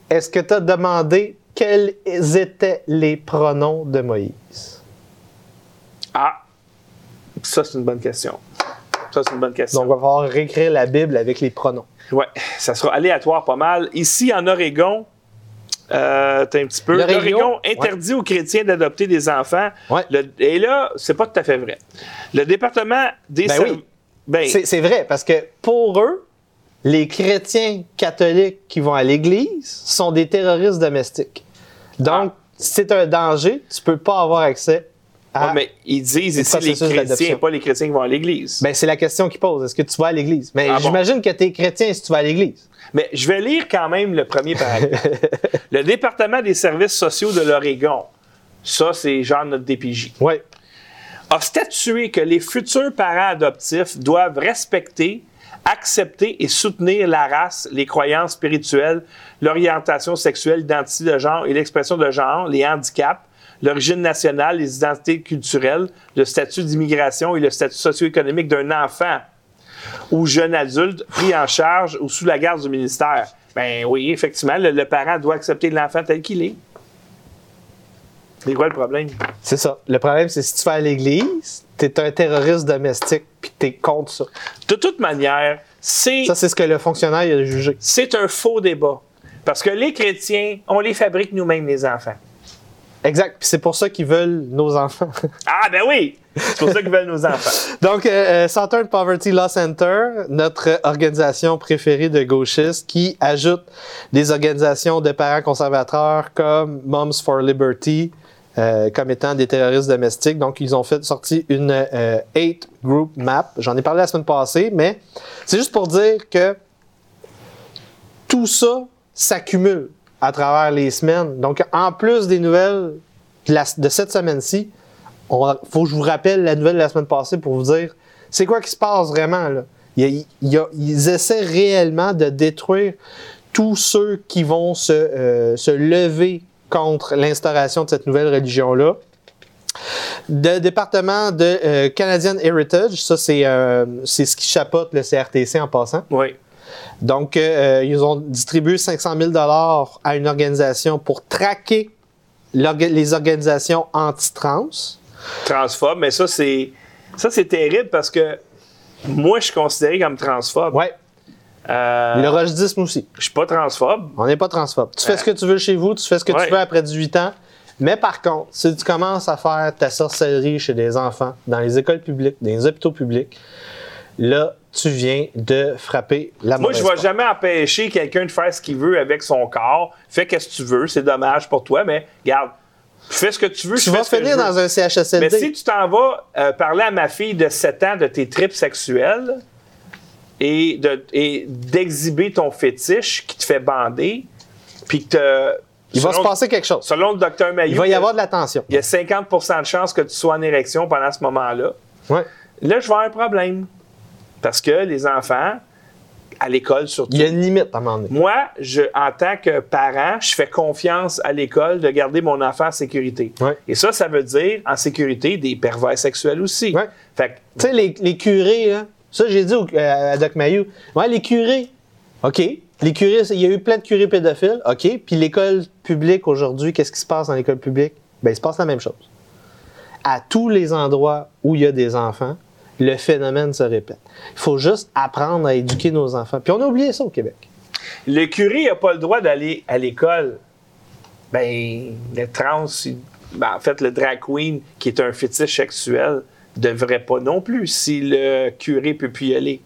est-ce que tu as demandé quels étaient les pronoms de Moïse? Ah, ça, c'est une bonne question. Ça, c'est une bonne question. Donc, on va falloir réécrire la Bible avec les pronoms. Ouais, ça sera aléatoire pas mal. Ici, en Oregon, euh, t'as un petit peu. L'Oregon, interdit aux chrétiens d'adopter des enfants. Ouais. Le- et là, c'est pas tout à fait vrai. Le département des Ben oui. Ben, C'est vrai, parce que pour eux, les chrétiens catholiques qui vont à l'église sont des terroristes domestiques. Donc, Ah. c'est un danger, tu peux pas avoir accès à. ouais, mais ils disent ici les chrétiens, pas les chrétiens qui vont à l'église. Ben, c'est la question qu'ils posent. Est-ce que tu vas à l'église? Mais Ah bon? j'imagine que tu es chrétien si tu vas à l'église. Mais je vais lire quand même le premier paragraphe. le département des services sociaux de l'Oregon, ça, c'est genre notre DPJ. Oui. a statué que les futurs parents adoptifs doivent respecter, accepter et soutenir la race, les croyances spirituelles, l'orientation sexuelle, l'identité de genre et l'expression de genre, les handicaps, l'origine nationale, les identités culturelles, le statut d'immigration et le statut socio-économique d'un enfant ou jeune adulte pris en charge ou sous la garde du ministère. Ben oui, effectivement, le, le parent doit accepter l'enfant tel qu'il est. C'est quoi le problème? C'est ça. Le problème, c'est si tu vas à l'église, t'es un terroriste domestique, puis t'es contre ça. De toute manière, c'est Ça, c'est ce que le fonctionnaire il a jugé. c'est un faux débat. Parce que les chrétiens, on les fabrique nous-mêmes, les enfants. Exact. C'est pour ça qu'ils veulent nos enfants. Ah, ben oui! C'est pour ça qu'ils veulent nos enfants. Donc, euh, euh, Southern Poverty Law Center, notre organisation préférée de gauchistes, qui ajoute des organisations de parents conservateurs comme Moms for Liberty euh, comme étant des terroristes domestiques. Donc, ils ont fait sorti une euh, eight group map. J'en ai parlé la semaine passée, mais c'est juste pour dire que tout ça s'accumule à travers les semaines. Donc, en plus des nouvelles de, cette semaine-ci, il faut que je vous rappelle la nouvelle de la semaine passée pour vous dire c'est quoi qui se passe vraiment. Là? Ils essaient réellement de détruire tous ceux qui vont se, euh, se lever contre l'instauration de cette nouvelle religion-là. Le département de euh, Canadian Heritage, ça c'est euh, ce qui chapeaute le CRTC en passant. Oui. Donc, euh, ils ont distribué 500 000 dollars à une organisation pour traquer les organisations anti-trans. Transphobe, mais ça, c'est. Ça, c'est terrible parce que moi, je suis considéré comme transphobe. Ouais, Euh, le rochedisme aussi. Je suis pas transphobe. On n'est pas transphobe. Tu fais ce que tu veux chez vous, tu fais ce que Ouais. tu veux après 18 ans. Mais par contre, si tu commences à faire ta sorcellerie chez des enfants, dans les écoles publiques, dans les hôpitaux publics, là, tu viens de frapper la Moi, je mauvaise vais jamais empêcher quelqu'un de faire ce qu'il veut avec son corps. Fais ce que tu veux, c'est dommage pour toi, mais garde, fais ce que tu veux. Tu je vas finir je dans un CHSLD. Mais si tu t'en vas euh, parler à ma fille de 7 ans de tes tripes sexuelles et de- et d'exhiber ton fétiche qui te fait bander, puis que te- Il va se passer quelque chose. Selon le docteur Mayou, Il va y avoir de la tension. il y a 50% de chances que tu sois en érection pendant ce moment-là. Ouais. Là, je vais avoir un problème. Parce que les enfants, à l'école surtout, Il y a une limite à un moment donné. moi, je, en tant que parent, je fais confiance à l'école de garder mon enfant en sécurité. Ouais. Et ça, ça veut dire en sécurité des pervers sexuels aussi. Ouais. Fait que Tu sais, les, les curés, là, ça, j'ai dit au- euh, à Doc Mayou. Ouais, les curés. OK. Les curés, il y a eu plein de curés pédophiles. OK. Puis l'école publique aujourd'hui, qu'est-ce qui se passe dans l'école publique? Ben, il se passe la même chose. À tous les endroits où il y a des enfants, le phénomène se répète. Il faut juste apprendre à éduquer nos enfants. Puis on a oublié ça au Québec. le curé n'a pas le droit d'aller à l'école. Ben, le trans, ben, en fait, le drag queen, qui est un fétiche sexuel, devrait pas non plus si le curé peut plus y aller.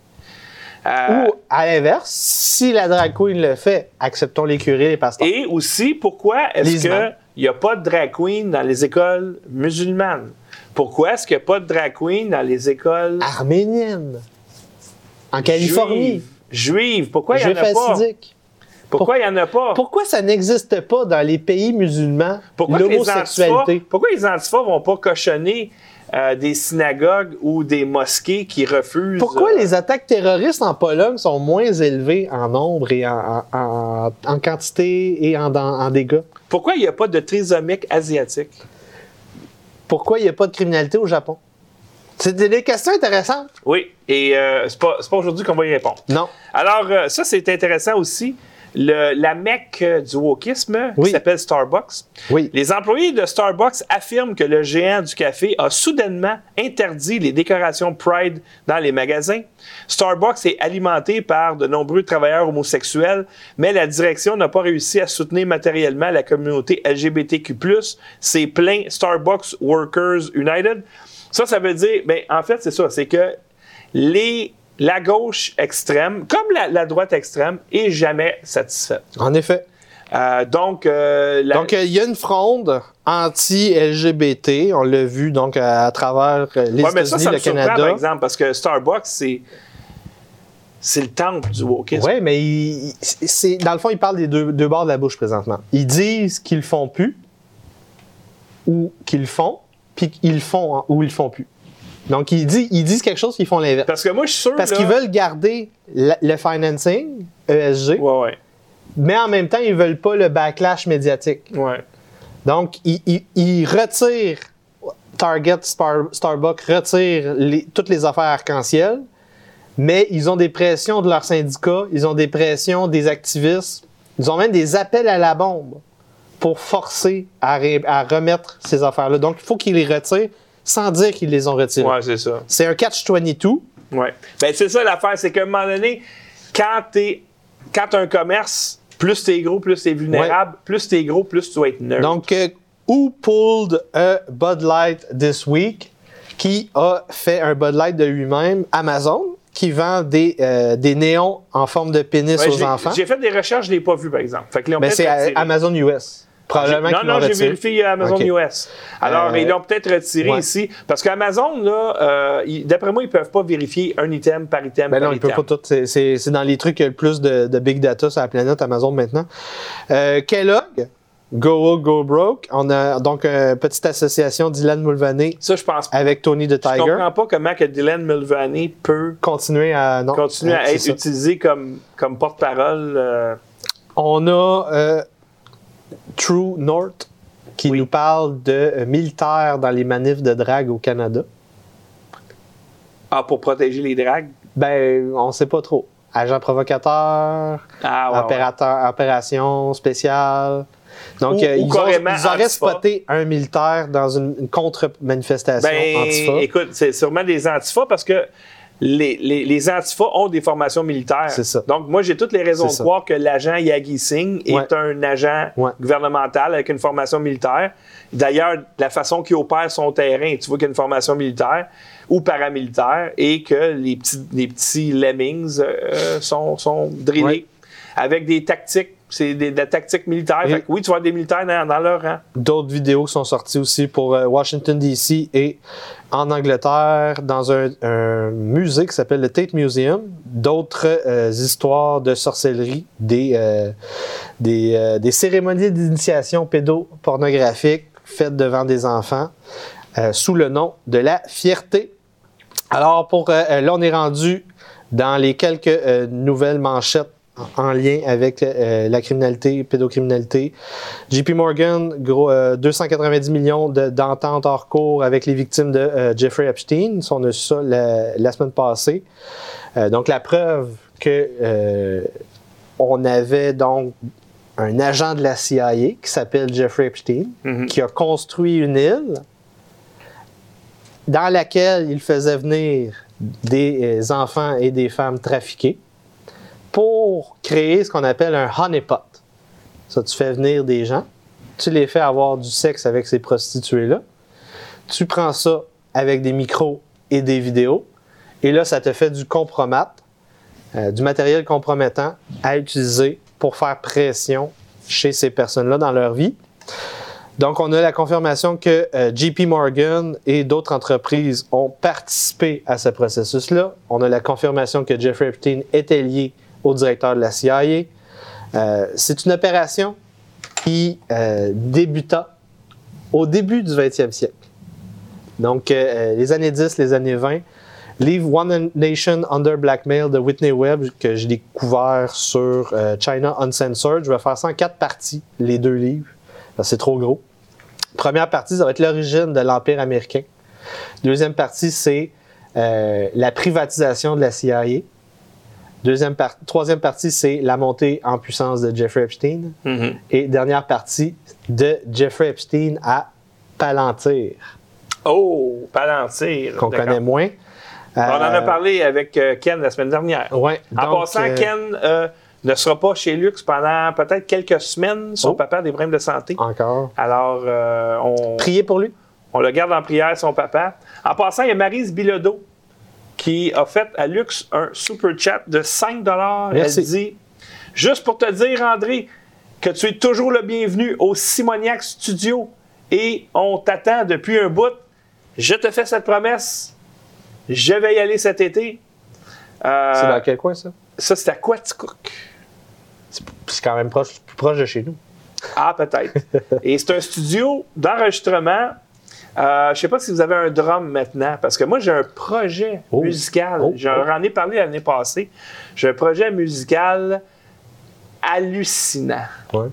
Euh, Ou, à l'inverse, si la drag queen le fait, acceptons les curés, les pasteurs. Et aussi, pourquoi est-ce qu'il n'y a pas de drag queen dans les écoles musulmanes? Pourquoi est-ce qu'il n'y a pas de drag queen dans les écoles? Arménienne. En Californie. juives? Pourquoi il n'y en a pas? Pourquoi il n'y en a pas? Pourquoi ça n'existe pas dans les pays musulmans, l'homosexualité? pourquoi les antifas vont pas cochonner euh, des synagogues ou des mosquées qui refusent... Pourquoi euh, les attaques terroristes en Pologne sont moins élevées en nombre et en, en- en- en quantité et en, en- en dégâts? Pourquoi il n'y a pas de trisomique asiatique? Pourquoi il n'y a pas de criminalité au Japon? C'est des questions intéressantes. Oui, et euh, c'est pas, c'est pas aujourd'hui qu'on va y répondre. Non. Alors, euh, ça, c'est intéressant aussi. Le- la mecque du wokisme, Oui. qui s'appelle Starbucks. Oui. Les employés de Starbucks affirment que le géant du café a soudainement interdit les décorations Pride dans les magasins. Starbucks est alimenté par de nombreux travailleurs homosexuels, mais la direction n'a pas réussi à soutenir matériellement la communauté LGBTQ+. C'est plein Starbucks Workers United. Ça, ça veut dire, ben, en fait, c'est ça, c'est que les, la gauche extrême, comme la, la droite extrême, est jamais satisfaite. En effet. Euh, donc, euh, la- Donc, euh, il y a une fronde anti-LGBT. On l'a vu donc à, à travers les Ouais, mais ça, me le surprend, par Canada. exemple, parce que Starbucks, c'est. C'est le temple du wokisme. Oui, mais il- dans le fond, ils parlent des deux, deux bords de la bouche présentement. Ils disent qu'ils le font plus, ou qu'ils le font, puis le font en- ou ils le font plus. Donc, ils disent, ils disent quelque chose, puis ils font l'inverse. Parce que moi, je suis sûr. Parce là- qu'ils veulent garder la- le financing, ESG, Ouais, ouais. mais en même temps, ils veulent pas le backlash médiatique. ouais. Donc, ils, ils- ils retirent, Target, Starbucks retire les- toutes les affaires arc-en-ciel, mais ils ont des pressions de leurs syndicats, ils ont des pressions des activistes, ils ont même des appels à la bombe pour forcer à, ré- à remettre ces affaires-là. Donc, il faut qu'ils les retirent sans dire qu'ils les ont retirées. Ouais, c'est ça. C'est un catch-22. Ouais. Ben, c'est ça l'affaire, c'est qu'à un moment donné, quand quand t'as un commerce, plus t'es gros, plus t'es vulnérable, plus t'es gros, plus tu dois être neutre. Donc, euh, who pulled a Bud Light this week? Qui a fait un Bud Light de lui-même? Amazon, qui vend des, euh, des néons en forme de pénis Ouais, aux enfants. J'ai fait des recherches, je l'ai pas vu, par exemple. Fait que peut-être c'est. Amazon US. Probablement non, non, j'ai vérifié Amazon. US. Alors, Euh, ils l'ont peut-être retiré ouais. ici. Parce qu'Amazon, là, euh, ils- d'après moi, ils peuvent pas vérifier un item par item Ben par non, il peut item. pas tout. C'est- dans les trucs qui ont le plus de, de big data sur la planète Amazon maintenant. Euh, Kellogg, Go Go Broke. On a donc une petite association d'Ilan Mulvaney Ça, je pense pas. avec Tony the Je Tiger. comprends pas comment que Dylan Mulvaney peut Continuer à non, continuer à être ça. utilisé comme, comme porte-parole. On a euh, True North qui nous parle de euh, militaires dans les manifs de drague au Canada. ah, pour protéger les dragues? Ben, on sait pas trop. Agent provocateur, Ah, ouais, ouais. opérateur, opération spéciale. Donc, Ou- euh, ou ils, ont, ils auraient spoté un militaire dans une, une contre-manifestation Ben, antifa. écoute, c'est sûrement des antifas parce que les, les, les antifas ont des formations militaires. C'est ça. Donc, moi, j'ai toutes les raisons de ça. croire que l'agent Yagi Singh est un agent Ouais. gouvernemental avec une formation militaire. D'ailleurs, la façon qu'il opère son terrain, tu vois qu'il y a une formation militaire ou paramilitaire et que les petits, les petits lemmings euh, sont, sont drillés Ouais. avec des tactiques. C'est des, des tactiques militaires. Et- Fait que oui, tu vois des militaires dans, dans leur rang. D'autres vidéos sont sorties aussi pour euh, Washington, D.C. et en Angleterre, dans un, un musée qui s'appelle le Tate Museum. D'autres euh, histoires de sorcellerie, des, euh, des, des cérémonies d'initiation pédopornographique faites devant des enfants sous le nom de la fierté. Alors, pour là, on est rendu dans les quelques nouvelles manchettes en en lien avec euh, la criminalité, pédocriminalité. JP Morgan, gros, euh, 290 millions de- d'ententes hors cours avec les victimes de euh, Jeffrey Epstein. On a su ça la, la semaine passée. Donc, la preuve que on avait donc un agent de la CIA qui s'appelle Jeffrey Epstein, Mhm. qui a construit une île dans laquelle il faisait venir des enfants et des femmes trafiqués pour créer ce qu'on appelle un honeypot. Ça, tu fais venir des gens, tu les fais avoir du sexe avec ces prostituées-là, tu prends ça avec des micros et des vidéos, et là, ça te fait du compromat, euh, du matériel compromettant à utiliser pour faire pression chez ces personnes-là dans leur vie. Donc, on a la confirmation que euh, JP Morgan et d'autres entreprises ont participé à ce processus-là. On a la confirmation que Jeffrey Epstein était lié au directeur de la CIA. Euh, c'est une opération qui euh, débuta au début du 20e siècle. Donc, euh, les années 10, les années 20. Livre One Nation Under Blackmail de Whitney Webb, que j'ai découvert sur China Uncensored. Je vais faire ça en quatre parties, les deux livres. parce que C'est trop gros. Première partie, ça va être l'origine de l'Empire américain. Deuxième partie, c'est la privatisation de la CIA. Deuxième par- Troisième partie, c'est la montée en puissance de Jeffrey Epstein. Mhm. Et dernière partie, de Jeffrey Epstein à Palantir, Oh, Palantir. qu'on connaît moins. On en a Euh, parlé avec euh, Ken la semaine dernière. Ouais, En passant, euh, Ken euh, ne sera pas chez Lux pendant peut-être quelques semaines. Son Oh. papa a des problèmes de santé. Encore. Alors, on, Priez pour lui. on le garde en prière, son papa. En passant, il y a Marise Bilodeau qui a fait à Lux un super chat de 5 Merci. Elle dit Juste pour te dire, André, que tu es toujours le bienvenu au Simoniac Studio et on t'attend depuis un bout. Je te fais cette promesse. Je vais y aller cet été. Euh, C'est dans quel coin, ça? Ça, c'est à Quaticook. C'est quand même proche, plus proche de chez nous. Ah, peut-être. Et c'est un studio d'enregistrement. Euh, je sais pas si vous avez un drum maintenant, parce que moi, j'ai un projet Oh. musical. Oh. J'en ai parlé l'année passée. J'ai un projet musical hallucinant. Ouais.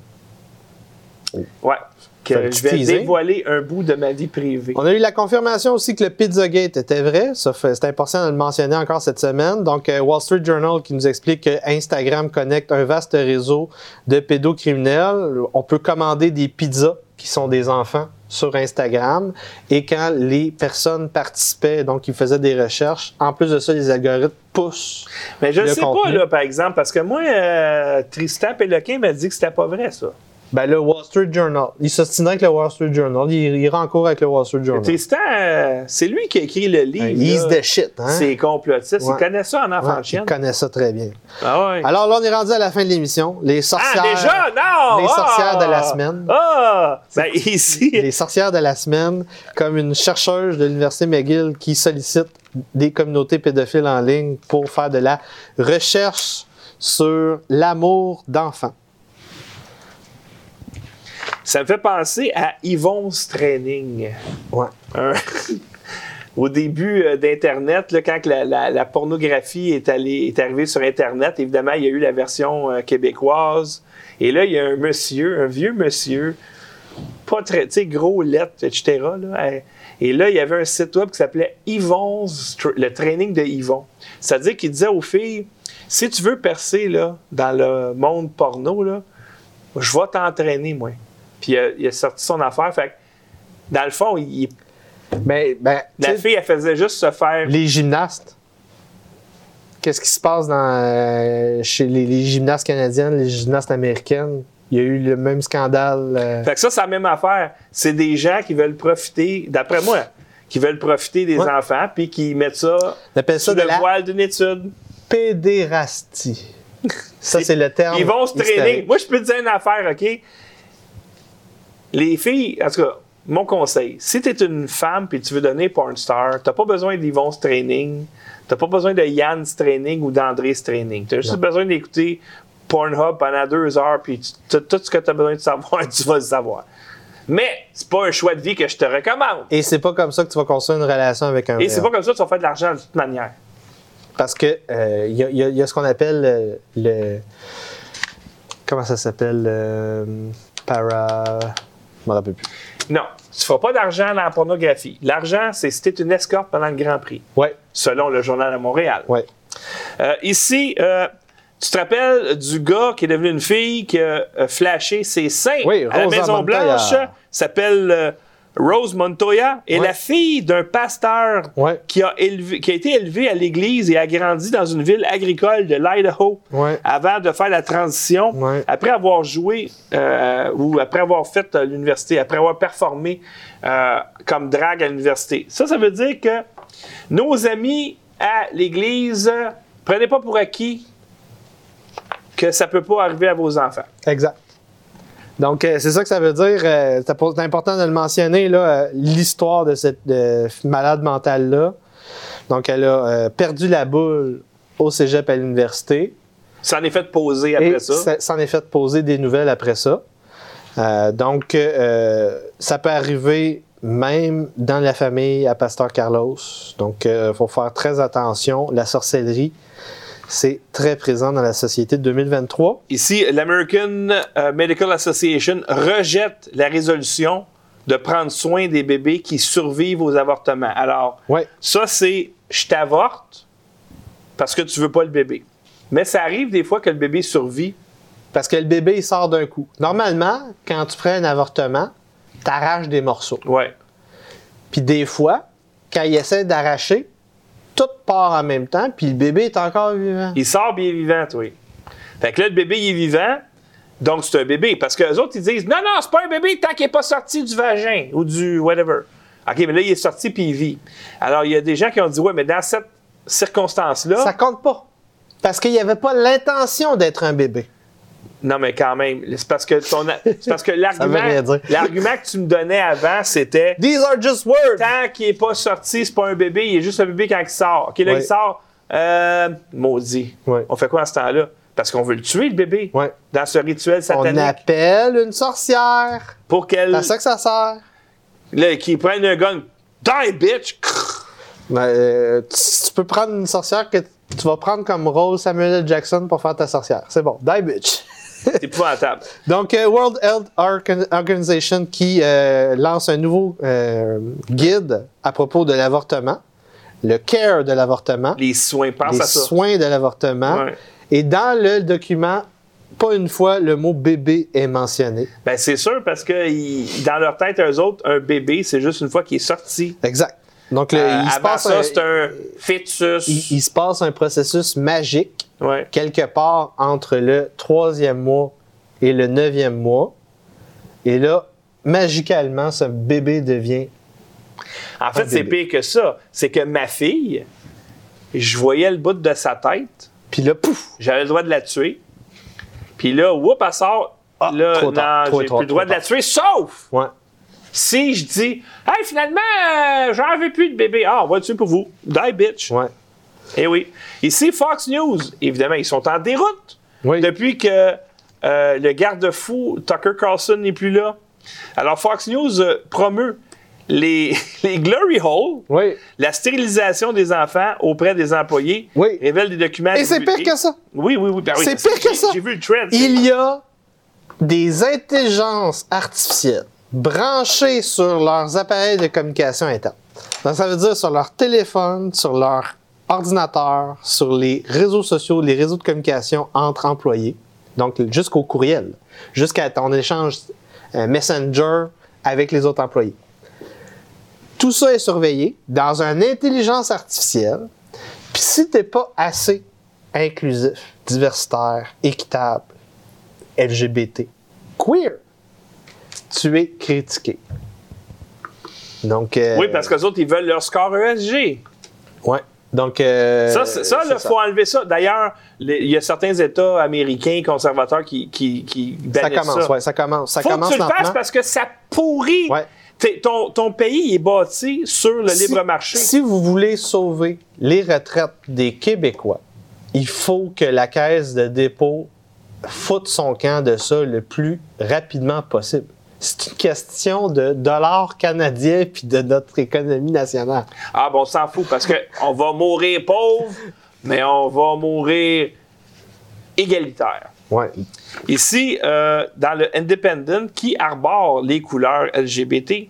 Ouais. que je vais dévoiler un bout de ma vie privée. On a eu la confirmation aussi que le Pizzagate était vrai. C'est important de le mentionner encore cette semaine. Donc, euh, Wall Street Journal qui nous explique que Instagram connecte un vaste réseau de pédocriminels. On peut commander des pizzas qui sont des enfants sur Instagram. Et quand les personnes participaient, donc ils faisaient des recherches, en plus de ça, les algorithmes poussent. Mais je ne sais pas, là, par exemple, parce que moi, euh, Tristan Péloquin m'a dit que c'était pas vrai, ça. Ben, le Wall Street Journal. Il s'ostinait avec le Wall Street Journal. Il, il en cours avec le Wall Street Journal. Tristan, euh, c'est lui qui a écrit le livre. He's the shit, hein? C'est complotiste. Il connaît ça en enfant Ouais, de chienne. il connaît ça très bien. Ah ouais. Alors là, on est rendu à la fin de l'émission. Les sorcières. Ah, déjà? Non! Les Ah! sorcières de la semaine. Ah! Ben, ici. Les sorcières de la semaine, comme une chercheuse de l'Université McGill qui sollicite des communautés pédophiles en ligne pour faire de la recherche sur l'amour d'enfants. Ça me fait penser à Yvon's Training. Ouais. Au début euh, d'Internet, quand la, la- la pornographie est, allée, est arrivée sur Internet, évidemment, il y a eu la version euh, québécoise. Et là, il y a un monsieur, un vieux monsieur, pas très, tu sais, gros lettres, etc. là. Euh, Et là, il y avait un site web qui s'appelait Yvon's, le training de Yvon. C'est-à-dire qu'il disait aux filles, si tu veux percer là, dans le monde porno, là, je vais t'entraîner, moi. Puis il a, il a sorti son affaire. Fait que, dans le fond, il- Mais, ben, la fille, elle faisait juste se faire. les gymnastes. Qu'est-ce qui se passe dans, euh, chez les, les gymnastes canadiennes, les gymnastes américaines? Il y a eu le même scandale. euh, Fait que ça, c'est la même affaire. C'est des gens qui veulent profiter, d'après moi, qui veulent profiter des Ouais. enfants puis qui mettent ça on appelle ça sous de le voile d'une étude. pédérastie. Ça, c'est le terme. Ils vont se traîner. Moi, je peux te dire une affaire, OK? Les filles, en tout cas, mon conseil, si tu es une femme et tu veux donner porn star, t'as pas besoin d'Yvon's Training, t'as pas besoin de Yann's Training ou d'André's Training. Tu as juste Non. besoin d'écouter Pornhub pendant deux heures, puis tu- tout ce que tu as besoin de savoir, tu vas le savoir. Mais c'est pas un choix de vie que je te recommande. Et c'est pas comme ça que tu vas construire une relation avec un Et c'est pas comme ça que tu vas faire de l'argent de toute manière. Parce que euh, il y, a- il y a- il y a ce qu'on appelle euh, le. Comment ça s'appelle? euh, para. Je rappelle plus. Non, tu feras pas d'argent dans la pornographie. L'argent, c'est si tu une escorte pendant le Grand Prix, Ouais, selon le Journal de Montréal. ouais. Euh, ici, euh, tu te rappelles du gars qui est devenu une fille qui a euh, flashé ses seins Oui, à la Rosa Maison-Blanche? Montoya. s'appelle Rose Montoya, est Ouais. la fille d'un pasteur Ouais. qui, a élevé- qui a été élevé à l'église et a grandi dans une ville agricole de l'Idaho Ouais. avant de faire la transition, après avoir joué euh, ou après avoir fait euh, l'université, après avoir performé euh, comme drague à l'université. Ça, ça veut dire que nos amis à l'église, prenez pas pour acquis que ça peut pas arriver à vos enfants. Exact. Donc, euh, c'est ça que ça veut dire. euh, c'est important de le mentionner, euh, l'histoire de cette malade mentale-là. Donc, elle a perdu la boule au cégep à l'université. Ça en est fait poser après et ça. ça? s'en est fait poser des nouvelles après ça. Donc, ça peut arriver même dans la famille à Pasteur Carlos. Donc, il faut faire très attention. La sorcellerie, c'est très présent dans la société de 2023. Ici, l'American euh, Medical Association rejette la résolution de prendre soin des bébés qui survivent aux avortements. Alors, Ouais. ça, c'est je t'avorte parce que tu veux pas le bébé. Mais ça arrive des fois que le bébé survit. Parce que le bébé, il sort d'un coup. Normalement, quand tu prends un avortement, tu arraches des morceaux. Ouais. Puis des fois, quand il essaie d'arracher, tout part en même temps, puis le bébé est encore vivant. Il sort bien vivant, toi. Fait que là, le bébé, il est vivant. Donc, c'est un bébé. Parce que les autres, ils disent Non, non, c'est pas un bébé tant qu'il n'est pas sorti du vagin ou du whatever. OK, mais là, il est sorti puis il vit. Alors, il y a des gens qui ont dit Ouais, mais dans cette circonstance-là. Ça compte pas. Parce qu'il n'y avait pas l'intention d'être un bébé. Non, mais quand même, c'est parce que ton, c'est parce que l'argument, l'argument que tu me donnais avant, c'était These are just words! tant qu'il n'est pas sorti, c'est pas un bébé, il est juste un bébé quand il sort. OK, là, il sort. Euh, maudit. On fait quoi à ce temps-là? Parce qu'on veut le tuer, le bébé, Ouais. dans ce rituel On satanique. appelle une sorcière. Pour qu'elle. C'est à ça que ça sert. Là, qu'ils prennent un gun. Die, bitch! Ben, euh, tu, tu peux prendre une sorcière que tu vas prendre comme rôle Samuel L. Jackson pour faire ta sorcière. C'est bon. Die, bitch. C'est épouvantable. Donc, euh, World Health Organ- Organization qui euh, lance un nouveau euh, guide à propos de l'avortement, le care de l'avortement, Les soins, pense les à ça. soins de l'avortement. Ouais. Et dans le document, pas une fois le mot bébé est mentionné. Ben, c'est sûr, parce que ils- dans leur tête, eux autres, un bébé, c'est juste une fois qu'il est sorti. Exact. Donc, le- Euh, il, se passe ça, un, c'est un fœtus. il- il se passe un processus magique Ouais. quelque part entre le troisième mois et le neuvième mois. Et là, magicalement, ce bébé devient. En fait, c'est pire que ça. C'est que ma fille, je voyais le bout de sa tête, Puis là, pouf! j'avais le droit de la tuer. Puis là, whoop, elle sort. Ah, là, non, j'ai plus le droit de la tuer, sauf Ouais. Si je dis Hey, finalement, euh, j'en veux plus de bébé. Ah, on va le tuer pour vous. Die, bitch. Ouais. Eh oui. Ici, Fox News, évidemment, ils sont en déroute. Oui. Depuis que euh, le garde-fou Tucker Carlson n'est plus là. Alors, Fox News euh, promeut les, les glory holes, Oui. la stérilisation des enfants auprès des employés, Oui. révèle des documents. Et c'est pire que ça. Oui, oui, oui. ben oui, C'est pire que ça. J'ai vu le trend. Il y a des intelligences artificielles branchées sur leurs appareils de communication interne. Donc, ça veut dire sur leur téléphone, sur leur ordinateur, sur les réseaux sociaux, les réseaux de communication entre employés. Donc, jusqu'au courriel, jusqu'à ton échange euh, Messenger avec les autres employés. Tout ça est surveillé dans une intelligence artificielle. Puis si t'es pas assez inclusif, diversitaire, équitable, LGBT, queer, tu es critiqué. Donc, euh, Oui, parce que les autres, ils veulent leur score ESG. Ouais. Donc, euh, Ça, il faut enlever ça. D'ailleurs, il y a certains États américains conservateurs qui, qui, qui Ça commence, ça. ouais, ça commence. Ça faut commence que tu le fasses parce que ça pourrit. Ouais. Ton, ton pays est bâti sur le Si- libre marché. Si vous voulez sauver les retraites des Québécois, il faut que la caisse de dépôt foute son camp de ça le plus rapidement possible. C'est une question de dollars canadiens puis de notre économie nationale. Ah bon, on s'en fout parce que on va mourir pauvre, mais on va mourir égalitaire. Ouais. Ici, euh, dans le Independent, qui arbore les couleurs LGBT,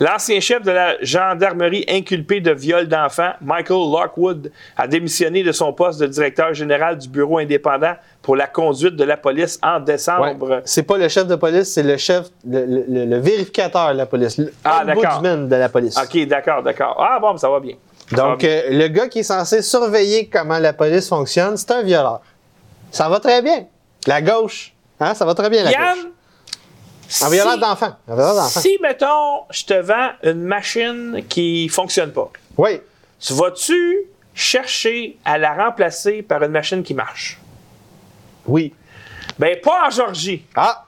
l'ancien chef de la gendarmerie inculpé de viol d'enfants, Michael Lockwood, a démissionné de son poste de directeur général du bureau indépendant pour la conduite de la police en Ouais. décembre. C'est pas le chef de police, c'est le chef, le, le- le vérificateur de la police, le Ah, de la police. OK, d'accord, d'accord. Ah bon, ça va bien. Ça va Donc, bien. euh, le gars qui est censé surveiller comment la police fonctionne, c'est un violeur. Ça va très bien. La gauche, hein, ça va très bien, la Yann, gauche. D'enfant. Un violeur d'enfant. si, mettons, je te vends une machine qui fonctionne pas, Oui. tu vas-tu chercher à la remplacer par une machine qui marche? Oui. Ben, pas en Georgie. Ah,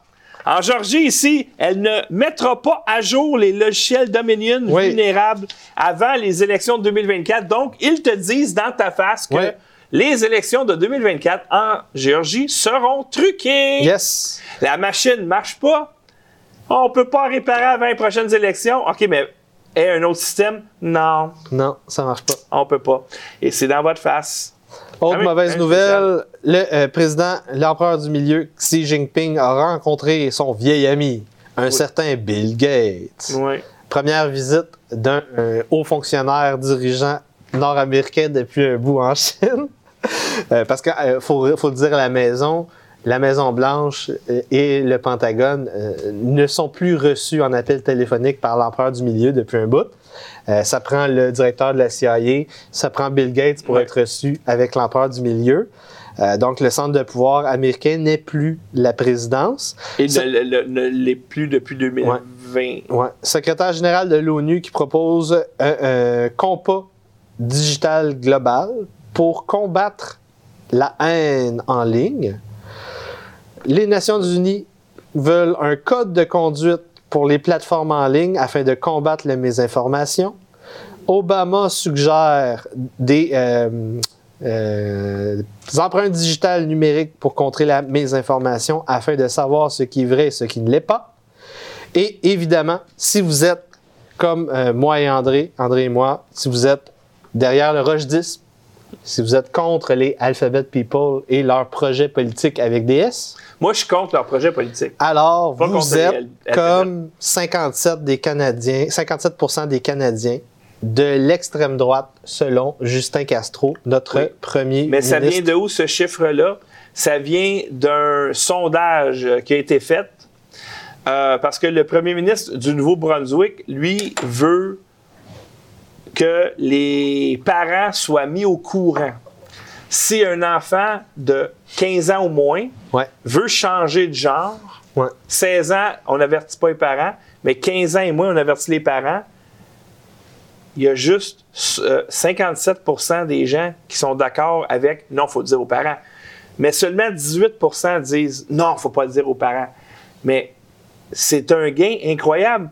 En Georgie, ici, elle ne mettra pas à jour les logiciels Dominion Oui. vulnérables avant les élections de 2024. Donc, ils te disent dans ta face que Oui. les élections de 2024 en Géorgie seront truquées. yes. La machine ne marche pas. On peut pas réparer avant les prochaines élections. OK, mais un autre système? Non, Non, ça marche pas. on peut pas. Et c'est dans votre face. Autre Ah mauvaise hein, nouvelle, le euh, président, l'empereur du milieu, Xi Jinping, a rencontré son vieil ami, un certain Bill Gates. Oui. Première visite d'un euh, haut fonctionnaire dirigeant nord-américain depuis un bout en Chine. Euh, parce qu'il faut, faut le dire à la maison, la Maison-Blanche et le Pentagone euh, ne sont plus reçus en appel téléphonique par l'empereur du milieu depuis un bout. Euh, ça prend le directeur de la CIA, ça prend Bill Gates pour Ouais. être reçu avec l'empereur du milieu. Euh, donc, le centre de pouvoir américain n'est plus la présidence. Et Ça- ne, ne- ne l'est plus depuis 2020. Ouais. Secrétaire général de l'ONU qui propose un, un compas digital global pour combattre la haine en ligne. Les Nations Unies veulent un code de conduite pour les plateformes en ligne afin de combattre la mésinformation. Obama suggère des, euh, euh, des empreintes digitales numériques pour contrer la mésinformation afin de savoir ce qui est vrai et ce qui ne l'est pas. Et évidemment, si vous êtes comme euh, moi et André, André et moi, si vous êtes derrière le roche 10, si vous êtes contre les Alphabet People et leurs projets politiques avec des S, Moi, je suis contre leur projet politique. alors Pas vous êtes comme 57 des Canadiens, 57 des Canadiens de l'extrême droite, selon Justin Castro, notre Oui. premier Mais ça vient de où ce chiffre-là? Ça vient d'un sondage qui a été fait euh, parce que le premier ministre du Nouveau-Brunswick, lui, veut que les parents soient mis au courant. Si un enfant de 15 ans ou moins Ouais, veut changer de genre, ouais. 16 ans, on n'avertit pas les parents, mais 15 ans et moins, on avertit les parents. Il y a juste euh, 57% des gens qui sont d'accord avec non, il faut le dire aux parents. Mais seulement 18% disent non, il ne faut pas le dire aux parents. Mais c'est un gain incroyable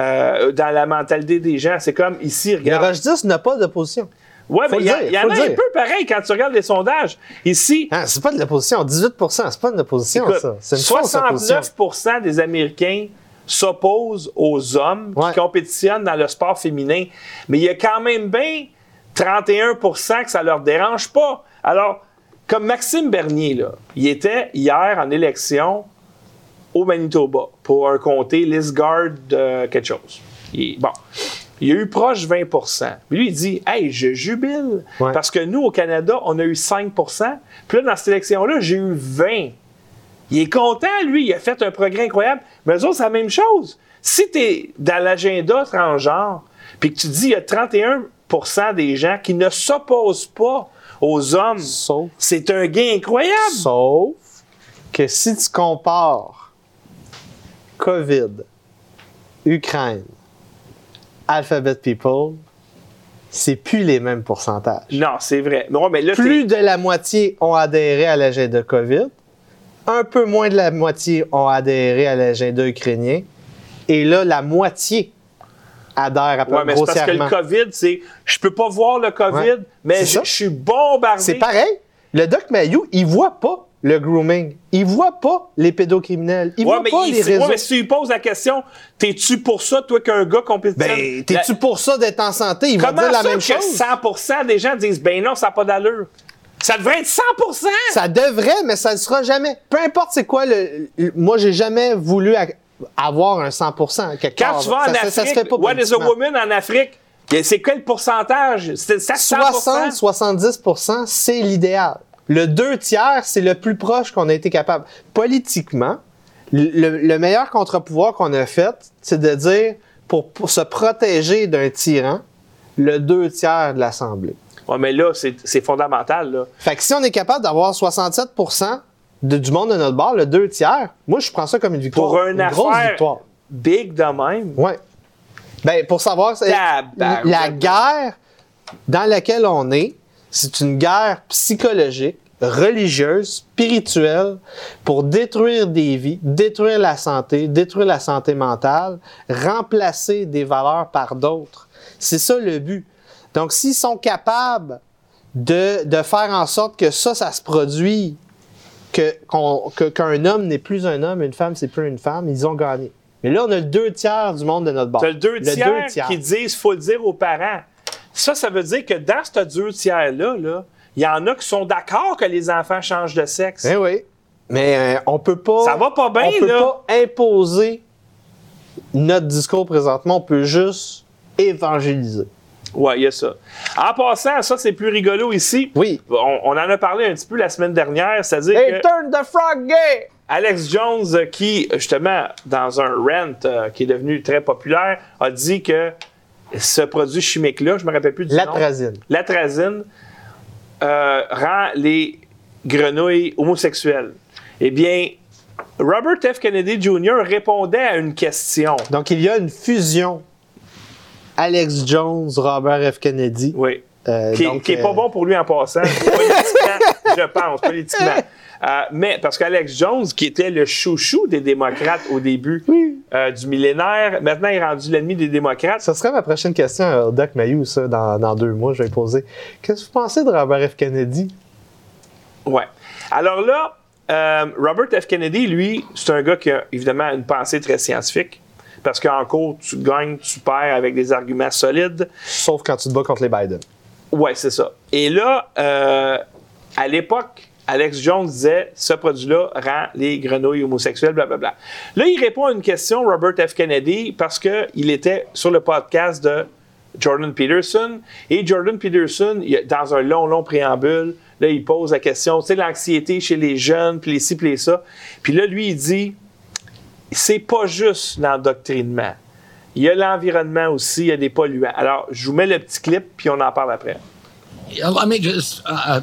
euh, dans la mentalité des gens. C'est comme ici, Le regarde. Roche 10 n'a pas d'opposition. Faut mais il y, a- le dire, il y en a le un dire. peu pareil quand tu regardes les sondages. Ici, Hein, c'est pas de l'opposition. 18% c'est pas de l'opposition, ça. C'est une fausse opposition. 69% des Américains s'opposent aux hommes Ouais. qui compétitionnent dans le sport féminin. Mais il y a quand même bien 31% que ça leur dérange pas. Alors, comme Maxime Bernier, là, il était hier en élection au Manitoba pour un comté Lisgard de quelque chose. Il- bon. Il a eu proche 20% Puis lui, il dit Hey, je jubile. Ouais. Parce que nous, au Canada, on a eu 5% Puis là, dans cette élection-là, j'ai eu 20 il est content, lui, il a fait un progrès incroyable. Mais eux autres, c'est la même chose. Si tu es dans l'agenda transgenre, puis que tu dis il y a 31% des gens qui ne s'opposent pas aux hommes, Sauf, c'est un gain incroyable. sauf que si tu compares COVID, Ukraine, Alphabet People, c'est plus les mêmes pourcentages. Non, c'est vrai. Mais, là, Plus de la moitié ont adhéré à l'agenda COVID, un peu moins de la moitié ont adhéré à l'agenda ukrainien, et là, la moitié adhère à peu Ouais, mais parce que le. COVID, c'est. Je peux pas voir le COVID, Ouais. mais je suis bombardé. C'est pareil. Le Doc Mayou, il voit pas le grooming. Il voit pas les pédocriminels. Il Ouais, voit mais, pas il- les ouais, réseaux. mais si tu lui poses la question, t'es-tu pour ça, toi, qu'un gars compétitionne? Ben, t'es-tu La- pour ça d'être en santé? Il va Comment dire la ça même que chose. 100 des gens disent ben non, ça n'a pas d'allure? Ça devrait être 100% Ça devrait, mais ça ne sera jamais. Peu importe c'est quoi le. le- moi, j'ai jamais voulu a- avoir un 100 quelque Quand part. tu vas en ça, Afrique, ça se fait pas What is a woman en Afrique? C'est quel pourcentage? C'est ça, 100 60-70% c'est l'idéal. Le deux tiers, c'est le plus proche qu'on a été capable. Politiquement, le, le meilleur contre-pouvoir qu'on a fait, c'est de dire, pour, pour se protéger d'un tyran, le deux tiers de l'Assemblée. Ouais, mais là, c'est fondamental. Là. Fait que si on est capable d'avoir 67 de- du monde de notre bord, le deux tiers, moi, je prends ça comme une victoire. Pour une grosse affaire victoire. big de même. Ouais. Ben, pour savoir, Tabarouette. la guerre dans laquelle on est, c'est une guerre psychologique, religieuse, spirituelle, pour détruire des vies, détruire la santé, détruire la santé mentale, remplacer des valeurs par d'autres. C'est ça le but. Donc, s'ils sont capables de, de faire en sorte que ça, ça se produit, que, qu'on- que- qu'un homme n'est plus un homme, une femme, c'est plus une femme, ils ont gagné. Mais là, on a le deux tiers du monde de notre bord. Tu as le deux tiers, qui disent faut le dire aux parents. Ça, ça veut dire que dans ce deux tiers-là, là, il y en a qui sont d'accord que les enfants changent de sexe. Eh oui. Mais euh, on peut pas. Ça va pas bien, On peut là. pas imposer notre discours présentement. On peut juste évangéliser. Ouais, il y a ça. En passant, ça, c'est plus rigolo ici. Oui. On, on en a parlé un petit peu la semaine dernière, c'est-à-dire que turn the frog gay! Alex Jones, qui, justement, dans un rant euh, qui est devenu très populaire, a dit que ce produit chimique-là, je me rappelle plus du nom. L'atrazine. L'atrazine euh, rend les grenouilles homosexuelles. Eh bien, Robert F. Kennedy Jr. répondait à une question. Donc, il y a une fusion. Alex Jones, Robert F. Kennedy. Oui. Euh, qui, donc, qui est euh, pas bon pour lui en passant, politiquement, je pense, politiquement. Euh, mais parce qu'Alex Jones, qui était le chouchou des démocrates au début euh, du millénaire, maintenant il est rendu l'ennemi des démocrates. Ça serait ma prochaine question au Doc Mayou, ça, dans, dans deux mois, je vais poser. Qu'est-ce que vous pensez de Robert F. Kennedy? Ouais. Alors là, euh, Robert F. Kennedy, lui, c'est un gars qui a évidemment une pensée très scientifique. Parce qu'en cours, tu gagnes, tu perds avec des arguments solides. Sauf quand tu te bats contre les Biden. Ouais, c'est ça. Et là, euh, à l'époque, Alex Jones disait ce produit-là rend les grenouilles homosexuelles, blablabla. Là, il répond à une question, Robert F. Kennedy, parce qu'il était sur le podcast de Jordan Peterson. Et Jordan Peterson, dans un long, long préambule, là, il pose la question, tu sais, l'anxiété chez les jeunes, puis les ci, puis les ça. Puis là, lui, il dit, c'est pas juste l'endoctrinement. Il y a l'environnement aussi, il y a des polluants. Alors, je vous mets le petit clip, puis on en parle après. Just uh,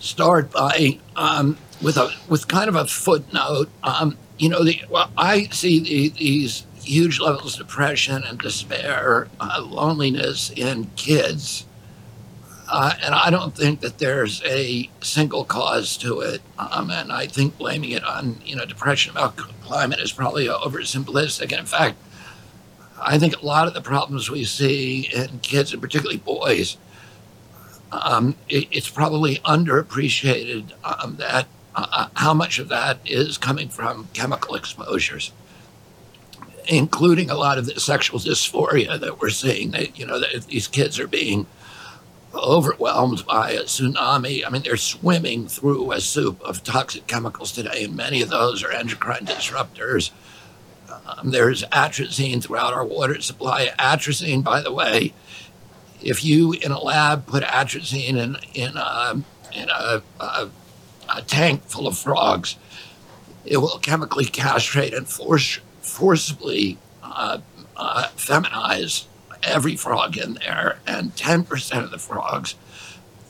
start by um, with a with kind of a footnote. Um, you know, the, well, I see the, these huge levels of depression and despair, uh, loneliness in kids, uh, and I don't think that there's a single cause to it. Um, and I think blaming it on you know depression about climate is probably oversimplistic. And in fact, I think a lot of the problems we see in kids, and particularly boys, um, it, it's probably underappreciated um, that uh, how much of that is coming from chemical exposures, including a lot of the sexual dysphoria that we're seeing. That you know that these kids are being overwhelmed by a tsunami. I mean, they're swimming through a soup of toxic chemicals today, and many of those are endocrine disruptors. Um, there's atrazine throughout our water supply. Atrazine, by the way, if you in a lab put atrazine in in a in a, a, a tank full of frogs, it will chemically castrate and force forcibly uh, uh, feminize every frog in there, and ten percent of the frogs,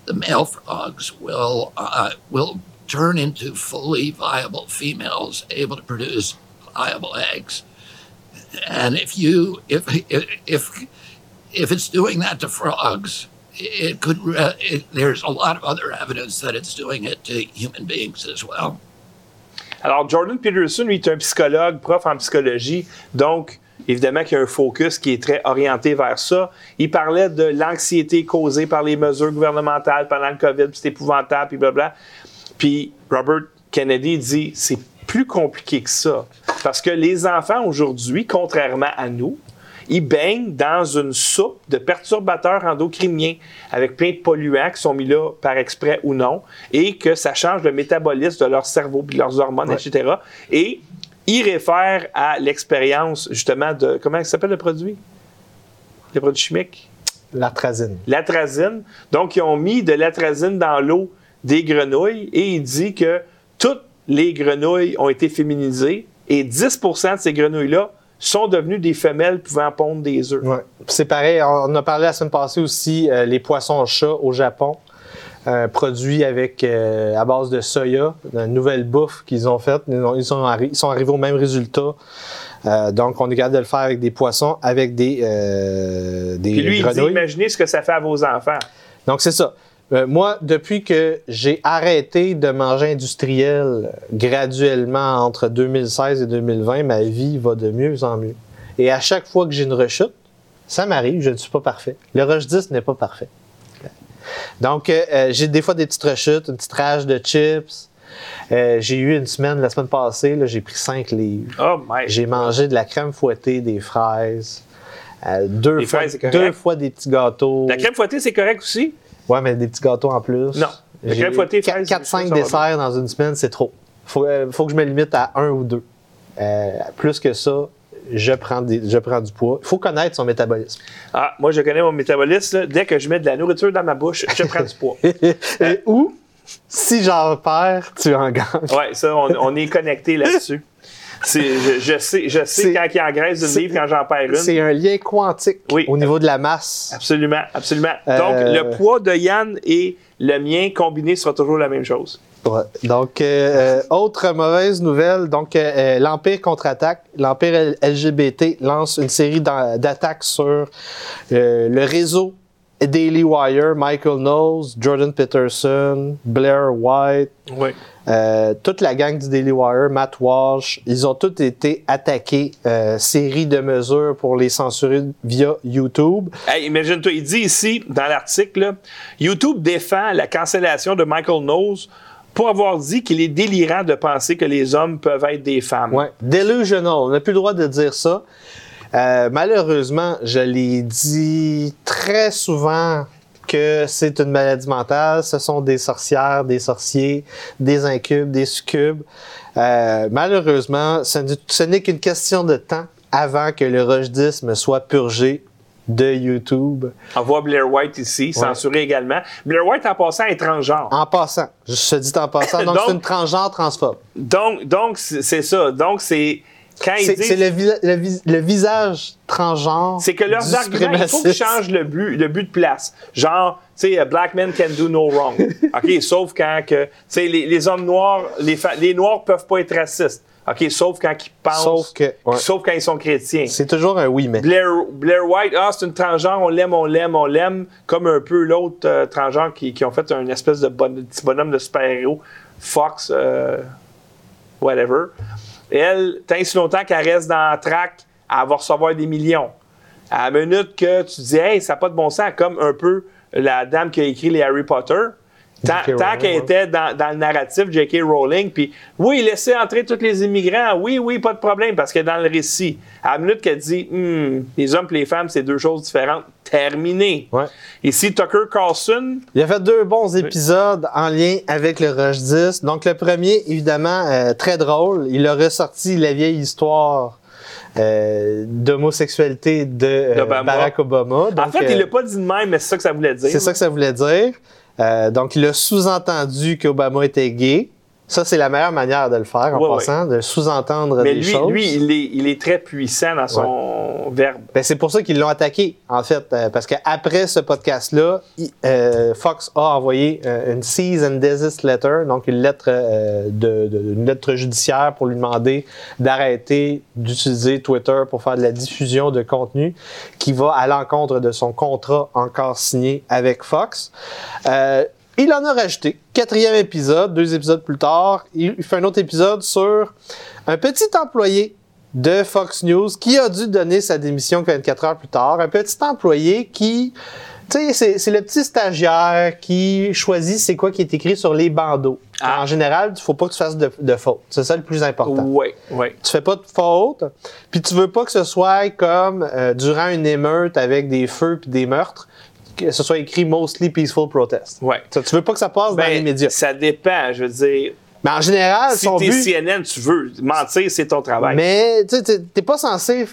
the male frogs, will uh, will turn into fully viable females able to produce viable eggs. And if you if if if, if it's doing that to frogs, it could. Uh, it, there's a lot of other evidence that it's doing it to human beings as well. Alors, Jordan Peterson, lui, est un psychologue, prof en psychologie. Donc, évidemment qu'il y a un focus qui est très orienté vers ça. Il parlait de l'anxiété causée par les mesures gouvernementales pendant le COVID, puis c'est épouvantable, puis blablabla. Puis Robert Kennedy dit c'est plus compliqué que ça. Parce que les enfants aujourd'hui, contrairement à nous, ils baignent dans une soupe de perturbateurs endocriniens avec plein de polluants qui sont mis là par exprès ou non, et que ça change le métabolisme de leur cerveau puis de leurs hormones, etc. Et ils réfèrent à l'expérience justement de comment s'appelle le produit, le produit chimique? L'atrazine. l'atrazine. Donc, ils ont mis de l'atrazine dans l'eau des grenouilles et il dit que toutes les grenouilles ont été féminisées et 10% de ces grenouilles-là sont devenues des femelles pouvant pondre des œufs. Ouais. C'est pareil, on a parlé la semaine passée aussi, euh, les poissons chats au Japon, euh, produits avec, euh, à base de soya, une nouvelle bouffe qu'ils ont faite. Ils, ont- ils sont, arrivés au même résultat. Donc, on est capable de le faire avec des poissons, avec des, des Puis lui, il dit, imaginez ce que ça fait à vos enfants. Donc, c'est ça. Euh, moi, depuis que j'ai arrêté de manger industriel graduellement entre 2016 et 2020, ma vie va de mieux en mieux. Et à chaque fois que j'ai une rechute, ça m'arrive, je ne suis pas parfait. Le rush 10 n'est pas parfait. Donc, euh, euh, j'ai des fois des petites rechutes, une petite rage de chips. Euh, j'ai eu une semaine, la semaine passée, j'ai pris 5 livres. Oh. J'ai mangé de la crème fouettée, des fraises, euh, deux, Les fois, fraises, deux fois des petits gâteaux. La crème fouettée, c'est correct aussi? Ouais, mais des petits gâteaux en plus. Non. Ça 4-5 va desserts dans une semaine, c'est trop. Faut, euh, faut que je me limite à un ou deux. Euh, plus que ça, je prends, des, je prends du poids. Il faut connaître son métabolisme. Ah, moi, je connais mon métabolisme. là. Dès que je mets de la nourriture dans ma bouche, je prends du poids. Et- ou, si j'en perds, tu en gagnes. Ouais, ça, on, on est connecté là-dessus. C'est- Je, je sais, je sais C'est- quand il engraisse c'est- une livre, quand j'en perds C'est une. un lien quantique Oui. au niveau de la masse. Absolument, absolument. Euh, Donc, le poids de Yann et le mien combinés sera toujours la même chose. Ouais. Donc, euh, euh, autre mauvaise nouvelle, donc euh, euh, l'Empire contre-attaque. L'Empire LGBT lance une série d'attaques sur euh, le réseau Daily Wire, Michael Knowles, Jordan Peterson, Blair White, Oui. euh, toute la gang du Daily Wire, Matt Walsh, ils ont tous été attaqués, euh, série de mesures pour les censurer via YouTube. Hey, imagine-toi, il dit ici, dans l'article, YouTube défend la cancellation de Michael Knowles pour avoir dit qu'il est délirant de penser que les hommes peuvent être des femmes. Ouais, delusional. On n'a plus le droit de dire ça. Euh, malheureusement, je l'ai dit très souvent que c'est une maladie mentale, ce sont des sorcières, des sorciers, des incubes, des succubes. Euh, malheureusement, ce n'est- qu'une question de temps avant que le rojdisme soit purgé de YouTube. On voit Blair White ici, censuré également. Blair White, en passant, est transgenre. En passant, je te dis en passant, donc, c'est une transgenre transphobe. Donc, donc c'est ça. Donc, c'est. C'est disent. le, vi- le vi- le visage transgenre. C'est que leurs arguments, il faut qu'ils changent le but, le but de place. Genre, tu sais, black men can do no wrong. OK, sauf quand que, tu sais, les, les hommes noirs, les, les noirs peuvent pas être racistes. OK, sauf quand ils pensent. Sauf que- ouais. Sauf quand ils sont chrétiens. C'est toujours un oui, mais. Blair, Blair White, ah, c'est une transgenre, on l'aime, on l'aime, on l'aime, comme un peu l'autre euh, transgenre qui, qui ont fait une espèce de bon- petit bonhomme de super-héros, Fox, euh, whatever. Elle, tant si longtemps qu'elle reste dans la track, elle va recevoir des millions. À la minute que tu dis, hey, ça n'a pas de bon sens, comme un peu la dame qui a écrit les Harry Potter. Tant, qu'elle était dans, dans le narratif J.K. Rowling, puis oui, laissez entrer tous les immigrants, oui, oui, pas de problème, parce que dans le récit, à la minute qu'elle dit, Hmm, les hommes et les femmes, c'est deux choses différentes, terminé. Ouais. Ici, Tucker Carlson, Il a fait deux bons épisodes en lien avec le Rush 10. Donc, le premier, évidemment, euh, très drôle. Il a ressorti la vieille histoire euh, d'homosexualité de euh. Barack Obama. en fait, il l'a pas dit de même, mais c'est ça que ça voulait dire. C'est ça que ça voulait dire. Euh, donc, il a sous-entendu qu'Obama était gay. Ça, c'est la meilleure manière de le faire, en passant, de sous-entendre Mais des lui, choses. lui il, est, il est très puissant dans son verbe. Ben, c'est pour ça qu'ils l'ont attaqué, en fait, euh, parce qu'après ce podcast-là, euh, Fox a envoyé euh, une cease and desist letter, donc une lettre, euh, de, de- une lettre judiciaire pour lui demander d'arrêter d'utiliser Twitter pour faire de la diffusion de contenu qui va à l'encontre de son contrat encore signé avec Fox. Euh, il en a rajouté. Quatrième épisode, deux épisodes plus tard, il fait un autre épisode sur un petit employé de Fox News qui a dû donner sa démission 24 heures plus tard. Un petit employé qui, tu sais, c'est- le petit stagiaire qui choisit c'est quoi qui est écrit sur les bandeaux. Ah. En général, il faut pas que tu fasses de, de faute. C'est ça le plus important. Oui, oui. Tu fais pas de faute, puis tu veux pas que ce soit comme euh, durant une émeute avec des feux puis des meurtres, que ce soit écrit mostly peaceful protest. Ouais. Tu veux pas que ça passe dans les Ben, médias. ça dépend, je veux dire. Mais en général, Si son t'es but, CNN, tu veux. Mentir, c'est ton travail. mais tu sais, t'es- pas censé.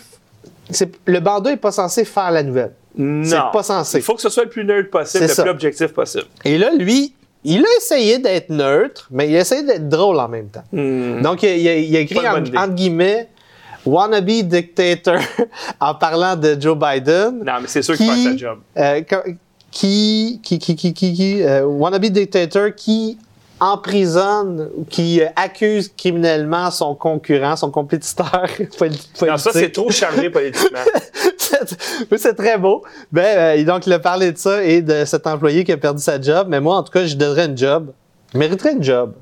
c'est- Le bandeau est pas censé faire la nouvelle. non. c'est pas censé. Il faut que ce soit le plus neutre possible, C'est le ça. plus objectif possible. Et là, lui, il a essayé d'être neutre, mais il a essayé d'être drôle en même temps. Donc, il a, il a- il a écrit Hmm. En- entre guillemets wannabe dictator en parlant de Joe Biden. Non, mais c'est sûr qu'il Qui- fait sa job. euh, qui, qui, qui, qui, qui, qui, euh, wannabe dictator qui emprisonne, ou qui euh, accuse criminellement son concurrent, son compétiteur Non, ça, c'est trop chargé politiquement. Oui, c'est très beau. Ben, euh, donc, il a parlé de ça et de cet employé qui a perdu sa job. Mais moi, en tout cas, je donnerais une job. Je mériterais une job.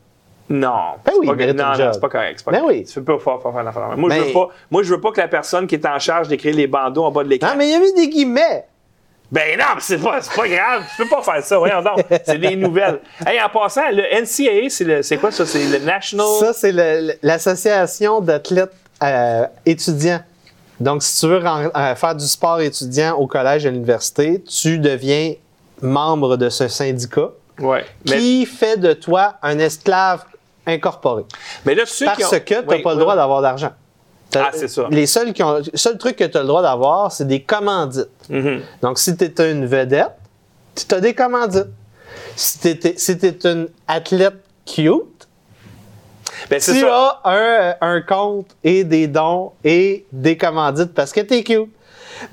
Non. Ben c'est oui, pas- il non, non, c'est pas correct. Pas Ben correct. oui. Tu peux pas faire, faire, faire l'affaire. Moi, je veux pas, moi, je veux pas que la personne qui est en charge d'écrire les bandeaux en bas de l'écran. Ah, mais il a mis des guillemets. Ben non, c'est pas, grave. Tu peux pas faire ça. Voyons donc. C'est des nouvelles. Hey, en passant, le NCAA, c'est, quoi ça? C'est le National. Ça, c'est l'association d'athlètes euh, étudiants. Donc, si tu veux euh, faire du sport étudiant au collège et à l'université, tu deviens membre de ce syndicat Ouais. Mais, qui fait de toi un esclave incorporé. mais là, ceux Parce qui ont... que tu n'as Oui, pas le droit oui. d'avoir d'argent. Ah, c'est ça. Les seuls qui ont, le seul truc que tu as le droit d'avoir, c'est des commandites. Mhm. Donc, si tu es une vedette, tu as des commandites. Si tu es, si t'es une athlète cute, Ben, tu ça. as un, un compte et des dons et des commandites parce que tu es cute.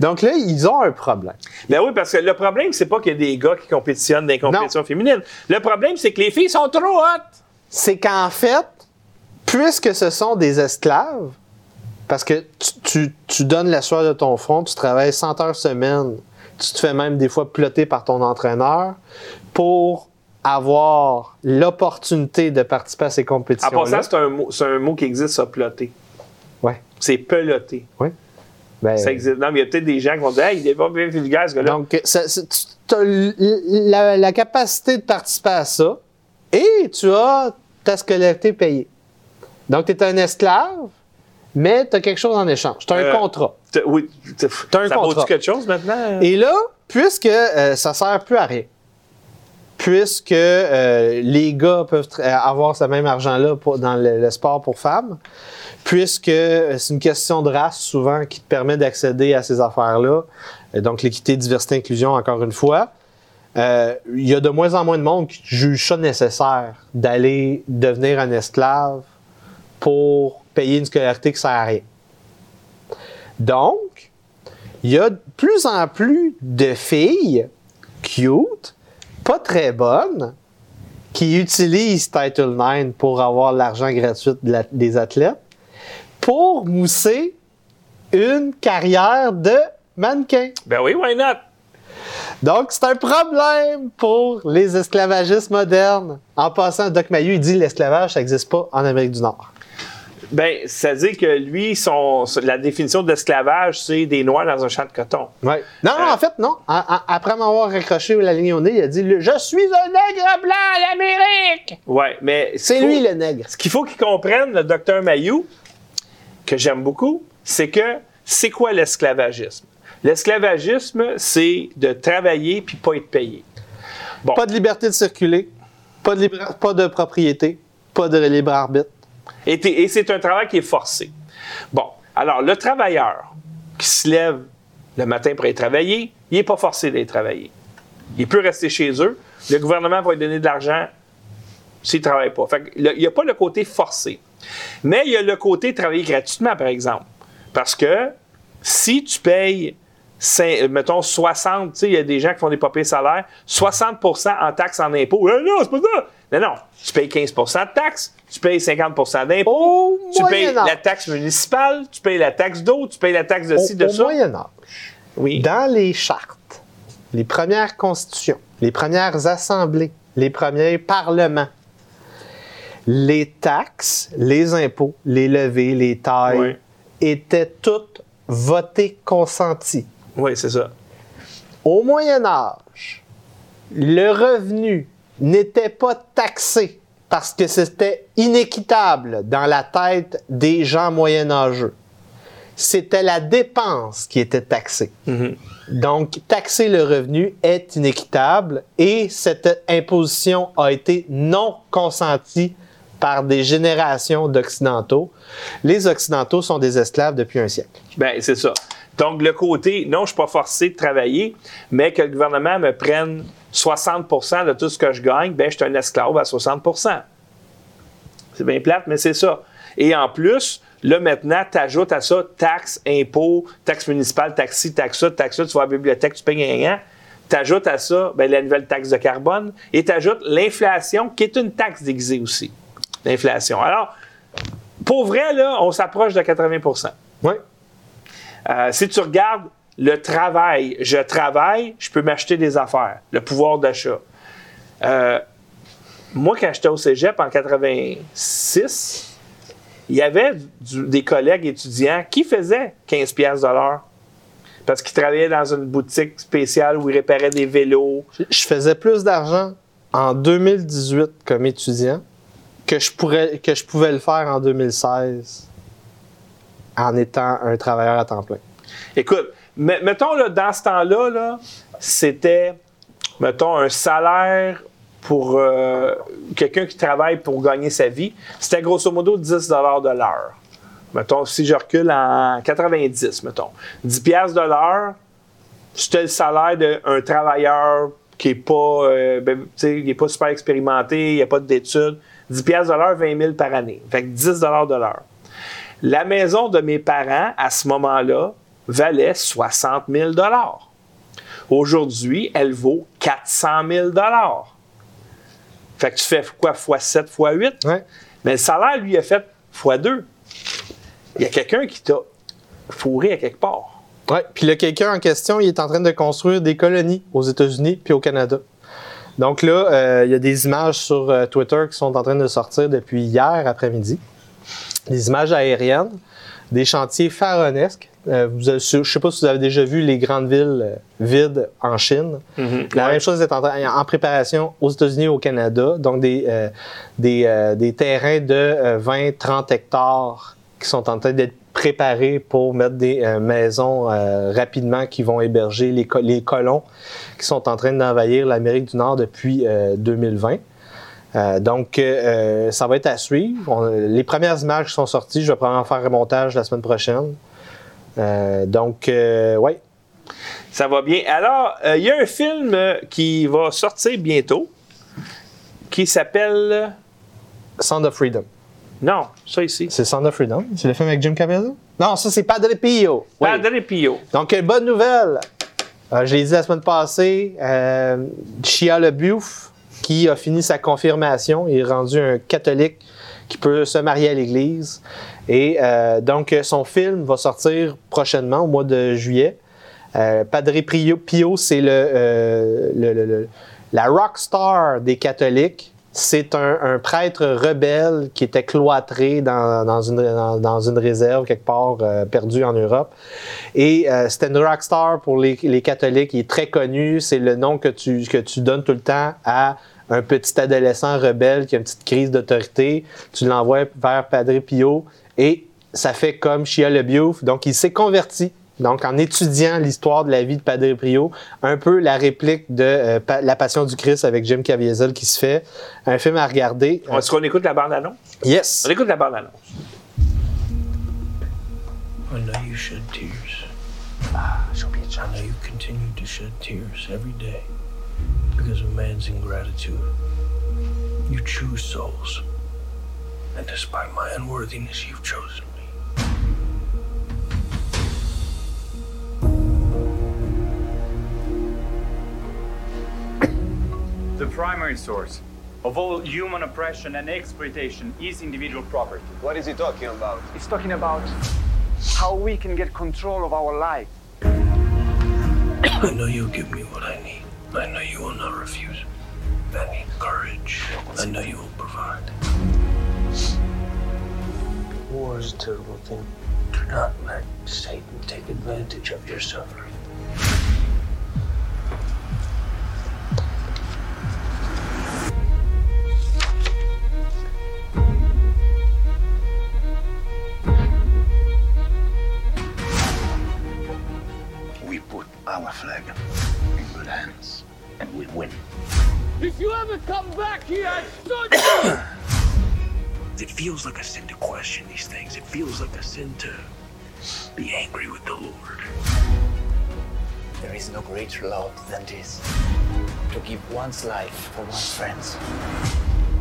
Donc là, ils ont un problème. Ben oui, parce que le problème, c'est pas qu'il y a des gars qui compétitionnent dans les compétitions féminines. Le problème, c'est que les filles sont trop hot. C'est qu'en fait, puisque ce sont des esclaves, parce que tu, tu- tu donnes la soirée de ton front, tu travailles 100 heures semaine, tu te fais même des fois plotter par ton entraîneur pour avoir l'opportunité de participer à ces En compétitions. passant, c'est un, mot, c'est un mot qui existe, ça, plotter. Ouais. C'est peloter. Ben, Ça existe. Non, mais il y a peut-être des gens qui vont dire, hey, il est pas bien vulgaire, ce gars-là. Donc, ça- ça- tu as la, la capacité de participer à ça et tu as ta scolarité payée. Donc, tu es un esclave, mais tu as quelque chose en échange. Tu as un Euh, contrat. Oui, t'as- T'as un ça contrat. vaut quelque chose maintenant? Et là, puisque euh, ça sert plus à rien, puisque euh, les gars peuvent euh, avoir ce même argent-là pour- dans le, le sport pour femmes, puisque c'est une question de race souvent qui te permet d'accéder à ces affaires-là. Donc, l'équité, diversité, inclusion, encore une fois. Euh, Il y a de moins en moins de monde qui juge ça nécessaire d'aller devenir un esclave pour payer une scolarité qui sert à rien. Donc, il y a de plus en plus de filles cute, pas très bonnes, qui utilisent Title IX pour avoir l'argent gratuit des athlètes pour mousser une carrière de mannequin. Ben oui, why not? Donc, c'est un problème pour les esclavagistes modernes. En passant, Doc Mayeux, il dit que l'esclavage, ça n'existe pas en Amérique du Nord. Ben, c'est-à-dire que lui, son, la définition d'esclavage, c'est des Noirs dans un champ de coton. Ouais. Non, non, Euh, en fait, non. Après m'avoir raccroché la ligne au nez, il a dit Je suis un nègre blanc à l'Amérique Ouais, mais C'est lui le nègre. Ce qu'il faut qu'il comprenne, le docteur Mayou, que j'aime beaucoup, c'est que c'est quoi l'esclavagisme? L'esclavagisme, c'est de travailler puis pas être payé. Bon, Pas de liberté de circuler, pas de, pas de propriété, pas de libre arbitre. et, c'est un travail qui est forcé. Bon, alors le travailleur qui se lève le matin pour aller travailler, il n'est pas forcé d'aller travailler. Il peut rester chez eux. Le gouvernement va lui donner de l'argent s'il ne travaille pas. Fait il n'y a pas le côté forcé. Mais il y a le côté travailler gratuitement, par exemple. Parce que si tu payes, cin- mettons, 60, tu sais, il y a des gens qui font des papiers salaires, 60% en taxes en impôts. Euh, non, c'est pas ça! Non, non. Tu payes 15% de taxes, tu payes 50% d'impôts, Au tu payes la taxe municipale, tu payes la taxe d'eau, tu payes la taxe de ci, Au, de au ça. Moyen Âge, Oui. dans les chartes, les premières constitutions, les premières assemblées, les premiers parlements, les taxes, les impôts, les levées, les tailles étaient toutes votées consenties. Oui, c'est ça. Au Moyen Âge, le revenu n'était pas taxé parce que c'était inéquitable dans la tête des gens moyenâgeux. C'était la dépense qui était taxée. Donc, taxer le revenu est inéquitable et cette imposition a été non consentie par des générations d'Occidentaux. Les Occidentaux sont des esclaves depuis un siècle. Ben, c'est ça. Donc, le côté, non, je ne suis pas forcé de travailler, mais que le gouvernement me prenne 60% de tout ce que je gagne, ben, je suis un esclave à 60% C'est bien plate, mais c'est ça. Et en plus, là, maintenant, tu ajoutes à ça taxes, impôts, taxes municipales, taxi, taxes ça, taxes ça, tu vas à la bibliothèque, tu payes an. Tu ajoutes à ça ben, la nouvelle taxe de carbone et tu ajoutes l'inflation, qui est une taxe déguisée aussi. L'inflation. Alors, pour vrai, là, on s'approche de 80% Oui. Euh, si tu regardes le travail, je travaille, je peux m'acheter des affaires, le pouvoir d'achat. Euh, moi, quand j'étais au cégep en 86, il y avait des collègues étudiants qui faisaient 15 pièces de parce qu'ils travaillaient dans une boutique spéciale où ils réparaient des vélos. Je faisais plus d'argent en 2018 comme étudiant que je pouvais le faire en 2016 en étant un travailleur à temps plein. Écoute, me- mettons, là, dans ce temps-là, là, c'était, mettons, un salaire pour euh, quelqu'un qui travaille pour gagner sa vie. C'était grosso modo 10 de l'heure. Mettons, si je recule en 90, mettons. 10 piastres de l'heure, c'était le salaire d'un travailleur qui n'est pas, euh, ben, pas super expérimenté, il n'y a pas d'études. 10 piastres de l'heure, 20 000 par année. Fait que 10 de l'heure. La maison de mes parents, à ce moment-là, valait 60 000 Aujourd'hui, elle vaut 400 000 Fait que tu fais quoi, fois 7, fois 8? Ouais. Mais le salaire, lui, a fait fois 2. Il y a quelqu'un qui t'a fourré à quelque part. Ouais. Puis le quelqu'un en question, il est en train de construire des colonies aux États-Unis puis au Canada. Donc là, euh, il y a des images sur euh, Twitter qui sont en train de sortir depuis hier après-midi. Des images aériennes, des chantiers pharaonesques. Euh, vous avez- je ne sais pas si vous avez déjà vu les grandes villes euh, vides en Chine. La même chose est en, préparation aux États-Unis et au Canada. Donc des, euh, des, euh, des terrains de 20-30 hectares qui sont en train d'être préparer pour mettre des maisons rapidement qui vont héberger les, co- les colons qui sont en train d'envahir l'Amérique du Nord depuis euh, 2020. Euh, donc, euh, ça va être à suivre. On- les premières images qui sont sorties, je vais probablement faire un montage la semaine prochaine. Euh, donc, euh, ouais, Ça va bien. Alors, euh, il y a un film euh, qui va sortir bientôt qui s'appelle. Sound of Freedom. Non, ça ici. C'est Sound of Freedom. C'est le film avec Jim Caviezel? Non, ça, c'est Padre Pio. Oui. Padre Pio. Donc, euh, bonne nouvelle. Euh, je l'ai dit la semaine passée, euh, Shia LaBeouf, qui a fini sa confirmation, il est rendu un catholique qui peut se marier à l'Église. Et euh, donc, son film va sortir prochainement, au mois de juillet. Euh, Padre Pio, Pio, c'est le, euh, le- le- le- la rock star des catholiques. C'est un, prêtre rebelle qui était cloîtré dans, dans une, réserve quelque part euh, perdu en Europe. Et euh, c'était une rock star pour les, catholiques. Il est très connu. C'est le nom que tu, que tu donnes tout le temps à un petit adolescent rebelle qui a une petite crise d'autorité. Tu l'envoies vers Padre Pio et ça fait comme Shia LaBeouf. Donc, il s'est converti. Donc, en étudiant l'histoire de la vie de Padre Pio, un peu la réplique de euh, Pa- La Passion du Christ avec Jim Caviezel qui se fait. Un film à regarder. Est-ce qu'on écoute la bande-annonce? Yes! On écoute la bande-annonce. I know you shed tears. I know you continue to shed tears every day because of man's ingratitude. You choose souls. And despite my unworthiness, you've chosen The primary source of all human oppression and exploitation is individual property. What is he talking about? He's talking about how we can get control of our life. I know you'll give me what I need. I know you will not refuse. I need courage. I know you will provide. War is a terrible thing. Do not let Satan take advantage of your suffering. Feels like a sin to question these things. It feels like a sin to be angry with the Lord. There is no greater love than this to give one's life for one's friends.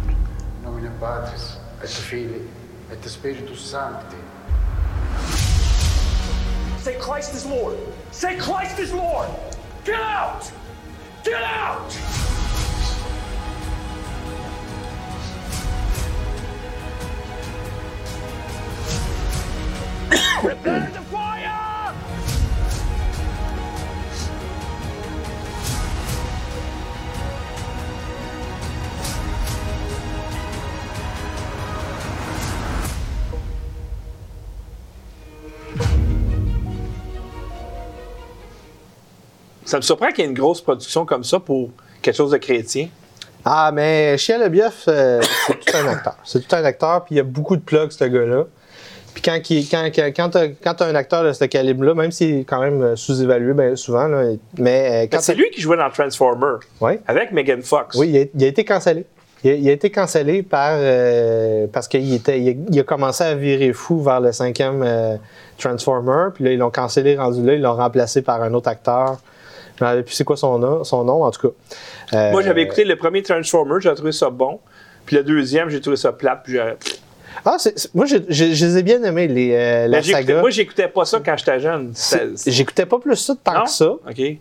In nomine Patris, et Filii, et Spiritus Sancti. Say Christ is Lord. Say Christ is Lord. Get out! Get out! Prepare the fire! Ça me surprend qu'il y ait une grosse production comme ça pour quelque chose de chrétien. Ah, mais Shia LaBeouf, euh, c'est tout un acteur. C'est tout un acteur, puis il y a beaucoup de plugs, ce gars-là. Puis quand, il- quand, quand t'as un acteur de ce calibre-là, même s'il est quand même euh, sous-évalué bien souvent, là, mais euh, quand C'est lui qui jouait dans Transformer Ouais. avec Megan Fox. Oui, il a, il a été cancellé. Il a, il a été cancellé par euh, parce qu'il était, il a, il a commencé à virer fou vers le cinquième euh, Transformer, puis là ils l'ont cancellé rendu là, ils l'ont remplacé par un autre acteur. Je plus c'est quoi son nom, son nom en tout cas. Euh, Moi, j'avais écouté le premier Transformer, j'ai trouvé ça bon. Puis le deuxième, j'ai trouvé ça plate. Puis j'ai- Ah, c'est- moi je les ai bien aimés les euh, la saga. Moi, j'écoutais pas ça quand j'étais jeune. J'écoutais pas plus ça tant Non? que ça.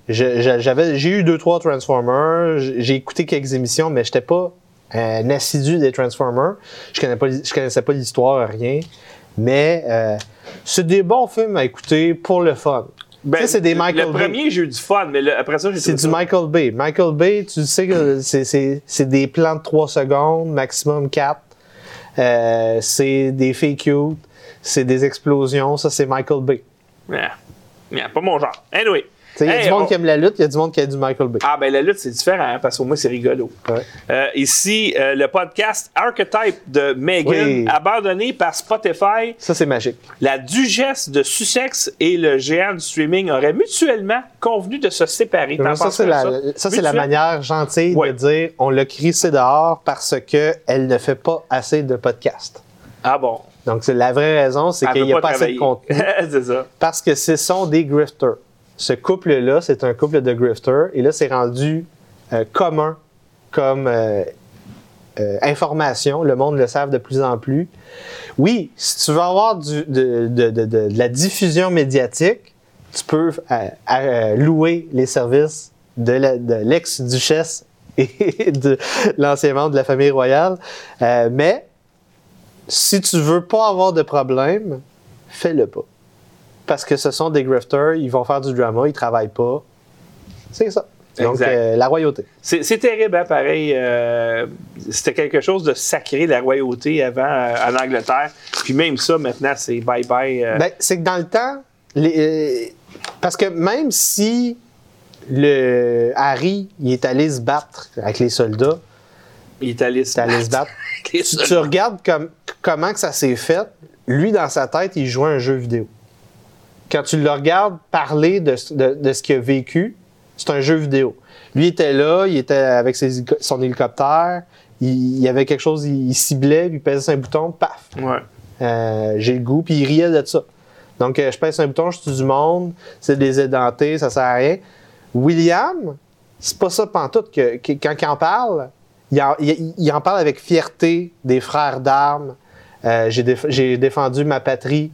J'avais, j'ai eu deux, trois Transformers. J'ai écouté quelques émissions, mais j'étais pas un assidu des Transformers. Je connais pas, je connaissais pas l'histoire, rien. Mais euh, c'est des bons films à écouter pour le fun. Ben, tu sais, c'est des Michael Le Bay. premier, j'ai eu du fun, mais le- après ça, j'ai C'est du ça- Michael Bay. Michael Bay, tu sais que c'est des plans de 3 secondes, maximum 4. Euh, c'est des filles cute, c'est des explosions. Ça, c'est Michael Bay. Yeah. Yeah, pas mon genre. Anyway. Il y a Hey, du monde on- qui aime la lutte, il y a du monde qui aime du Michael Bay. Ah, ben la lutte, c'est différent, hein, parce qu'au moins, c'est rigolo. Ouais. Euh, ici, euh, le podcast Archetype de Megan, Oui. abandonné par Spotify. Ça, c'est magique. La duchesse de Sussex et le géant du streaming auraient mutuellement convenu de se séparer. Ça, c'est la, ça, manière gentille Ouais. de dire on l'a crissé dehors parce qu'elle ne fait pas assez de podcasts. Ah bon? Donc, la vraie raison, c'est qu'il n'y a pas pas assez de contenu. c'est ça. Parce que ce sont des grifters. Ce couple-là, c'est un couple de grifters. Et là, c'est rendu euh, commun comme euh, euh, information. Le monde le savent de plus en plus. Oui, si tu veux avoir de, la diffusion médiatique, tu peux louer les services de l'ex-duchesse et de l'ancien membre de la famille royale. Mais si tu veux pas avoir de problème, fais-le pas. Parce que ce sont des grifters, ils vont faire du drama, ils travaillent pas. C'est ça. Donc, euh, la royauté. C'est terrible, hein, pareil. euh, C'était quelque chose de sacré, la royauté, avant, euh, en Angleterre. Puis même ça, maintenant, c'est bye-bye. Ben, c'est que dans le temps, les- parce que même si le Harry il est allé se battre avec les soldats, il est allé il est allé se battre. Tu, tu regardes comme, comment que ça s'est fait. Lui, dans sa tête, il jouait un jeu vidéo. Quand tu le regardes parler de, de- de ce qu'il a vécu, c'est un jeu vidéo. Lui était là, il était avec ses son hélicoptère, il, il y avait quelque chose, il, il ciblait, puis il pèsait sur un bouton, paf, Ouais. euh, j'ai le goût, puis il riait de ça. Donc, euh, je pèse un bouton, je tue du monde, c'est des édentés, ça sert à rien. William, c'est pas ça pantoute que, que- quand il en parle, il en, il- il en parle avec fierté des frères d'armes. Euh, j'ai, déf- j'ai défendu ma patrie.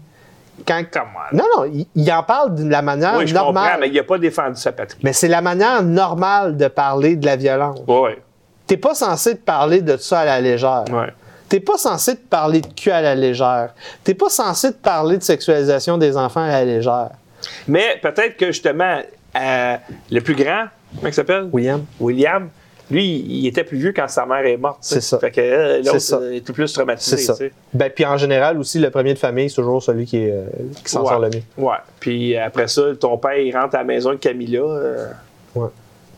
Quand, on. non, non, il, il en parle de la manière Oui, je normale. comprends, mais il n'a pas défendu sa patrie. Mais c'est la manière normale de parler de la violence. Ouais, T'es pas censé te parler de ça à la légère. ouais. T'es pas censé te parler de cul à la légère. T'es pas censé te parler de sexualisation des enfants à la légère. Mais peut-être que justement, euh, le plus grand, comment il s'appelle? William. William, lui, il était plus vieux quand sa mère est morte. C'est ça. Fait que euh, l'autre euh, était plus traumatisé. C'est ça. Ben, puis en général aussi, le premier de famille, c'est toujours celui qui, est, euh, qui s'en Ouais. sort le mieux. Ouais. Puis après ça, ton père, il rentre à la maison de Camilla. euh, Ouais.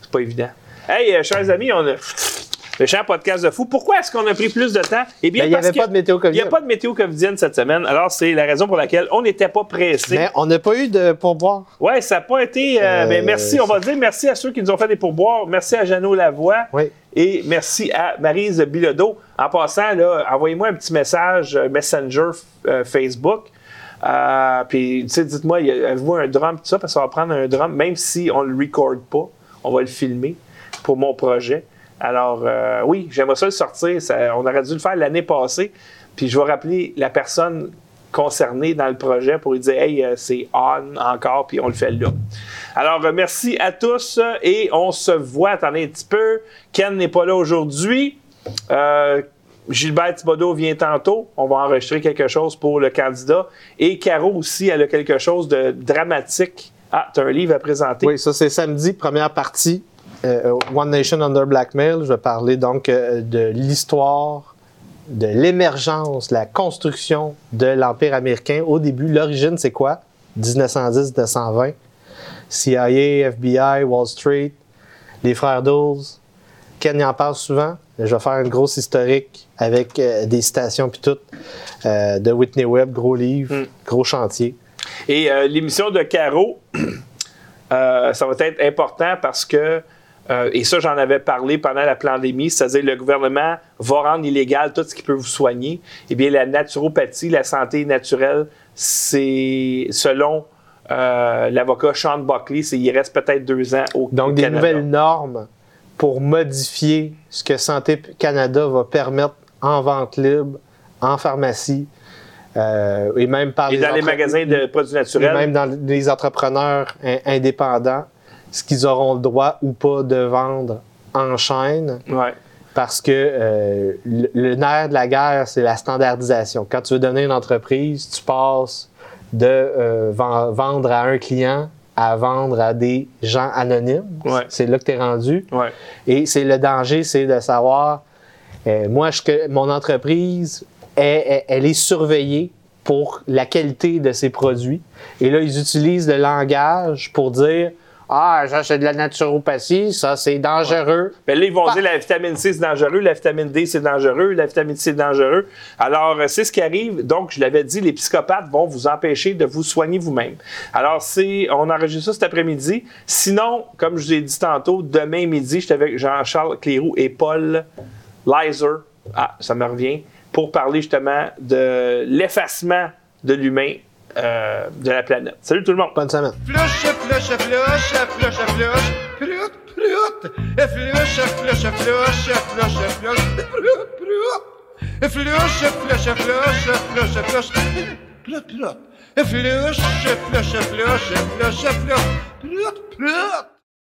C'est pas évident. Hey, chers amis, on a le cher podcast de fou. Pourquoi est-ce qu'on a pris plus de temps? Eh bien, Ben, il n'y parce avait pas de météo il n'y a pas de météo covidienne cette semaine. Alors, c'est la raison pour laquelle on n'était pas pressé. Mais on n'a pas eu de pourboire. Ouais, ça n'a pas été. euh, Euh, ben, merci, on va dire merci à ceux qui nous ont fait des pourboires. Merci à Jeannot Lavoie. Oui. Et merci à Marise Bilodeau. En passant, envoyez-moi un petit message Messenger euh, Facebook. Euh, puis, tu sais, dites-moi, avez-vous un drum, tout ça, parce qu'on va prendre un drum, même si on le record pas, on va le filmer pour mon projet. Alors, euh, oui, j'aimerais ça le sortir. On aurait dû le faire l'année passée. Puis, je vais rappeler la personne concernée dans le projet pour lui dire, hey, euh, c'est on encore, puis on le fait là. Alors, euh, merci à tous et on se voit. Attendez un petit peu. Ken n'est pas là aujourd'hui. Gilbert Thibodeau vient tantôt. On va enregistrer quelque chose pour le candidat. Et Caro aussi, elle a quelque chose de dramatique. Ah, tu as un livre à présenter. Oui, ça c'est samedi, première partie. Euh, One Nation Under Blackmail. Je vais parler donc euh, de l'histoire, de l'émergence, la construction de l'Empire américain. Au début, l'origine, c'est quoi? 1910-1920. CIA, FBI, Wall Street, les frères Dawes. Ken y en parle souvent. Je vais faire une grosse historique avec euh, des citations puis tout. euh, de Whitney Webb, gros livre, Mm. gros chantier. Et euh, l'émission de Caro, ça va être important parce que, euh, et ça j'en avais parlé pendant la pandémie, c'est-à-dire le gouvernement va rendre illégal tout ce qui peut vous soigner. Eh bien, la naturopathie, la santé naturelle, c'est selon euh, l'avocat Sean Buckley, c'est- il reste peut-être deux ans au, Donc, des nouvelles normes pour modifier ce que Santé Canada va permettre en vente libre, en pharmacie, euh, et même par Et dans les magasins de produits et naturels. même dans les entrepreneurs in- indépendants, ce qu'ils auront le droit ou pas de vendre en chaîne. Ouais. Parce que euh, le, le nerf de la guerre, c'est la standardisation. Quand tu veux donner une entreprise, tu passes de euh, ven- vendre à un client à vendre à des gens anonymes. Ouais. C'est là que tu es rendu. Ouais. Et c'est le danger, c'est de savoir, euh, moi, je, que mon entreprise, est- est- elle est surveillée pour la qualité de ses produits. Et là, ils utilisent le langage pour dire, Ah, ça, c'est de la naturopathie, ça, c'est dangereux. Ben là, ils vont dire la vitamine C, c'est dangereux, la vitamine D, c'est dangereux, la vitamine C, c'est dangereux. Alors, euh, c'est ce qui arrive. Donc, je l'avais dit, les psychopathes vont vous empêcher de vous soigner vous-même. Alors, c'est, on enregistre ça cet après-midi. Sinon, comme je vous ai dit tantôt, demain midi, j'étais avec Jean-Charles Cléroux et Paul Leiser. Ah, ça me revient. Pour parler justement de l'effacement de l'humain euh, de la planète. Salut tout le monde. Bonne semaine. Flush, flush, flush, flush, flush, prut, prut. Flush, flush, flush, flush, flush, prut, prut. Flush, flush, flush, flush, flush, prut, prut. Flush, flush, flush, flush, flush, prut, prut.